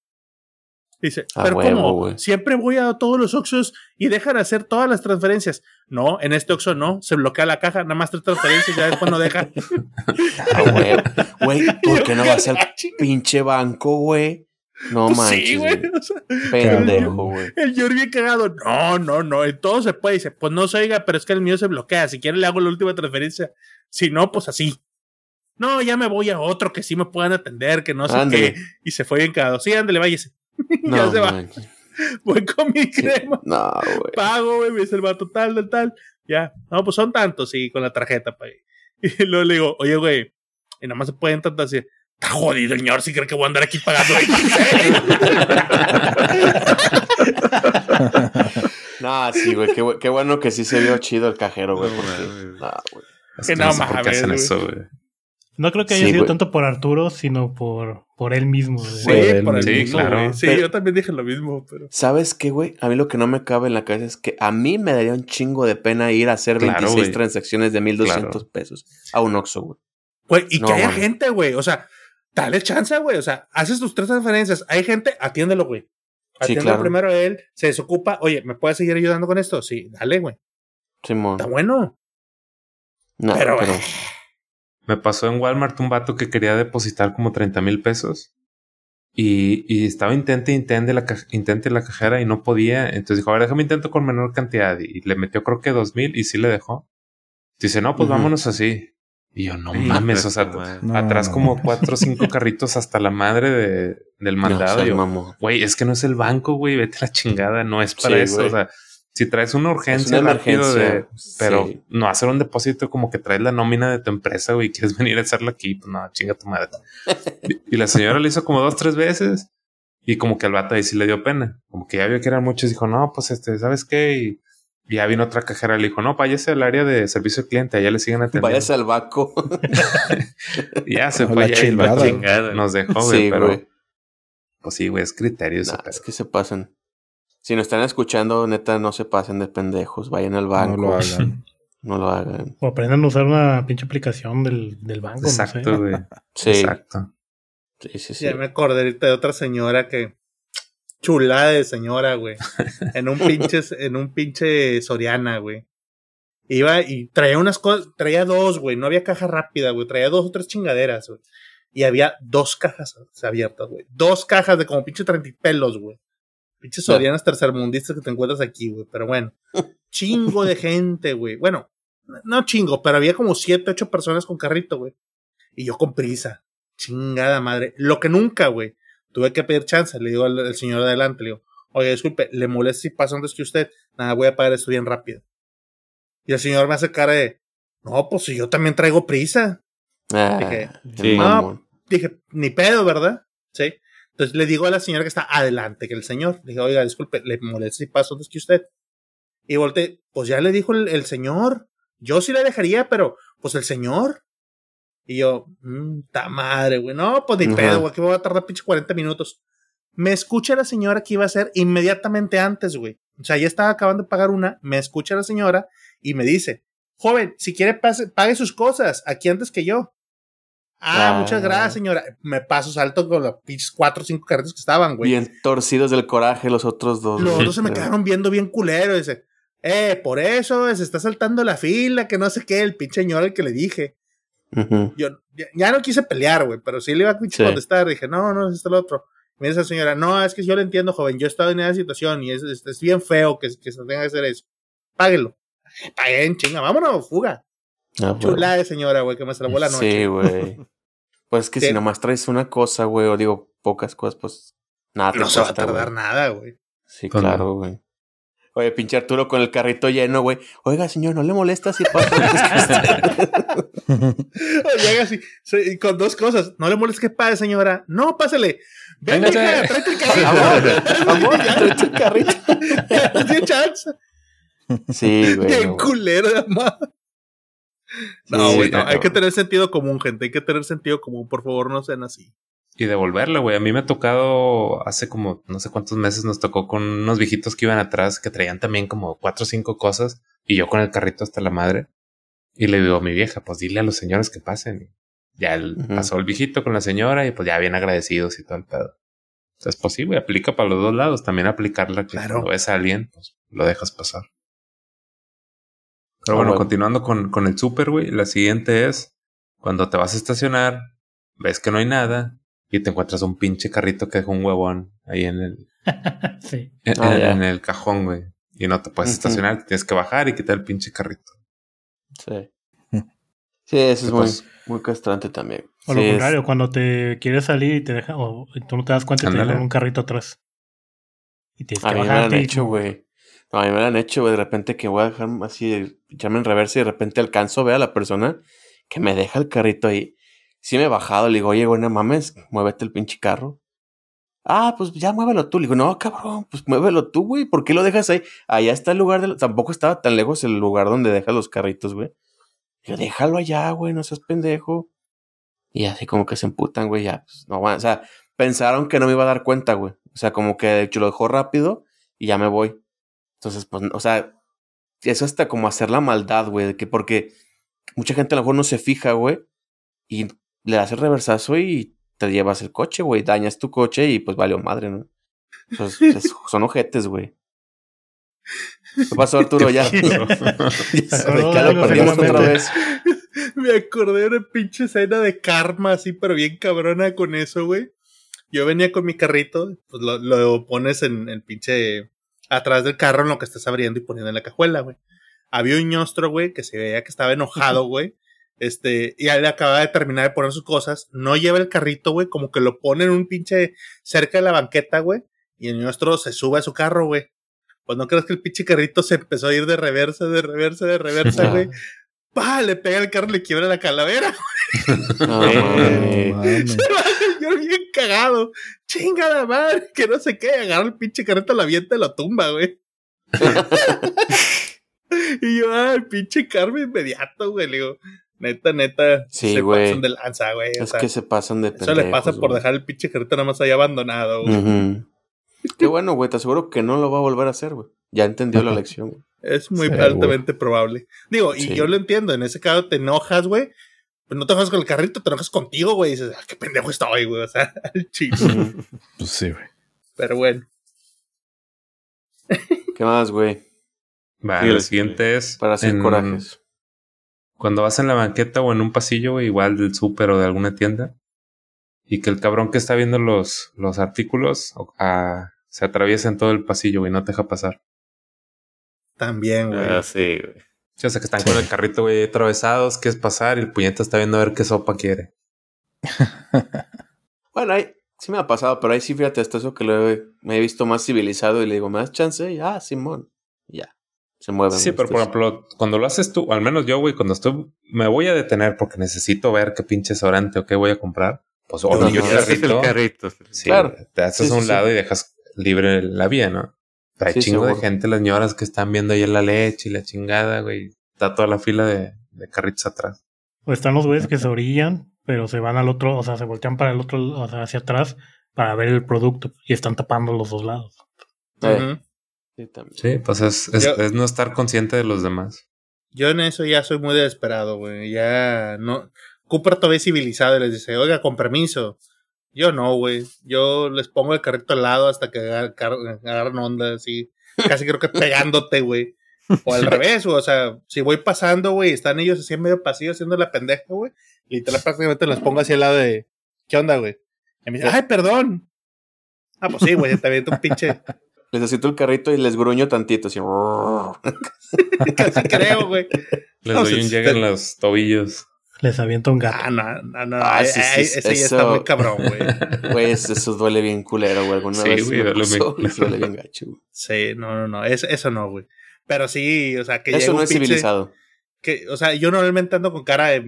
Dice, A pero huevo, ¿cómo? güey. Siempre voy a todos los Oxxos y dejan hacer todas las transferencias. No, en este Oxxo no, se bloquea la caja, nada más tres transferencias, ya después no deja. Ah, güey. ¿por qué no al Ah, chinga. pinche banco, güey? No Pues manches. sí, güey. o sea, Pendejo, güey. El George bien cagado. No, no, no. En todo se puede. Dice, pues no se oiga, pero es que el mío se bloquea. Si quiere le hago la última transferencia. Si no, pues así. No, ya me voy a otro que sí me puedan atender, que no sé Ándale. qué. Y se fue bien cagado. Sí, ándale, váyase. ya No se va. manches. Voy con mi crema. No, güey. Pago, güey. Me dice el vato tal, tal, tal. Ya. No, pues son tantos, sí, con la tarjeta, pa. Y luego le digo, oye, güey. Y nada más se pueden tanto así. Está jodido el señor si cree que voy a andar aquí pagando. No, sí, güey. Qué, bu- qué bueno que sí se vio chido el cajero, güey. No porque-. No, güey. Es Que que no no sé por qué mames, hacen güey. eso, güey. No creo que haya Sí, sido güey. tanto por Arturo, sino por, por él mismo. güey. Sí, Por él por el Sí, mismo, claro. güey. Sí, Pero- yo también dije lo mismo, pero. ¿Sabes qué, güey? A mí lo que no me cabe en la cabeza es que a mí me daría un chingo de pena ir a hacer Claro, 26 güey. transacciones de 1200 Claro. pesos a un Oxxo, güey. Güey, y No, que haya gente, güey. O sea, dale chance, güey. O sea, haces tus tres transferencias. Hay gente, atiéndelo, güey. Sí, Atiéndelo claro. primero a él, se desocupa. Oye, ¿me puedes seguir ayudando con esto? Sí, dale, güey. Simón. Está bueno. No, pero. Me pasó en Walmart un vato que quería depositar como 30 mil pesos. Y, y estaba intente, intente la, ca- intente la cajera y no podía. Entonces dijo, a ver, déjame intento con menor cantidad. Y le metió creo que dos mil y sí le dejó. Dice, no, pues vámonos así. Y yo, no Sí, mames, o sea, no mames. No, atrás no. como cuatro o cinco carritos hasta la madre de, del mandado. no. Güey, es que no es el banco, güey, vete a la chingada, no es para Sí, eso. O sea, si traes una urgencia, una rápido emergencia, de, pero sí. no hacer un depósito como que traes la nómina de tu empresa, güey, y quieres venir a hacerla aquí, pues no, chinga tu madre. y, la señora lo hizo como dos, tres veces y como que al vato ahí sí le dio pena, como que ya vio que eran muchos, dijo, no, pues este, ¿sabes qué? Y ya vino otra cajera, le dijo, no, váyase al área de servicio al cliente, allá le siguen atendiendo. Váyase al banco. Y ya se fue la allá y el vato chingada. Nos dejó, güey, sí, pero güey. pues sí, güey, es criterio. Nah, es que se pasan. Si nos están escuchando, neta, no se pasen de pendejos. Vayan al banco. No lo hagan. No lo hagan. O aprendan a usar una pinche aplicación del, del banco. no sé. Exacto, güey. Sí, Exacto. sí, sí. sí. Ya me acordé ahorita de otra señora que. Chulada de señora, güey. En un pinche, en un pinche Soriana, güey. Iba y traía unas cosas, traía dos, güey. No había caja rápida, güey. Traía dos o tres chingaderas, güey. Y había dos cajas abiertas, güey. Dos cajas de como pinche treinta y pelos, güey. Pinches Sorianas tercermundistas que te encuentras aquí, güey. Pero bueno. Chingo de gente, güey. Bueno, no chingo, pero había como siete, ocho personas con carrito, güey. Y yo con prisa. Chingada madre. Lo que nunca, güey. Tuve que pedir chance. Le digo al, al señor de adelante, le digo, oye, disculpe, ¿le molesta si paso antes que usted? Nada, voy a pagar esto bien rápido. Y el señor me hace cara de, no, pues si yo también traigo prisa. Ah, Dije, sí. mamón. Dije, ni pedo, ¿verdad? Sí. Entonces le digo a la señora que está adelante que el señor. Le digo, oiga, disculpe, le molesta si paso antes que usted. Y volteé, pues ya le dijo el, el señor. Yo sí la dejaría, pero pues el señor. Y yo, mmm, ta madre, güey. No, pues ni Ajá. pedo, güey, que voy a tardar pinche 40 minutos. Me escucha la señora que iba a hacer inmediatamente antes, güey. O sea, ya estaba acabando de pagar una. Me escucha la señora y me dice, joven, si quiere pase- pague sus cosas aquí antes que yo. Ah, Ah. muchas gracias, señora. Me paso salto con los pinches cuatro o cinco carritos que estaban, güey. Bien torcidos del coraje los otros dos. Los otros se me quedaron viendo bien culero. Dice, eh, por eso se está saltando la fila, que no sé qué, el pinche señor al que le dije. Yo ya, ya no quise pelear, güey, pero sí le iba a Sí. contestar. Dije, no, no, es el otro. Me dice la señora, no, es que yo lo entiendo, joven. Yo he estado en esa situación y es, es, es bien feo que, que se tenga que hacer eso. Páguelo. Paguen, chinga, vámonos, fuga. Ah. Chula de señora, güey, que me salvó la noche. Sí, güey. Pues es que Sí. si nomás traes una cosa, güey, o digo pocas cosas, pues nada te no se va a tardar nada, güey. Sí, Pues claro, güey. Oye, pinche Arturo con el carrito lleno, güey. Oiga, señor, ¿no le molesta si pasa Llega así, sí, con dos cosas. No le moleste que pague, señora. No, pásale. Ven, Véngase. hija, tráete el carrito. Amor, tráete el carrito. Tiene chance. Sí, güey. Culero amar. No, Sí, güey, no, no. hay que tener sentido común, gente. Hay que tener sentido común. Por favor, no sean así. Y devolverla, güey. A mí me ha tocado hace como no sé cuántos meses nos tocó con unos viejitos que iban atrás que traían también como cuatro o cinco cosas y yo con el carrito hasta la madre. Y le digo a mi vieja, pues dile a los señores que pasen. Y ya pasó el viejito con la señora y pues ya bien agradecidos y todo el pedo. Entonces, pues sí, güey, aplica para los dos lados. También aplicarla que Claro. cuando ves a alguien, pues lo dejas pasar. Pero bueno, bueno. continuando con, con el súper, güey. La siguiente es cuando te vas a estacionar, ves que no hay nada y te encuentras un pinche carrito que dejó un huevón ahí en el, sí. en, Ah, en el cajón, güey. Y no te puedes Ujú. estacionar, tienes que bajar y quitar el pinche carrito. Sí. Sí, eso es muy, Pues- muy castrante también. O Sí, lo es- contrario, cuando te quieres salir y te dejan, o tú no te das cuenta y te dejan un carrito atrás. Y tienes A que mí me lo han hecho, güey. No, a mí me lo han hecho, güey. De repente que voy a dejar así, echarme en reversa y de repente alcanzo a ver a la persona que me deja el carrito ahí. Sí me he bajado, le digo, oye, güey, no mames, muévete el pinche carro. Ah, pues ya muévelo tú. Le digo, no, cabrón, pues muévelo tú, güey. ¿Por qué lo dejas ahí? Allá está el lugar del... Tampoco estaba tan lejos el lugar donde dejas los carritos, güey. Yo, déjalo allá, güey, no seas pendejo. Y así como que se emputan, güey, ya. Pues, no, van- o sea, pensaron que no me iba a dar cuenta, güey. O sea, como que de hecho lo dejó rápido y ya me voy. Entonces, pues, o sea, eso hasta como hacer la maldad, güey, de que porque mucha gente a lo mejor no se fija, güey, y le das el reversazo y te llevas el coche, güey, dañas tu coche y pues valió madre, ¿no? Pues, es- son ojetes, güey. ¿Qué pasó, Arturo? Ya. Ya algo lo perdimos otra vez. Me acordé de una pinche escena de karma así, pero bien cabrona con eso, güey. Yo venía con mi carrito, pues lo, lo pones en el pinche atrás del carro en lo que estás abriendo y poniendo en la cajuela, güey. Había un ñostro, güey, que se veía que estaba enojado, güey. Este, y él acaba de terminar de poner sus cosas, no lleva el carrito, güey, como que lo pone en un pinche cerca de la banqueta, güey, y el ñostro se sube a su carro, güey. Pues no crees que el pinche carrito se empezó a ir de reversa, de reversa, de reversa, Ah. güey. ¡Pah! Le pega el carro y le quiebra la calavera. No, Eh, mames. No mames. Yo bien cagado. Chingada madre, que no sé qué. Agarra el pinche carrito, la avienta y lo tumba, güey. y yo, ay, pinche karma inmediato, güey. Le digo, neta, neta. Sí, se güey. pasan de lanza, güey. O Es sea, que se pasan de eso le pasa pendejos, por dejar el pinche carrito nada más ahí abandonado, güey. Qué bueno, güey. Te aseguro que no lo va a volver a hacer, güey. Ya entendió la lección, güey. Es muy altamente probable. Digo, y Sí. yo lo entiendo. En ese caso te enojas, güey. Pues no te enojas con el carrito, te enojas contigo, güey. Y dices, ah, qué pendejo estoy, güey. O sea, el. Ujú. Pues sí, güey. Pero bueno. ¿Qué más, güey? Va, Sí, la el- siguiente es. Para hacer en- corajes. Cuando vas en la banqueta o en un pasillo, güey, igual del súper o de alguna tienda, y que el cabrón que está viendo los, los artículos o- ah, se atraviesa en todo el pasillo, güey, no te deja pasar. También, güey. Ah, sí, güey. Sí, o sea, que están con el carrito, güey, atravesados, quieres pasar y el puñeta está viendo a ver qué sopa quiere. Bueno, ahí sí me ha pasado, pero ahí sí, fíjate, hasta eso que lo he, me he visto más civilizado y le digo, ¿me das chance? Y, ah, Simón. Y Ya. Se mueven. Sí, pero por ejemplo, cuando lo haces tú, al menos yo, güey, cuando estoy, me voy a detener porque necesito ver qué pinche sobrante o qué voy a comprar. Pues Yo- obvio, yo- el Ese es el carrito. carrito. Sí, Claro. te haces Sí, a un sí. lado y dejas libre la vía, ¿no? Hay Sí, chingo de gente, las señoras que están viendo ahí la leche y la chingada, güey. Está toda la fila de, de carritos atrás. O están los güeyes que se orillan, pero se van al otro, o sea, se voltean para el otro, o sea, hacia atrás para ver el producto y están tapando los dos lados. Ujú. Sí, también. Sí, pues es, es, Yo- es no estar consciente de los demás. Yo en eso ya soy muy desesperado, güey. Ya no. Cooper todavía es civilizado y les dice, oiga, con permiso. Yo no, güey. Yo les pongo el carrito al lado hasta que agarran onda así. Casi creo que pegándote, güey. O al revés, güey. O sea, si voy pasando, güey, están ellos así en medio pasillo haciendo la pendeja, güey. Literal, prácticamente los pongo así al lado de, ¿qué onda, güey? Y me dice, ay, perdón. Ah, pues sí, güey, te aviento un pinche. Les asiento el carrito y les gruño tantito, así. Casi creo, güey. Les doy un llegue en los tobillos. Les avienta un gato. Ah, no, no, no. Ah, ay, sí, sí, ay, sí, ese ya eso- está muy cabrón, güey. Güey, eso, eso duele bien culero, güey. Alguna Sí, vez güey, me duele pasó bien duele bien gacho, güey. Sí, no, no, no. Eso, eso no, güey. Pero sí, o sea, que Eso llega no un es pinche- civilizado. Que, o sea, yo normalmente ando con cara de.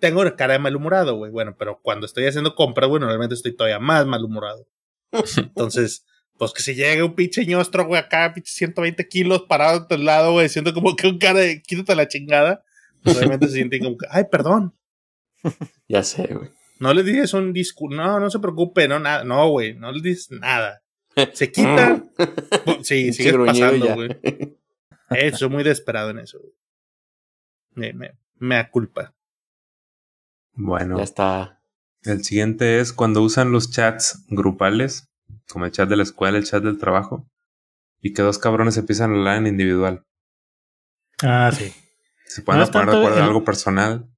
Tengo cara de malhumorado, güey. Bueno, pero cuando estoy haciendo compras, güey, normalmente estoy todavía más malhumorado. Entonces, pues que si llega un pinche ñostro, güey, acá, pinche 120 kilos parado a tu lado, güey, siendo como que un cara de quítate la chingada. Pues obviamente se siente como que, ay, perdón. Ya sé, güey. No le dices un discurso, no, no se preocupe, no, nada, no, güey, no le dices nada. Se quita. Bu- sí, sigue pasando, güey. Eh, soy muy desesperado en eso, güey. Me, me, me da culpa. Bueno, Ya está. el siguiente es cuando usan los chats grupales, como el chat de la escuela, el chat del trabajo, y que dos cabrones empiezan a hablar en individual. Ah, sí. Se pueden No es poner de tanto acuerdo en el- algo personal.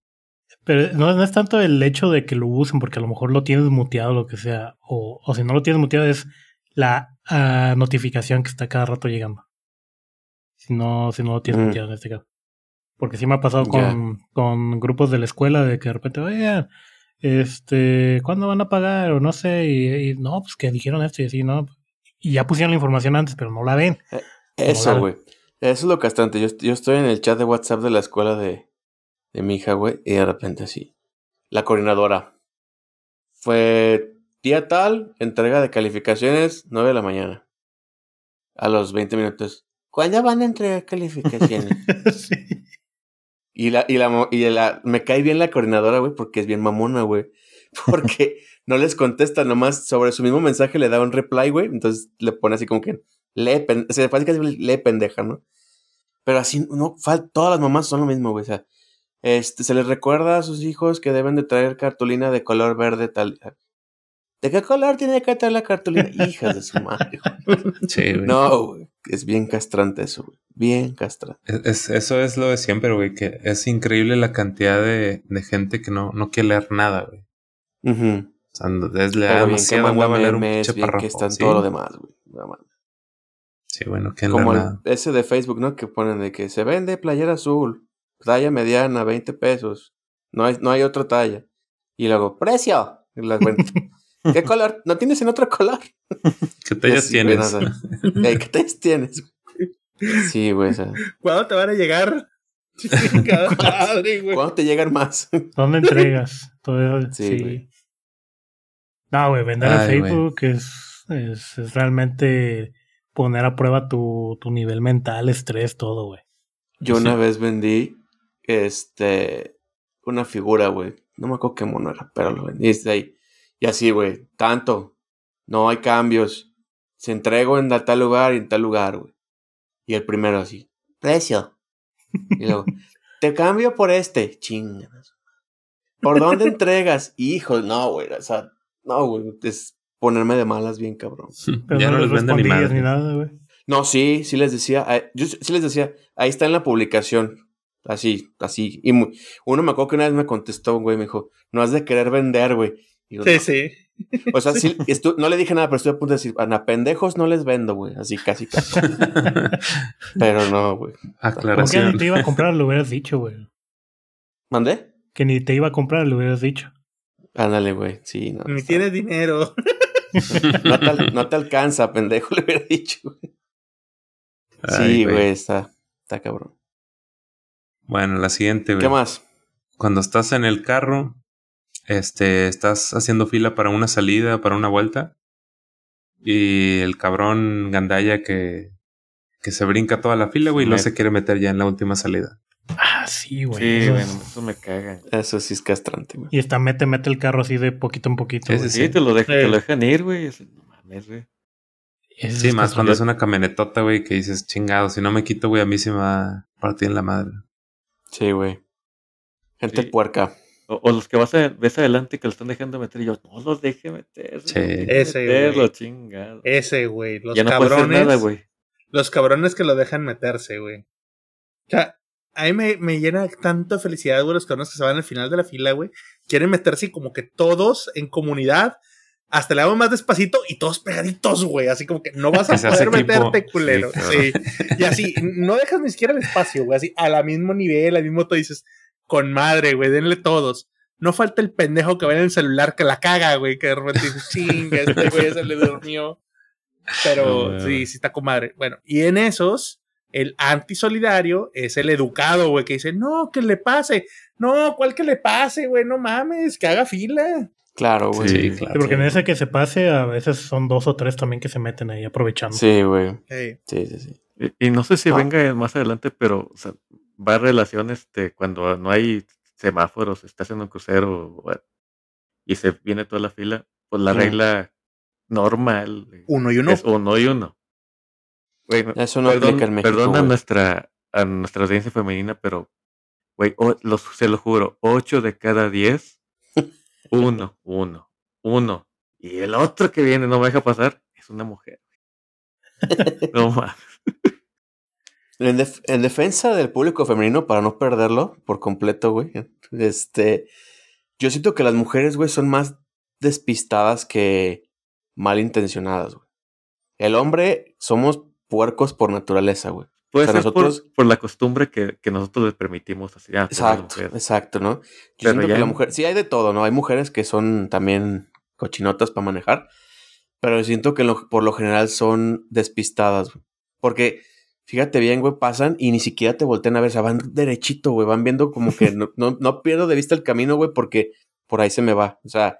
Pero no, no es tanto el hecho de que lo usen, porque a lo mejor lo tienes muteado o lo que sea. O, o si no lo tienes muteado, es la ah, notificación que está cada rato llegando. Si no, si no lo tienes Mm. muteado en este caso. Porque sí me ha pasado con, con grupos de la escuela de que de repente, oigan, este, ¿cuándo van a pagar? O no sé, y, y no, pues que dijeron esto y así, ¿no? Y ya pusieron la información antes, pero no la ven. Eso, Moral. güey. Eso es lo castrante. Yo, yo estoy en el chat de WhatsApp de la escuela de, de mi hija, güey, y de repente así. La coordinadora. Fue día tal, entrega de calificaciones, 9 de la mañana. A los 20 minutos. ¿Cuándo van a entregar calificaciones? sí. Y la, y la, y la, me cae bien la coordinadora, güey, porque es bien mamona, güey. Porque no les contesta, nomás sobre su mismo mensaje le da un reply, güey. Entonces le pone así como que lee, pen- o sea, básicamente lee pendeja, ¿no? Pero así, no, todas las mamás son lo mismo, güey. O sea, este, se les recuerda a sus hijos que deben de traer cartulina de color verde tal. ¿De qué color tiene que traer la cartulina? Hijas de su madre. güey. Sí, güey. No, güey. Es bien castrante eso, güey. Bien castrante. Es- es- eso es lo de siempre, güey, que es increíble la cantidad de, de gente que no, no quiere leer nada, güey. Ujú. O sea, es, le da manda hueva leer un pinche que párrafo. está en Sí. todo lo demás, güey. No. Sí, bueno, que Como el- nada. ese de Facebook, ¿no? Que ponen de que se vende playera azul, talla mediana, 20 pesos. No hay, no hay otra talla. Y luego, precio. Las. ¿Qué color? ¿No tienes en otro color? ¿Qué tallas tienes? no, o sea, "Ey, ¿Qué tallas tienes? Sí, güey. ¿Cuándo te van a llegar? Madre, güey. ¿Cuándo te llegan más? ¿Dónde entregas? Todo Sí, sí. güey. No, güey, vender en Ay, güey. Facebook es, es, es realmente poner a prueba tu, tu nivel mental, estrés, todo, güey. Yo Sí. una vez vendí este una figura, güey. No me acuerdo qué mono era, pero lo vendí desde ahí. Y así, güey, tanto. No hay cambios. Se entrego en tal lugar y en tal lugar, güey. Y el primero así, precio. Y luego, te cambio por este. Chingas. ¿Por dónde entregas? Hijo, no, güey. O sea, no, güey. Es ponerme de malas bien cabrón. Pero ya no, les venden ni madre. nada, güey. No, sí, sí les decía, eh, yo sí les decía, ahí está en la publicación, así, así, y uno me acuerdo que una vez me contestó, güey, me dijo, no has de querer vender, güey. Y yo, Sí, "No". sí. O sea, sí, estu- no le dije nada, pero estuve a punto de decir, a pendejos no les vendo, güey, así casi, casi. Pero no, güey. Como que ni Aclaración. te iba a comprar, lo hubieras dicho, güey. ¿Mandé? Que ni te iba a comprar, lo hubieras dicho. Ándale, güey, sí, no. Ni está- tienes dinero. no, te, no te alcanza, pendejo, le hubiera dicho. güey. Sí, güey, está, está cabrón. Bueno, la siguiente, güey. ¿Qué más? Cuando estás en el carro este, estás haciendo fila para una salida, para una vuelta. Y el cabrón Gandaya que, que se brinca toda la fila, güey, y no se quiere meter ya en la última salida. Ah, sí, güey. Sí, Eso bueno, es- eso me caga. Eso sí es castrante, güey. Y está mete, mete el carro así de poquito en poquito. Sí, sí, Sí, te lo, dejan, Eh. te lo dejan ir, güey. No mames, güey. Eso Sí, más cuando es una camionetota, güey, que dices, chingado, si no me quito, güey, a mí se me va a partir en la madre. Sí, güey. Gente Sí. puerca. O, o los que vas a, ves adelante que lo están dejando meter y yo, no los deje meter. Sí. deje Ese, meterlo, güey. chingado. Ese, güey. Los ya no cabrones. nada, güey. los cabrones que lo dejan meterse, güey. O sea, a mí me, me llena tanto de felicidad, güey, los cabrones que se van al final de la fila, güey. Quieren meterse y como que todos en comunidad, hasta le damos más despacito y todos pegaditos, güey. Así como que no vas a poder equipo. meterte, culero. Sí, Sí, Y así, no dejas ni siquiera el espacio, güey. Así, a la mismo nivel, al mismo todo dices, con madre, güey, denle todos. No falta el pendejo que va en el celular que la caga, güey, que de repente dices, chinga, este güey ya se le durmió. Pero No, sí, sí está con madre. Bueno, y en esos, el antisolidario es el educado, güey, que dice, no, que le pase. No, ¿cuál que le pase, güey? No mames, que haga fila. Claro, güey. Sí, Sí, claro. Sí, porque en ese que se pase, a veces son dos o tres también que se meten ahí aprovechando. güey. Ey, Sí, sí, sí. Y, y no sé si Ah. venga más adelante, pero o sea, va a relación este, cuando no hay semáforos, estás en un crucero y se viene toda la fila, pues la regla normal uno y uno. es uno y uno. Güey, no- Eso no perdón, aplica en México. perdón a nuestra, a nuestra audiencia femenina, pero, güey, o- los- se lo juro, ocho de cada diez, uno, uno, uno. Y el otro que viene no me deja pasar es una mujer. No mames. En, def- en defensa del público femenino, para no perderlo por completo, güey. Este. Yo siento que las mujeres, güey, son más despistadas que malintencionadas, güey. El hombre somos puercos por naturaleza, güey. Puede O sea, ser nosotros- por, la costumbre que, que nosotros les permitimos así. ah, pues, Exacto, exacto, ¿no? Yo Pero siento que la mujer, sí hay de todo, ¿no? Hay mujeres que son también cochinotas para manejar, pero siento que lo- por lo general son despistadas, güey. Porque, fíjate bien, güey, pasan y ni siquiera te voltean a ver, o sea, van derechito, güey, van viendo como que no, no, no pierdo de vista el camino, güey, porque por ahí se me va, o sea,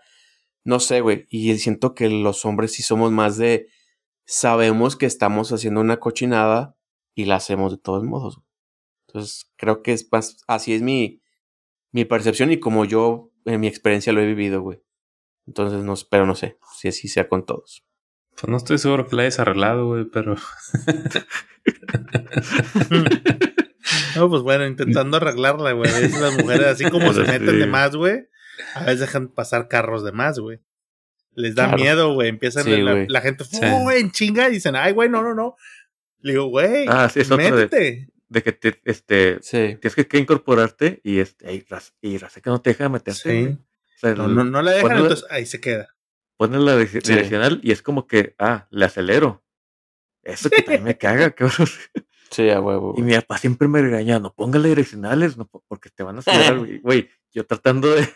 no sé, güey, y siento que los hombres sí somos más de, sabemos que estamos haciendo una cochinada y la hacemos de todos modos, güey. Entonces, creo que es más, así es mi, mi percepción y como yo en mi experiencia lo he vivido, güey. Entonces, no, pero no sé si así sea con todos. Pues no estoy seguro que la hayas arreglado, güey, pero No, pues bueno, intentando arreglarla, güey. A veces las mujeres, así como se meten de más, güey, a veces dejan pasar carros de más, güey. Les da Claro. miedo, güey. Empiezan Sí, la, güey. la gente, Sí. "Oh, en chinga, y dicen, ay, güey, no, no, no. Le digo, güey, Ah, sí, es de, que te, este, Sí. tienes que, que incorporarte y este, y, raz- y raza que no te deja meterte. Sí. güey. O sea, No, no, no la dejan, entonces ahí se queda. Pones la di- direccional y es como que, ah, le acelero. Eso que también me caga, cabrón. Sí, a huevo. Y mi papá siempre me regaña, no póngale direccionales, no, po- porque te van a acelerar, güey. Güey, yo tratando de,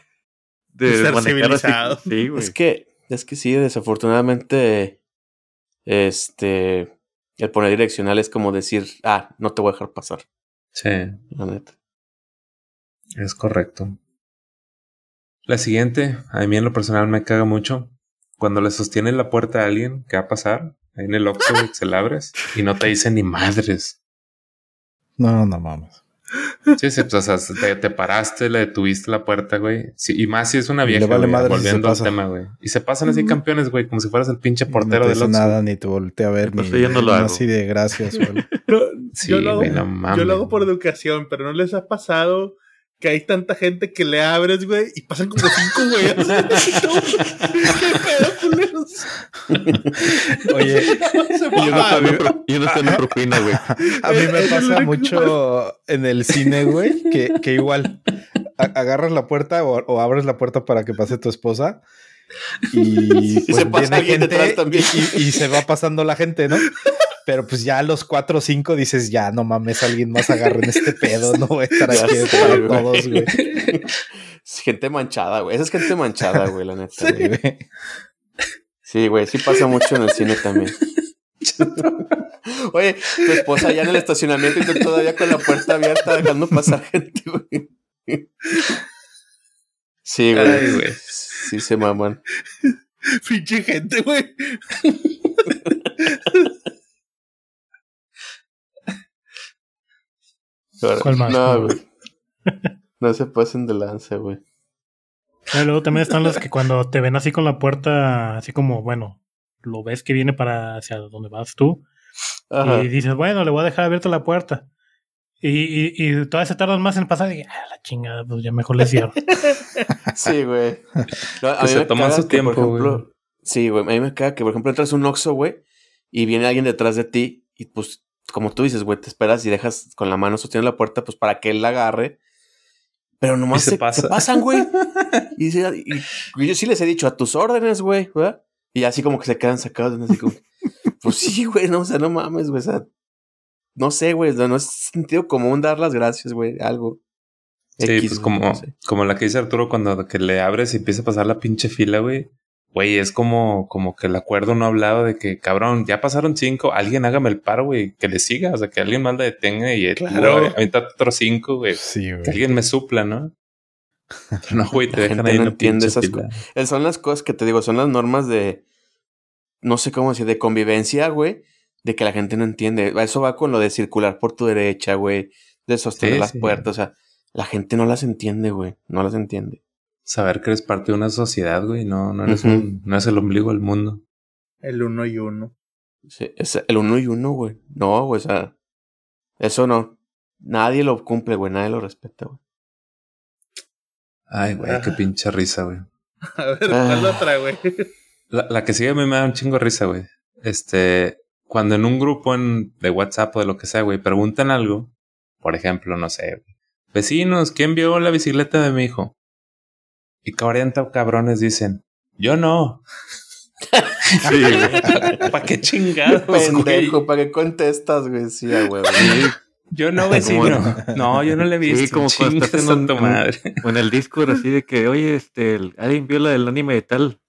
de, ser así, civilizado. Sí, güey. Es que, es que sí, desafortunadamente, este, el poner direccional es como decir, ah, no te voy a dejar pasar, sí, la neta. es correcto. La siguiente, a mí en lo personal me caga mucho. Cuando le sostiene la puerta a alguien que va a pasar, ahí en el Oxxo, güey, que se la abres y no te dice ni madres. No, no mames. Sí, sí, pues, o sea, te, te paraste, le detuviste la puerta, güey. Sí, y más si es una vieja, vale güey, madre si se volviendo al tema, güey. Y se pasan así campeones, güey, como si fueras el pinche no portero te del Oxxo. nada, ni te voltea a ver, ni no lo ni hago. así de gracias, güey. No, Sí, yo, lo hago, güey, no yo lo hago por educación, pero ¿no les ha pasado que hay tanta gente que le abres, güey, y pasan como cinco, güey? ¿Qué pedo, culeros? Oye, Se Y uno mamaron. está en propina, güey. A mí me pasa mucho en el cine, güey, que, que igual agarras la puerta o, o abres la puerta para que pase tu esposa y pues se pasa viene alguien gente detrás también. y, y se va pasando la gente, ¿no? Pero pues ya a los cuatro o cinco dices, ya no mames, alguien más agarren este pedo, no voy a estar aquí sé, para güey. todos, güey. Es gente manchada, güey. Esa es gente manchada, güey, la neta. Sí, güey. Sí, güey, sí pasa mucho en el cine también. Oye, tu esposa ya en el estacionamiento y tú todavía con la puerta abierta dejando pasar gente, güey. Sí, Ay, güey. güey. Sí se maman. Pinche gente, güey. ¿Cuál más? No, ¿Cuál güey. No se pasen de lanza, güey. Y luego también están los que cuando te ven así con la puerta, así como, bueno, lo ves que viene para hacia donde vas tú. Ajá. Y dices, bueno, le voy a dejar abierta la puerta. Y, y, y todavía se tardan más en pasar. Y, ah, la chingada, pues ya mejor le cierro. Sí, güey. No, a Que mí se me toman su que, tiempo, por ejemplo, güey. Sí, güey. A mí me caga que, por ejemplo, entras a un Oxxo, güey, y viene alguien detrás de ti y, pues, como tú dices, güey, te esperas y dejas con la mano sosteniendo la puerta, pues, para que él la agarre. Pero nomás se se, pasa. se pasan, güey. Y, y yo sí les he dicho a tus órdenes, güey, ¿verdad? Y así como que se quedan sacados, así como, pues sí, güey, no, o sea, no mames, güey, o sea, no sé, güey, no, no es sentido común dar las gracias, güey, algo. Sí, X, pues como, no sé. como la que dice Arturo cuando que le abres y empieza a pasar la pinche fila, güey. Güey, es como, como que el acuerdo no hablaba de que, cabrón, ya pasaron cinco, alguien hágame el paro, güey, que le siga, o sea, que alguien más la detenga y Claro. otros cinco, güey. Sí, Que güey. alguien me supla, ¿no? Pero no, güey, te La dejan gente ahí no entiende esas fila. Eh, Son las cosas que te digo, son las normas de, no sé cómo decir, de convivencia, güey, de que la gente no entiende. Eso va con lo de circular por tu derecha, güey, de sostener Sí, las sí. puertas, o sea, la gente no las entiende, güey, no las entiende. Saber que eres parte de una sociedad, güey, no, no eres un, no es el ombligo del mundo. El uno y uno. Sí, es el uno y uno, güey. No, güey, o sea, eso no. Nadie lo cumple, güey, nadie lo respeta, güey. Ay, güey, qué pinche risa, güey. A ver, ¿cuál Ah. otra, güey? La, la que sigue a mí me da un chingo de risa, güey. Este, cuando en un grupo en, de WhatsApp o de lo que sea, güey, preguntan algo, por ejemplo, no sé, güey, vecinos, ¿quién vio la bicicleta de mi hijo? Y 40 cabrones dicen, yo no. Sí, güey. ¿Para qué chingados, güey? Pendejo, ¿para qué contestas, güey? Sí, huevo. Yo no, vecino. No, yo no le he visto. Sí, como cuando estás en tu madre. O en el Discord así de que, oye, este, el- alguien vio la del anime de tal.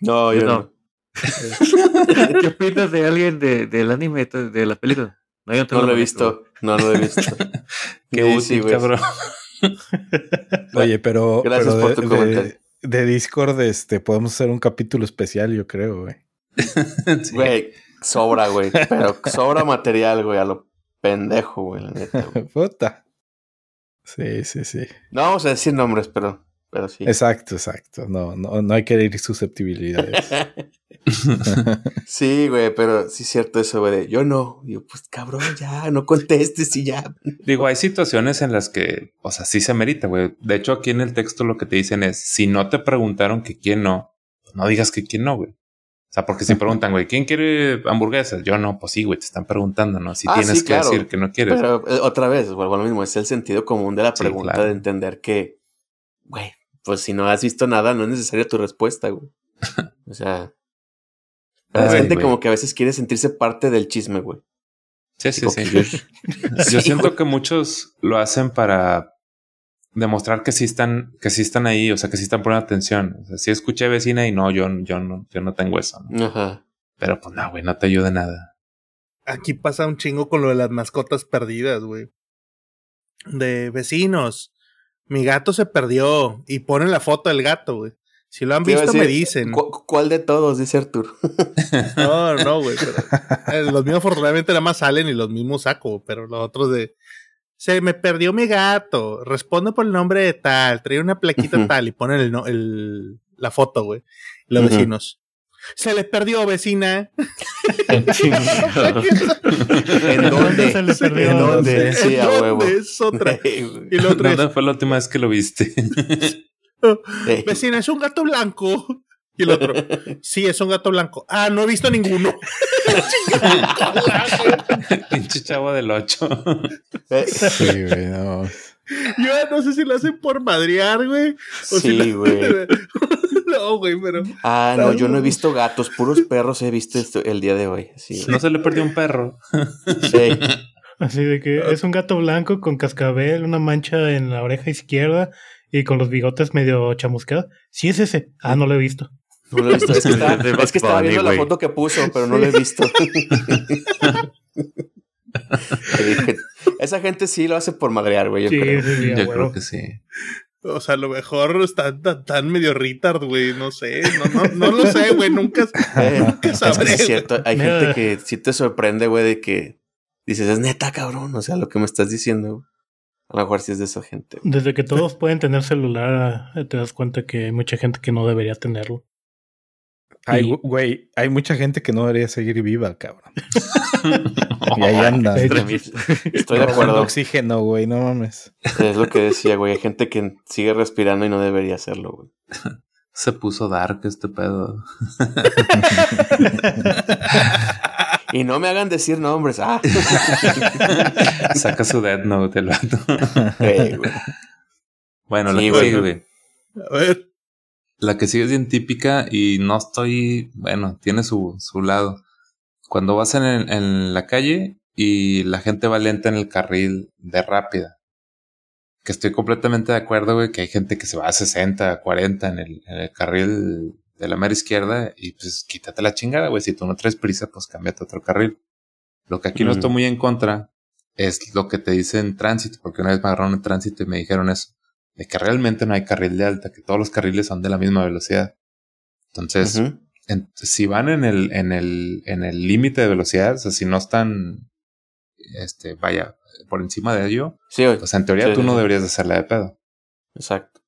No, yo Yo no. no. ¿Qué opinas de alguien de, del anime de, la película? No, yo No lo he visto. No, no lo he visto. Qué Sí, útil, sí, güey. cabrón. Oye, pero, Gracias pero por de, tu de- comentario. de Discord, este, podemos hacer un capítulo especial, yo creo, güey. Sí. Güey, sobra, güey. Pero sobra material, güey, a lo pendejo, güey, la neta, güey. Puta. Sí, sí, sí. No vamos a decir nombres, pero, pero sí. Exacto, exacto. No, no, no hay que herir susceptibilidades. sí, güey, pero sí es cierto eso, güey. de, Yo no. Digo, pues cabrón, ya, no contestes y ya. Digo, hay situaciones en las que, o sea, sí se merita, güey. De hecho, aquí en el texto lo que te dicen es, si no te preguntaron que quién no, pues no digas que quién no, güey. O sea, porque si preguntan, güey, ¿quién quiere hamburguesas? Yo no, pues sí, güey, te están preguntando, ¿no? Si Ah, tienes sí, que claro. decir que no quieres. Pero eh, otra vez, vuelvo a lo mismo, es el sentido común de la Sí, pregunta claro. de entender que, güey, pues si no has visto nada, no es necesaria tu respuesta, güey. O sea, la Ay, gente güey. como que a veces quiere sentirse parte del chisme, güey. Sí, sí, sí. Yo, siento güey. que muchos lo hacen para demostrar que sí están, que sí están ahí, o sea, que sí están poniendo atención. O sea, sí escuché vecina y no, yo, yo no, yo no tengo eso. ¿no? Ajá. Pero pues no, güey, no te ayuda nada. Aquí pasa un chingo con lo de las mascotas perdidas, güey. De vecinos. Mi gato se perdió. Y ponen la foto del gato, güey. Si lo han visto, me dicen. ¿cu- ¿Cuál de todos? Dice Arturo. No, no, güey. eh, los míos afortunadamente nada más salen y los mismos saco, pero los otros de. Se me perdió mi gato. Responde por el nombre de tal. Trae una plaquita tal y ponen el, no- el, la foto, güey. Los Ujú. vecinos. Se les perdió, vecina. ¿En dónde? se le perdió? ¿En dónde? ¿En Sí, a dónde? huevo. Es otra. Y lo otro es, ¿Dónde fue la última vez que lo viste? vecina, es un gato blanco. Y el otro, sí, es un gato blanco. Ah, no he visto ninguno. Pinche chavo del 8. Eh, Sí, güey, no. Yo no sé si lo hacen por madrear, güey. O si Sí, la- güey. No, güey, pero. Ah, no, yo no he visto gatos, puros perros he visto esto el día de hoy. Sí, No se le perdió un perro. sí. Así de que es un gato blanco con cascabel, una mancha en la oreja izquierda y con los bigotes medio chamuscados. Sí es ese. Ah, no lo he visto. No lo he visto. Es que, estaba- De es que estaba Bugs viendo la foto que puso, pero no lo he visto. Esa gente sí lo hace por madrear, güey. Yo Sí, creo. sí, Yo creo que sí. O sea, a lo mejor están tan, tan medio retard, güey. No sé. No, no, no lo sé, güey. Nunca, Eh, nunca es que sabré. es cierto, hay gente que sí te sorprende, güey, de que dices, es neta, cabrón. O sea, lo que me estás diciendo. güey. A lo mejor sí es de esa gente. güey. Desde que todos pueden tener celular, eh, te das cuenta que hay mucha gente que no debería tenerlo. Ay, Y- güey, hay mucha gente que no debería seguir viva, cabrón. Y ahí anda. Estoy de acuerdo. Oxígeno, güey, no mames. Es lo que decía, güey. Hay gente que sigue respirando y no debería hacerlo, güey. Se puso dark este pedo. Y no me hagan decir nombres. Ah, Saca su Dead Note el vato. güey. Bueno, Sí, que güey. sigue, güey. A ver. La que sigue es bien típica y no estoy, bueno, tiene su, su lado. Cuando vas en, en la calle y la gente va lenta en el carril de rápida. Que estoy completamente de acuerdo, güey, que hay gente que se va a 60, 40 en el, en el carril de la mera izquierda y pues quítate la chingada, güey. Si tú no traes prisa, pues cámbiate a otro carril. Lo que aquí no estoy muy en contra es lo que te dicen tránsito, porque una vez me agarraron en tránsito y me dijeron eso de que realmente no hay carril de alta, que todos los carriles son de la misma velocidad. Entonces, en- si van en el, en el, en el límite de velocidad, o sea, si no están, este, vaya, por encima de ello, Sí, güey. pues en teoría Sí, tú sí, no deberías de hacerla de pedo. Exacto.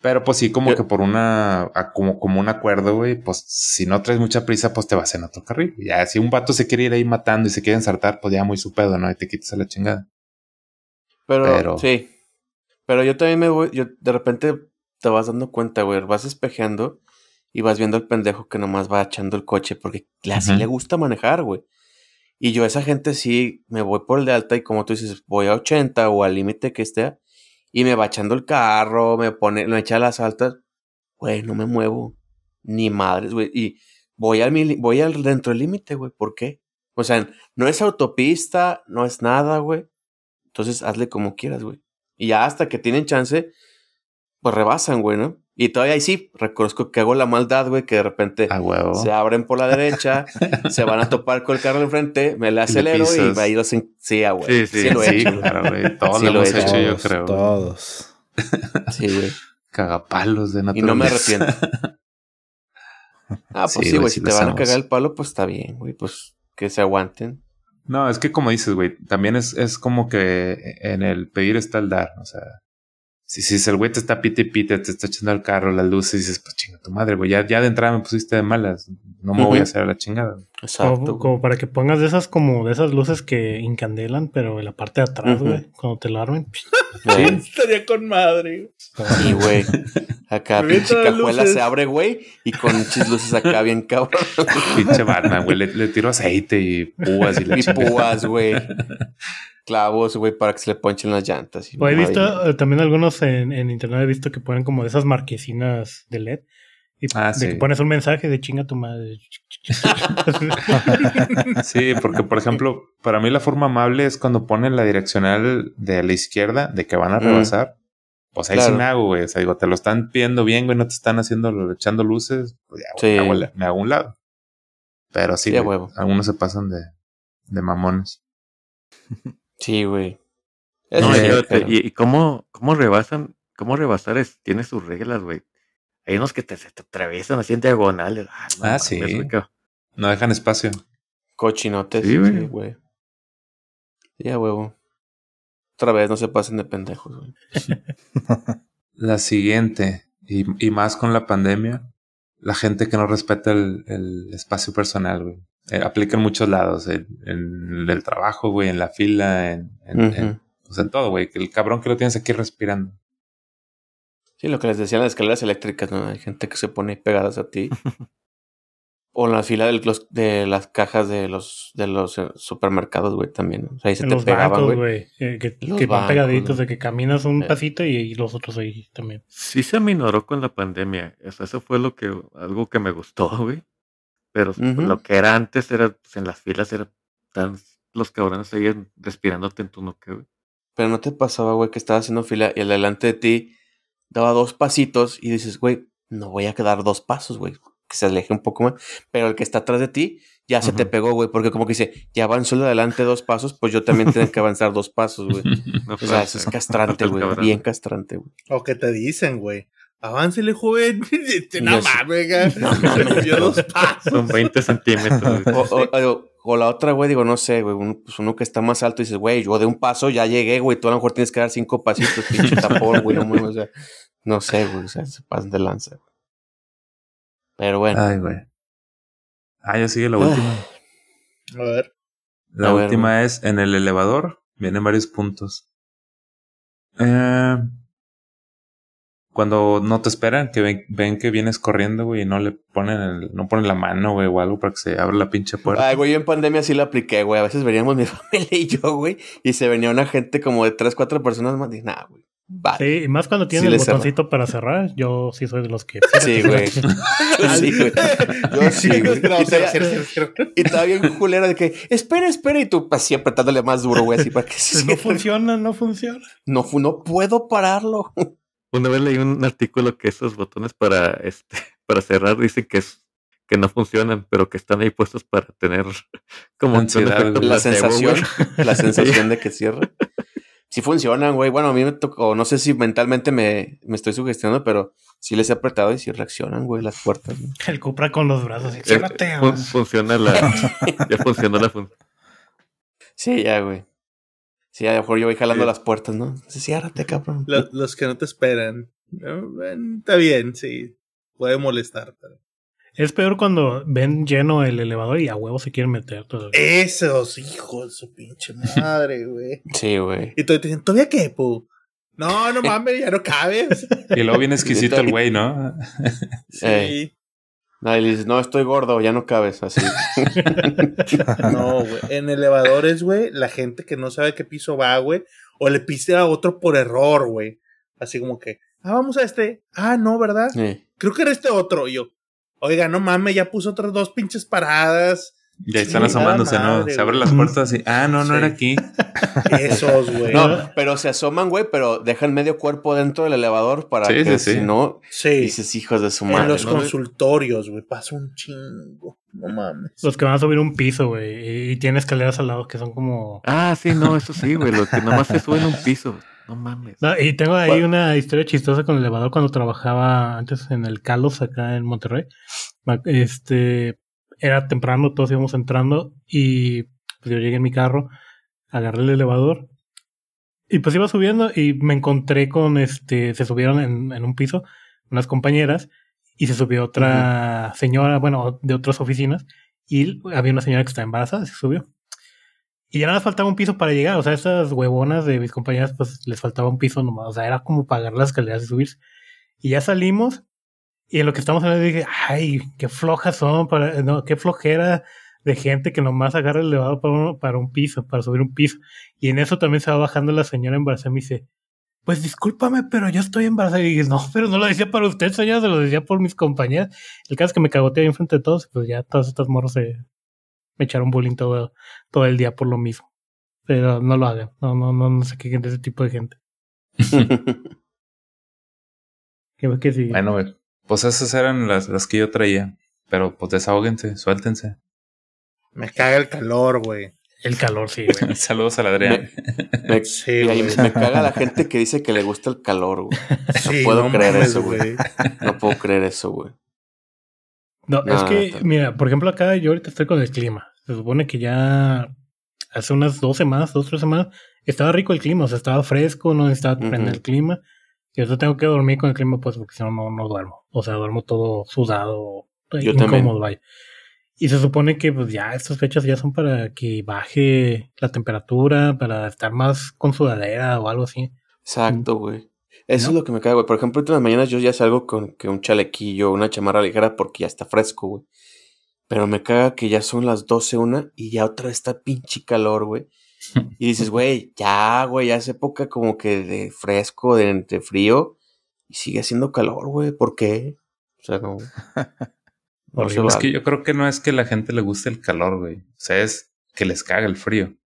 Pero pues sí, como Yo- que por una, como, como un acuerdo, güey, pues si no traes mucha prisa, pues te vas en otro carril. Ya, si un vato se quiere ir ahí matando y se quiere ensartar, pues ya muy su pedo, ¿no? Y te quitas a la chingada. Pero, Pero- sí. Pero yo también me voy, yo de repente te vas dando cuenta, güey, vas espejeando y vas viendo al pendejo que nomás va echando el coche porque así le gusta manejar, güey. Y yo a esa gente sí me voy por el de alta y como tú dices, voy a 80 o al límite que esté y me va echando el carro, me pone, me echa las altas, güey, no me muevo. Ni madres, güey. Y voy al, voy al dentro del límite, güey. ¿Por qué? O sea, no es autopista, no es nada, güey. Entonces hazle como quieras, güey. Y ya hasta que tienen chance, pues rebasan, güey, ¿no? Y todavía ahí sí, reconozco que hago la maldad, güey, que de repente A huevo. se abren por la derecha, se van a topar con el carro enfrente, me le acelero y, pisas. ahí los... en- Sí, ah, güey. Sí, Sí, sí, lo he sí, hecho. claro, güey. Todos Sí lo lo hemos he hecho, hecho, yo Todos, creo. Todos. Sí, güey. Cagapalos de Y naturaleza. no me arrepiento. Ah, pues Sí, sí, güey, sí si te van a cagar el palo, pues está bien, güey. Pues que se aguanten. No, es que como dices, güey, también es, es como que en el pedir está el dar. O sea, si, si el güey te está pite y pite, te está echando el carro, las luces, y dices, pues chinga tu madre, güey, ya, ya de entrada me pusiste de malas. No me voy a hacer a la chingada. Exacto. Como, para que pongas de esas como de esas luces que incandelan, pero en la parte de atrás, güey, cuando te la armen. Eh, Estaría con madre. Sí, güey. Acá pinche cajuela luces. se abre, güey. Y con pinches luces acá bien cabrón. Pinche Batman, güey, le, le tiro aceite y púas y la y púas, güey. Clavos, güey, para que se le ponchen las llantas. y O he visto eh, también algunos en, en internet, he visto que ponen como de esas marquesinas de LED. Y Ah, de sí. que pones un mensaje de chinga tu madre. Sí, porque por ejemplo, para mí la forma amable es cuando ponen la direccional de la izquierda de que van a Mm. rebasar. Pues ahí Claro. sí me hago, güey. O sea, digo, te lo están pidiendo bien, güey, no te están haciendo, echando luces. Pues ya, güey, Sí. me, hago, me un lado. Pero sí, Sí, a güey, huevo. algunos se pasan de, de mamones. Sí, güey. Eso No, sí, y, pero- y, y cómo, cómo rebasan, cómo rebasar es, tiene sus reglas, güey. Hay unos que te, te atraviesan así en diagonales. Ah, no Ah, sí. No dejan espacio. Cochinotes. Sí, Sí, güey. Sí, a huevo. Otra vez, no se pasen de pendejos, güey. La siguiente, y, y más con la pandemia, la gente que no respeta el, el espacio personal, güey. Eh, aplica en muchos lados, en, en el trabajo, güey, en la fila, en, en, Ujú. en- pues en todo, güey. Que el cabrón que lo tienes aquí respirando. Sí, lo que les decían las escaleras eléctricas, ¿no? Hay gente que se pone pegadas a ti. o en la fila de, los, de las cajas de los, de los eh, supermercados, güey, también. O sea, ahí se en te los pegaban, güey. güey. eh, que, Los que van pegaditos de que caminas un Eh. pasito y, y los otros ahí también. Sí se aminoró con la pandemia. O sea, eso fue lo que, algo que me gustó, güey. Pero lo que era antes era, pues, en las filas era tan, los cabrones seguían respirándote en tu nuque, güey. Pero no te pasaba, güey, que estabas haciendo fila y el delante de ti daba dos pasitos y dices, güey, no voy a quedar dos pasos, güey. Que se aleje un poco más. Pero el que está atrás de ti ya se te pegó, güey, porque como que dice, ya avanzó el de adelante dos pasos, pues yo también tengo que avanzar dos pasos, güey. No O sea, eso es castrante, güey, bien castrante, güey. O que te dicen, güey. Aváncele, joven. no mames, güey. Se movió dos pasos. Son 20 centímetros. O, o- o- o la otra, güey, digo, no sé, güey, un- pues uno que está más alto y dices, güey, yo de un paso ya llegué, güey, tú a lo mejor tienes que dar cinco pasitos, pinche tapón, güey, no o sea, no sé, güey, o sea, se pasan de lanza, güey. Pero bueno, Ay, güey. Ah, ya sigue la última. A ver. La A ver, última es en el elevador. Vienen varios puntos. Eh, cuando no te esperan, que ven, ven que vienes corriendo, güey, y no le ponen el, no ponen la mano, güey, o algo para que se abra la pinche puerta. Ay, güey, yo en pandemia sí la apliqué, güey. A veces veníamos mi familia y yo, güey, y se venía una gente como de tres, cuatro personas más. Dije, nah, güey. Vale. Sí, y más cuando tiene Sí el botoncito para cerrar. Yo sí soy de los que. Sí, güey. Yo sí, güey. Yo sí, güey. No, Y todavía- bien culero de que, espera, espera, y tú así apretándole más duro, güey, así para que se Pues no funciona, no funciona. No, no puedo pararlo. Una vez leí un artículo que esos botones para este para cerrar dicen que es que no funcionan, pero que están ahí puestos para tener como un Ansiedad, efecto. La placebo, sensación, la sensación de que cierra. Sí funcionan, güey. Bueno, a mí me tocó, no sé si mentalmente me, me estoy sugestionando, pero sí les he apretado y sí reaccionan, güey, las puertas. ¿no? El Cupra con los brazos. Eh, fun- funciona la ya funcionó la función. Sí, ya, güey. Sí, a lo mejor yo voy jalando Sí. las puertas, ¿no? Sí, ciérrate, cabrón. Los, los que no te esperan. Está bien, sí. Puede molestar. Pero... Es peor cuando ven lleno el elevador y a huevo se quieren meter todavía. Esos hijos de su pinche madre, güey. Sí, güey. Y todavía te dicen, ¿todavía qué, pu? No, no mames, ya no cabes. Y luego viene exquisito el güey, ¿no? Sí. Nadie le dices, no, estoy gordo, ya no cabes, así. No, güey. En elevadores, güey, la gente que no sabe qué piso va, güey, o le pise a otro por error, güey. Así como que, ah, vamos a este. Ah, no, ¿verdad? Sí. Creo que era este otro. Y yo, oiga, no mames, ya puso otras dos pinches paradas. Y ahí están Sí, asomándose, ¿no? madre, Se abren las puertas y, ah, no, no Sí. era aquí. Esos, güey. No, pero se asoman, güey, pero dejan medio cuerpo dentro del elevador para Sí, que sí, sí. si no, Sí. dices hijos de su En madre. los ¿no? consultorios, güey, pasa un chingo. No mames. Los que van a subir un piso, güey. Y tiene escaleras al lado que son como. Ah, sí, no, eso sí, güey, lo que nomás se suben un piso. No mames. No, y tengo ahí una historia chistosa con el elevador cuando trabajaba antes en el Calos acá en Monterrey. Este era temprano, todos íbamos entrando y pues yo llegué en mi carro, agarré el elevador y pues iba subiendo y me encontré con este, se subieron en, en un piso unas compañeras y se subió otra señora, bueno, de otras oficinas y había una señora que estaba embarazada, se subió. Y ya nada más faltaba un piso para llegar. O sea, esas huevonas de mis compañeras, pues les faltaba un piso nomás. O sea, era como pagar las escaleras y subirse. Y ya salimos. Y en lo que estamos hablando dije, ay, qué flojas son, para, no, qué flojera de gente que nomás agarra el elevador para, uno- para un piso, para subir un piso. Y en eso también se va bajando la señora embarazada y me dice, pues discúlpame, pero yo estoy embarazada. Y dije, no, pero no lo decía para usted, señora, se lo decía por mis compañeras. El caso es que me cagoteé ahí enfrente de todos, pues ya todas estas morros se, me echaron bullying todo, todo el día por lo mismo. Pero no lo hagan. No, no, no, no sé qué gente ese tipo de gente. ¿Qué, qué sigue? Bueno, güey. Pues esas eran las, las que yo traía. Pero pues desahóguense, suéltense. Me caga el calor, güey. El calor, sí, güey. Saludos al Adrián. Me, Sí, y ahí güey. me caga la gente que dice que le gusta el calor, güey. Sí, puedo creer mames, eso, güey. No puedo creer eso, güey. No, No, es que, no, no. mira, por ejemplo, acá yo ahorita estoy con el clima. Se supone que ya hace unas dos semanas, dos, tres semanas, estaba rico el clima, o sea, estaba fresco, no necesitaba Ujú. prender el clima. Y ahorita tengo que dormir con el clima, pues, porque si no, no, no duermo. O sea, duermo todo sudado, Yo incómodo, también. vaya. Y se supone que, pues, ya estas fechas ya son para que baje la temperatura, para estar más con sudadera o algo así. Exacto, güey. Eso ¿No? es lo que me caga, güey. Por ejemplo, en las mañanas yo ya salgo con que un chalequillo, una chamarra ligera porque ya está fresco, güey. Pero me caga que ya son las 12, una y ya otra vez está pinche calor, güey. Y dices, güey, ya, güey, ya es época como que de fresco, de, de frío. Y sigue haciendo calor, güey. ¿Por qué? O sea, no. no se Horrible. Es que yo creo que no es que la gente le guste el calor, güey. O sea, es que les caga el frío.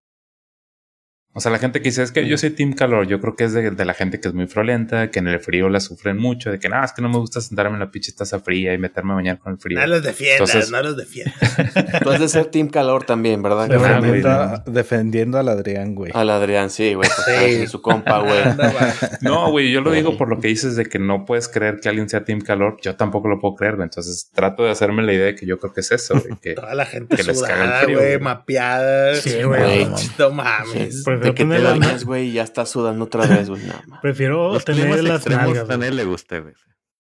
O sea, la gente que dice, es que yo soy team calor, yo creo que es de, de la gente que es muy friolenta, que en el frío la sufren mucho, de que nada, es que no me gusta sentarme en la pinche taza fría y meterme a bañar con el frío. No los defiendas, Entonces- no los defiendas. Tú has de ser Team Calor también, ¿verdad? De verdad, Defendiendo, güey, a, defendiendo al Adrián, güey. Al Adrián, sí, güey. porque Sí. es su compa, güey. No, güey, yo lo digo por lo que dices de que no puedes creer que alguien sea team calor, yo tampoco lo puedo creer, güey. Entonces trato de hacerme la idea de que yo creo que es eso, güey, que Toda la gente Que les caga el sudada, frío, güey, güey. mapeada. Sí, güey. No, no mames. Sí. Prefiero De que te tener las bañas, güey, y ya estás sudando otra vez, güey. Prefiero Los tener las nalgas. a nadie le gusta, güey.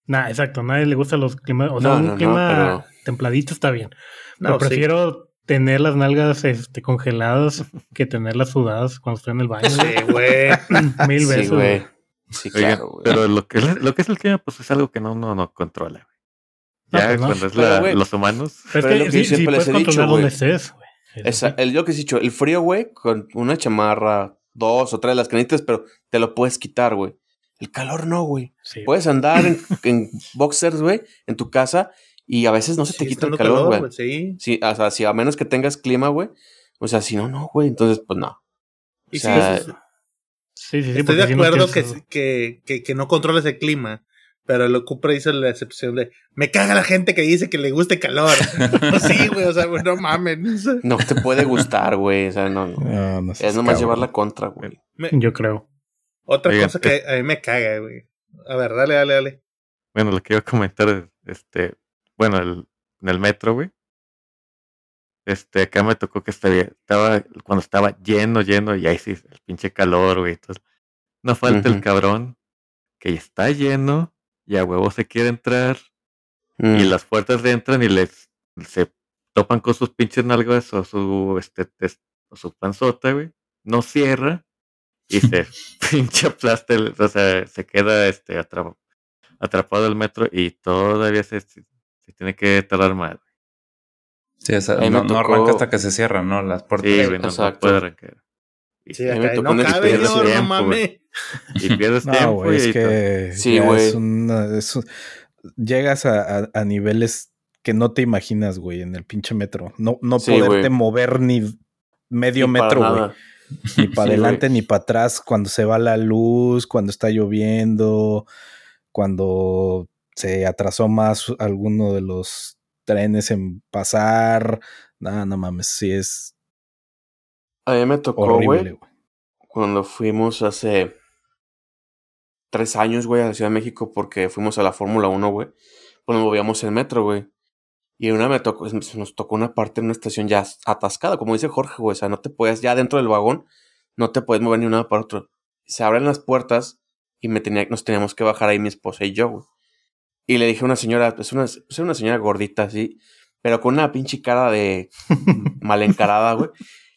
Nah, exacto. A nadie le gustan los climas. O sea, No, un no, no, clima pero- templadito está bien. No, pero sí. prefiero tener las nalgas este, congeladas que tenerlas sudadas cuando estoy en el baño. Sí, güey. Mil Sí, veces. güey. güey. Sí, claro, güey. pero lo que, lo que es el clima, pues es algo que no, no, no controla, güey. No, Ya pues no. cuando es Pero, la- los humanos. Pero Pero es es lo que que yo sí, sí puedes he dicho, controlar güey. donde estés, Esa- el, yo que he dicho, el frío, güey, con una chamarra, dos o tres de las canitas, pero te lo puedes quitar, güey. El calor no, güey. Sí. Puedes andar en, en boxers, güey, en tu casa y a veces no se te quita el calor, güey. pues, Sí. Sí, o sea, si a menos que tengas clima, güey. O sea, si no, no, güey. Entonces, pues no. Y O sea, sí, sí, sí. Sí, sí, sí. Estoy de porque si no acuerdo que, que, que, que no controles el clima. Pero lo Cupra hizo la excepción de me caga la gente que dice que le guste calor. Pues sí, güey, o sea, güey, no mames. no te puede gustar, güey. O sea, no, no. No, Es nomás cabrón. llevar la contra, güey. Me- Yo creo. otra Oigan, cosa que a mí me caga, güey. A ver, dale, dale, dale. Bueno, lo que iba a comentar es, este, bueno, el, en el metro, güey. Este, acá me tocó que estaba, estaba, cuando estaba lleno, lleno, y ahí sí, el pinche calor, güey. Entonces, no falta el cabrón que ya está lleno y a huevo se quiere entrar Mm. y las puertas le entran y les se topan con sus pinches nalgas o su este o su panzota, güey. No cierra y se pinche aplasta, el- o sea, se queda este atra- atrapado el metro y todavía se, se tiene que tardar más. sí, no, arranca hasta que se cierran, ¿no? Las puertas. Sí, güey, no, puede arrancar. Y, Sí, acá, no cabe, no tiempo, güey. mames. y pierdes No, tiempo es que Sí, es una- es un- llegas a, a- a niveles que no te imaginas, güey, en el pinche metro. No, no Sí, poderte mover ni medio metro, güey. Ni para Sí, adelante ni para atrás cuando se va la luz, cuando está lloviendo, cuando se atrasó más alguno de los trenes en pasar. No, no mames, sí es A mí me tocó, güey, cuando fuimos hace tres años, güey, a la Ciudad de México porque fuimos a la Fórmula 1, güey. Pues nos movíamos en metro, güey. Y una me tocó, nos tocó una parte en una estación ya atascada, como dice Jorge, güey. O sea, no te puedes, ya dentro del vagón, no te puedes mover ni una para otro. Se abren las puertas y me tenía, nos teníamos que bajar ahí mi esposa y yo, güey. Y le dije a una señora, es una, es una señora gordita así, pero con una pinche cara de mal encarada, güey.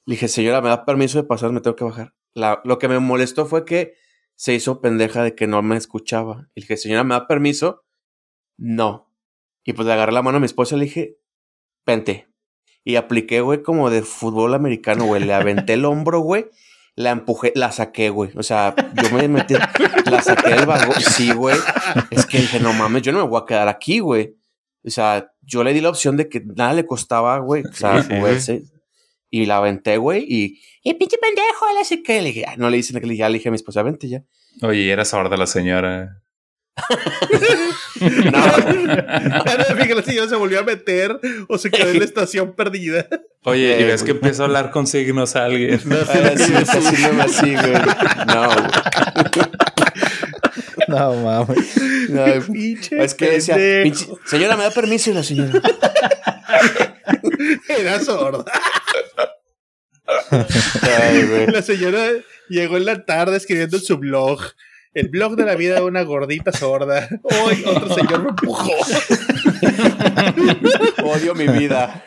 Le dije, señora, ¿me da permiso de pasar? Me tengo que bajar. La, lo que me molestó fue que se hizo pendeja de que no me escuchaba. Y le dije, señora, ¿me da permiso? No. Y pues le agarré la mano a mi esposa y le dije, vente. Y apliqué, güey, como de fútbol americano, güey. Le aventé el hombro, güey. La empujé, la saqué, güey. O sea, yo me metí, la saqué del vagón. Sí, güey. Es que dije, no mames, yo no me voy a quedar aquí, güey. O sea, yo le di la opción de que nada le costaba, güey. O sea, Sí, sí, moverse. Y la aventé, güey. Y, y pinche pendejo, le sé qué. Le dije, "Ay, no le dicen que le dije, ya le dije a mi esposa, vente ya. Oye, era sorda la señora. No, Fíjate, la señora se volvió a meter o se quedó en la estación perdida. Oye, y Eh, ves que güey. empezó a hablar con signos a alguien. así, haciéndome así, güey. No, güey. No mames. No, Pinche es que decía, pendejo. "Pinche- señora, me da permiso y la señora. Era sorda. Ay. La señora llegó en la tarde escribiendo en su blog. El blog de la vida de una gordita sorda. Hoy otro señor me empujó. Odio mi vida.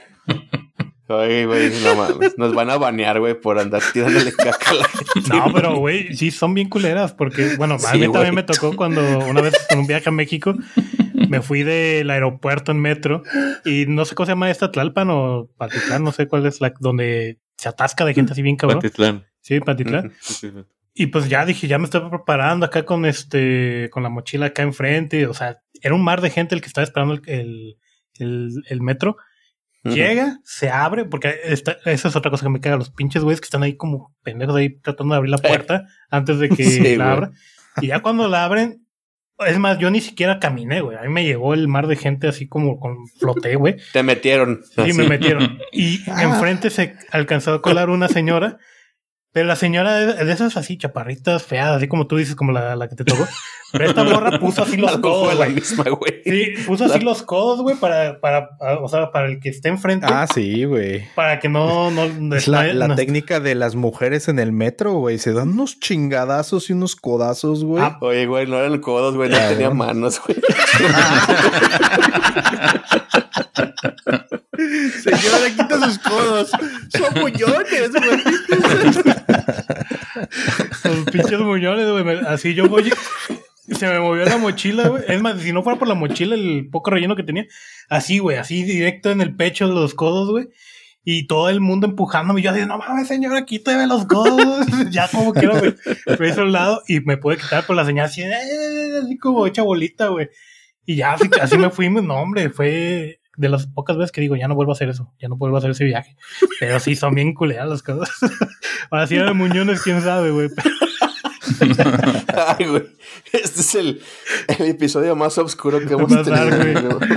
Ay, güey, no mames. Nos van a banear, güey, por andar tirándole caca a la gente. No, pero güey, sí son bien culeras porque, bueno, a mí güey. también me tocó cuando una vez en un viaje a México me fui del aeropuerto en metro y no sé cómo se llama esta Tlalpan o Patitlán, no sé cuál es la donde se atasca de gente así bien cabrón. Pantitlán. Sí, Patitlán. Y pues ya dije, ya me estoy preparando acá con este, con la mochila acá enfrente. O sea, era un mar de gente el que estaba esperando el, el, el- el metro. Llega, se abre, porque esta, esa es otra cosa que me caga. Los pinches güeyes que están ahí como pendejos ahí tratando de abrir la puerta antes de que Sí, la abra. Y ya cuando la abren, es más, yo ni siquiera caminé, güey. A mí me llegó el mar de gente así como con floté, güey. Te metieron. Sí, así. me metieron. Y enfrente se alcanzó a colar una señora. Pero la señora de de esas así, chaparritas, feas, así como tú dices, como la, la que te tocó. Pero esta morra puso así los codos, la güey. misma, güey. Sí, puso así los codos, güey, para, para, o sea, para el que esté enfrente, Ah, sí, güey. para que no, no, Es la, la no- técnica de las mujeres en el metro, güey. Se dan unos chingadazos y unos codazos, güey. Ah, Oye, güey, no eran codos, güey, no Ah, tenía manos, güey. Señora, quita sus codos. Son muñones, güey. Los pinches muñones, güey. Así yo voy. Se me movió la mochila, güey. Es más, si no fuera por la mochila, el poco relleno que tenía, así, güey, así directo en el pecho de los codos, güey. Y todo el mundo empujándome. Yo así, no mames, señora, quíteme los codos. ya como quiero, güey. Me hizo a un lado y me pude quitar por la señal así, "Eh", así como hecha bolita, güey. Y ya así, así me fui, no, hombre, fue de las pocas veces que digo, ya no vuelvo a hacer eso, ya no vuelvo a hacer ese viaje. Pero sí, son bien culeadas las cosas. Ahora sí, de muñones, quién sabe, güey. Ay, güey. Este es el, el episodio más oscuro que hemos Más tenido. güey.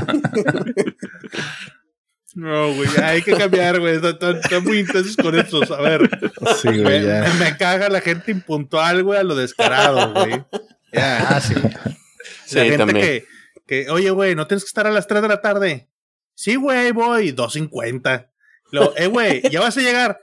No, güey, hay que cambiar, güey. Están, muy intensos con estos. A ver, Sí, güey, me, ya. me caga la gente impuntual, güey, a lo descarado, güey. Ya. Ah, sí. La Sí, gente también. que, que, oye, güey, no tienes que estar a las 3 de la tarde. Sí, güey, voy, 2.50. Lo, eh, güey, ya vas a llegar.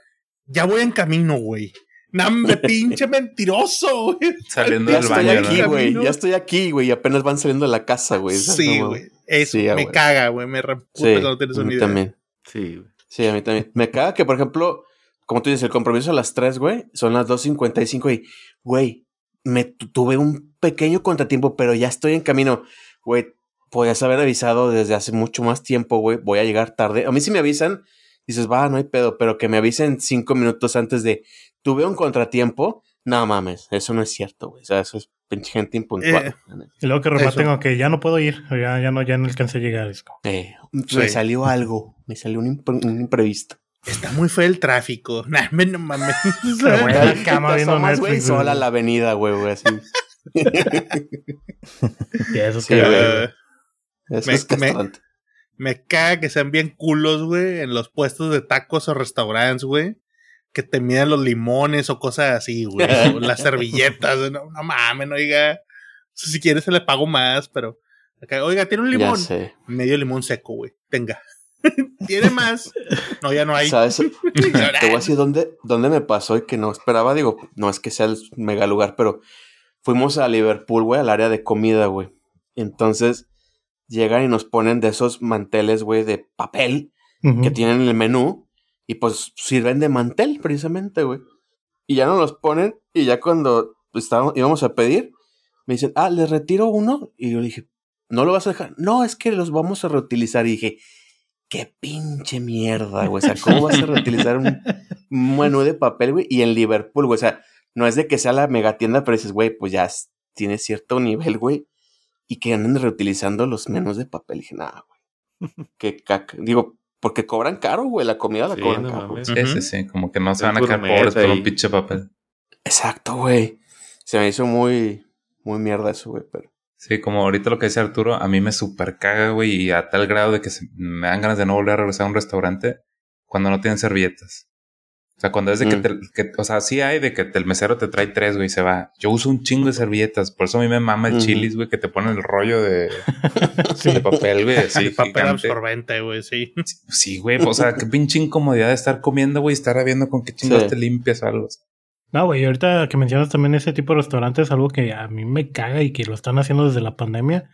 Ya voy en camino, güey. Nambe, pinche mentiroso, güey. Saliendo Ya del estoy baño, aquí, ¿no? güey. Camino. Ya estoy aquí, güey. Y apenas van saliendo de la casa, güey. Sí, güey. Eso Sí, me caga, güey. Me reputa Sí, que no tienes a una mí idea. también. Sí, güey. Sí, a mí también. Me caga que, por ejemplo, como tú dices, el compromiso a las 3, güey, son las 2.55 y, güey, me tu- tuve un pequeño contratiempo, pero ya estoy en camino. Güey, podías haber avisado desde hace mucho más tiempo, güey, voy a llegar tarde. A mí si me avisan, dices, va, no hay pedo, pero que me avisen cinco minutos antes de, tuve un contratiempo, no mames, eso no es cierto, güey. O sea, eso es pinche gente impuntual. Eh. Y luego que rematen que ya no puedo ir, ya, ya no, ya no alcancé a llegar. Es como, Eh, Sí. Me salió algo, me salió un, impre- un imprevisto. Está muy feo el tráfico. Nah, me- no mames. Pero bueno, en la cama viendo Netflix, sola güey. a la avenida, güey, güey, así. eso Sí, que- güey. Eso Me- es castrante. Me caga que sean bien culos, güey, en los puestos de tacos o restaurantes, güey. Que te midan los limones o cosas así, güey. o las servilletas. No, no mames, oiga. Si quieres se le pago más, pero. acá, oiga, tiene un limón. Medio limón seco, güey. Tenga. ¿Tiene más? No, ya no hay. ¿Sabes? Te voy a decir dónde, dónde me pasó y que no esperaba. Digo, no es que sea el mega lugar, pero fuimos a Liverpool, güey, al área de comida, güey. Entonces llegan y nos ponen de esos manteles, güey, de papel que tienen en el menú y pues sirven de mantel precisamente, güey. Y ya nos los ponen y ya cuando estábamos, íbamos a pedir, me dicen, ah, les retiro uno. Y yo dije, ¿no lo vas a dejar? No, es que los vamos a reutilizar. Y dije, qué pinche mierda, güey. O sea, ¿cómo vas a reutilizar un menú de papel, güey? Y en Liverpool, güey. O sea, no es de que sea la megatienda, pero dices, güey, pues ya tiene cierto nivel, güey. Y que anden reutilizando los menús de papel. Y dije, nada, güey. Qué caca. Digo, porque cobran caro, güey. La comida la Sí, cobran no caro. Sí, sí, sí. Como que no se van a quedar pobres por un pinche papel. Exacto, güey. Se me hizo muy, muy mierda eso, güey. Pero Sí, como ahorita lo que dice Arturo, a mí me super caga, güey, y a tal grado de que se- me dan ganas de no volver a regresar a un restaurante cuando no tienen servilletas. O sea, cuando es de Mm. que, te, que- o sea, sí hay de que te- el mesero te trae tres, güey, y se va. Yo uso un chingo de servilletas, por eso a mí me mama el chilis, güey, que te ponen el rollo de, de papel, güey, así, El papel gigante. absorbente, güey, sí. Sí, güey, o sea, qué pinche incomodidad de estar comiendo, güey, y estar viendo con qué chingados Sí. te limpias o algo. No, güey, ahorita que mencionas también ese tipo de restaurantes, algo que a mí me caga y que lo están haciendo desde la pandemia,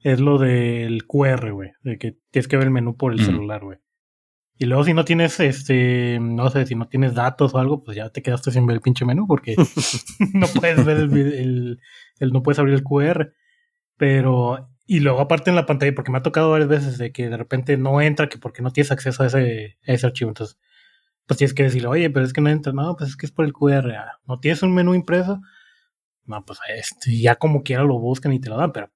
es lo del QR, güey, de que tienes que ver el menú por el Mm. celular, güey. Y luego si no tienes, este, no sé, si no tienes datos o algo, pues ya te quedaste sin ver el pinche menú porque no puedes ver el, vide- el- el- no puedes abrir el QR. Pero, y luego aparte en la pantalla, porque me ha tocado varias veces de que de repente no entra, que porque no tienes acceso a ese, a ese archivo. Entonces, pues tienes que decirle, oye, pero es que no entra, no, pues es que es por el QR. ah, ¿No tienes un menú impreso? No, pues este, ya como quiera lo buscan y te lo dan, pero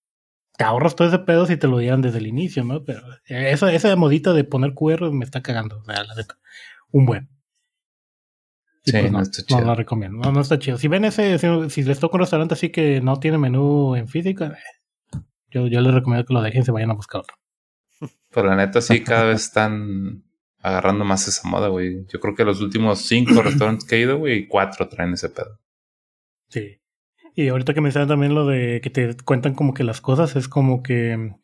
te ahorras todo ese pedo si te lo dieran desde el inicio, ¿no? Pero esa, esa modita de poner QR me está cagando, o sea, la neta. Un buen. Y Sí, pues no no, está no chido. lo recomiendo. No, no está chido. Si ven ese, si, si les toca un restaurante así que no tiene menú en físico, eh, yo, yo les recomiendo que lo dejen y se vayan a buscar otro. Pero la neta sí, cada vez están agarrando más esa moda, güey. Yo creo que los últimos cinco restaurantes que he ido, güey, cuatro traen ese pedo. Sí. Y ahorita que me mencionan también lo de que te cuentan como que las cosas, es como que mm,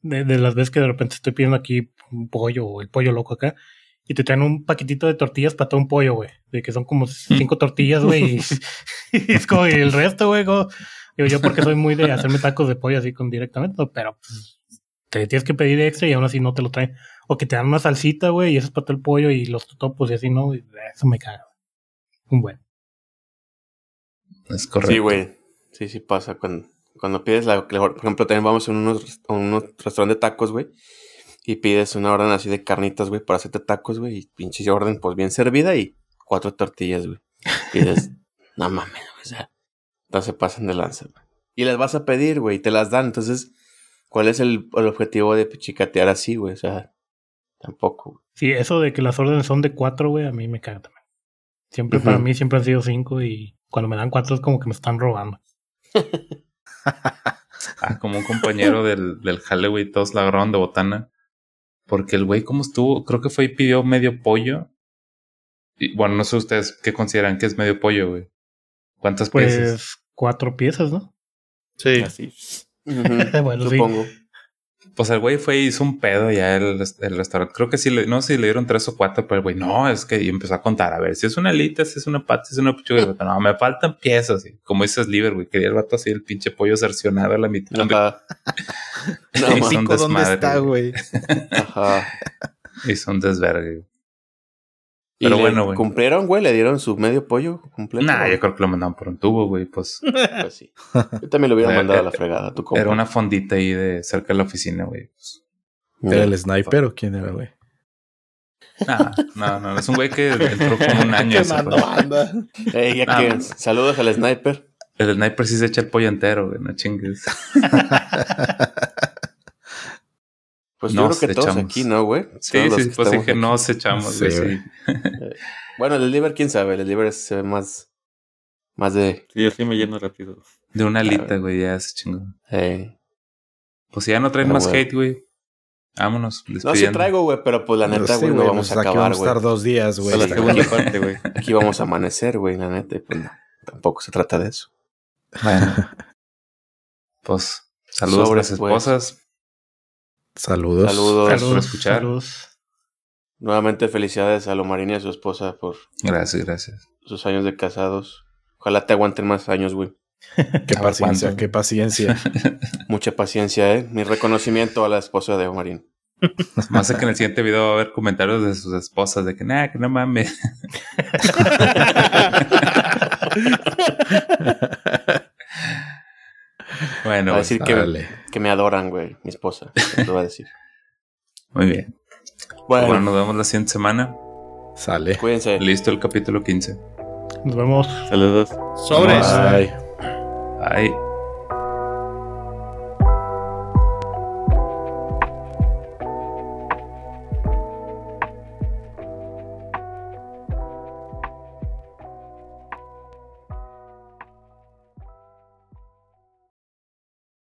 de, de las veces que de repente estoy pidiendo aquí un pollo o el pollo loco acá, y te traen un paquetito de tortillas para todo un pollo, güey. De que son como cinco tortillas, güey. Y, y es como y el resto, güey. digo, yo porque soy muy de hacerme tacos de pollo así con directamente, pero pues, te tienes que pedir extra y aún así no te lo traen. O que te dan una salsita, güey, y eso es para todo el pollo y los totopos y así, ¿no? Y eso me caga. Un buen. Es correcto. Sí, güey. Sí, sí pasa. Cuando, cuando pides la. Por ejemplo, también vamos unos, a unos restaurantes de tacos, güey. Y pides una orden así de carnitas, güey, para hacerte tacos, güey. Y pinche orden, pues bien servida y cuatro tortillas, güey. Y dices, no mames, güey, o sea, no se pasan de lanza, güey. Y las vas a pedir, güey, y te las dan. Entonces, ¿cuál es el, el objetivo de chicatear así, güey? O sea, tampoco, güey. Sí, eso de que las órdenes son de cuatro, güey, a mí me caga también. Siempre, para mí, siempre han sido cinco y cuando me dan cuatro es como que me están robando. Ah, como un compañero del, del jale, güey, todos la agarraron de botana. Porque el güey, como estuvo, creo que fue y pidió medio pollo. Y bueno, no sé ustedes qué consideran que es medio pollo, güey. ¿Cuántas piezas? Pues cuatro piezas, ¿no? Sí. Así. Bueno, sí. Pues el güey fue y hizo un pedo ya el, el restaurante. Creo que sí, le, no sé si le dieron tres o cuatro, pero el güey, no, es que y empezó a contar. A ver, si es una alita, si es una pata, si es una pechuga. Vato, No, me faltan piezas. Y como dices, liver, güey. Quería el vato así, el pinche pollo cercionado a la mitad. Ajá. No, son Pico, ¿Dónde está, güey? Ajá. Y son desvergue. ¿Y Pero le bueno, güey. ¿Cumplieron, güey? ¿Le dieron su medio pollo completo? Nah, yo creo que lo mandaron por un tubo, güey. Pues Pues sí. Yo también lo hubiera Era- mandado a la fregada. Tu compa. era una fondita ahí de cerca de la oficina, güey. Pues, ¿Era el sniper o quién era, güey? nah, no, no, es un güey que entró como un año. se Quemando fue. banda. Ey, ya Nah, que- man. saludos al sniper. El sniper sí se echa el pollo entero, güey. No chingues. Pues Nos yo creo que todos echamos. aquí, ¿no, güey? Sí, Todos sí, que pues dije, aquí. nos echamos, güey. Sí, Sí, güey. Bueno, el liver, quién sabe. El liver se ve más. Más de. Sí, yo sí me lleno rápido. De una alita, ver. güey, ya se chingó. eh, Pues si ya no traen Pero, más güey. hate, güey. Vámonos. No, sí traigo, güey, pero pues la neta, Sí, güey, no güey, vamos pues a aquí acabar, vamos a güey. estar dos días, güey. A la Sí, segunda güey. parte, güey. Aquí vamos a amanecer, güey, la neta. y Pues no, tampoco se trata de eso. Bueno. Pues saludos Sobres, a las pues. esposas. Saludos. Saludos. Gracias por escuchar. Saludos. Nuevamente felicidades a Lomarín y a su esposa por Gracias, gracias. sus años de casados. Ojalá te aguanten más años, güey. Qué paciencia, qué paciencia. Mucha paciencia, ¿eh? Mi reconocimiento a la esposa de Omarín. Más que en el siguiente video va a haber comentarios de sus esposas de que, nah, que no mames. bueno, Va a decir que, que me adoran, güey, mi esposa. Te va a decir. muy bien. Bueno, Bueno, nos vemos la siguiente semana. Sale. cuídense. Listo el capítulo 15. Nos vemos. Saludos. Sobres. Bye. Bye.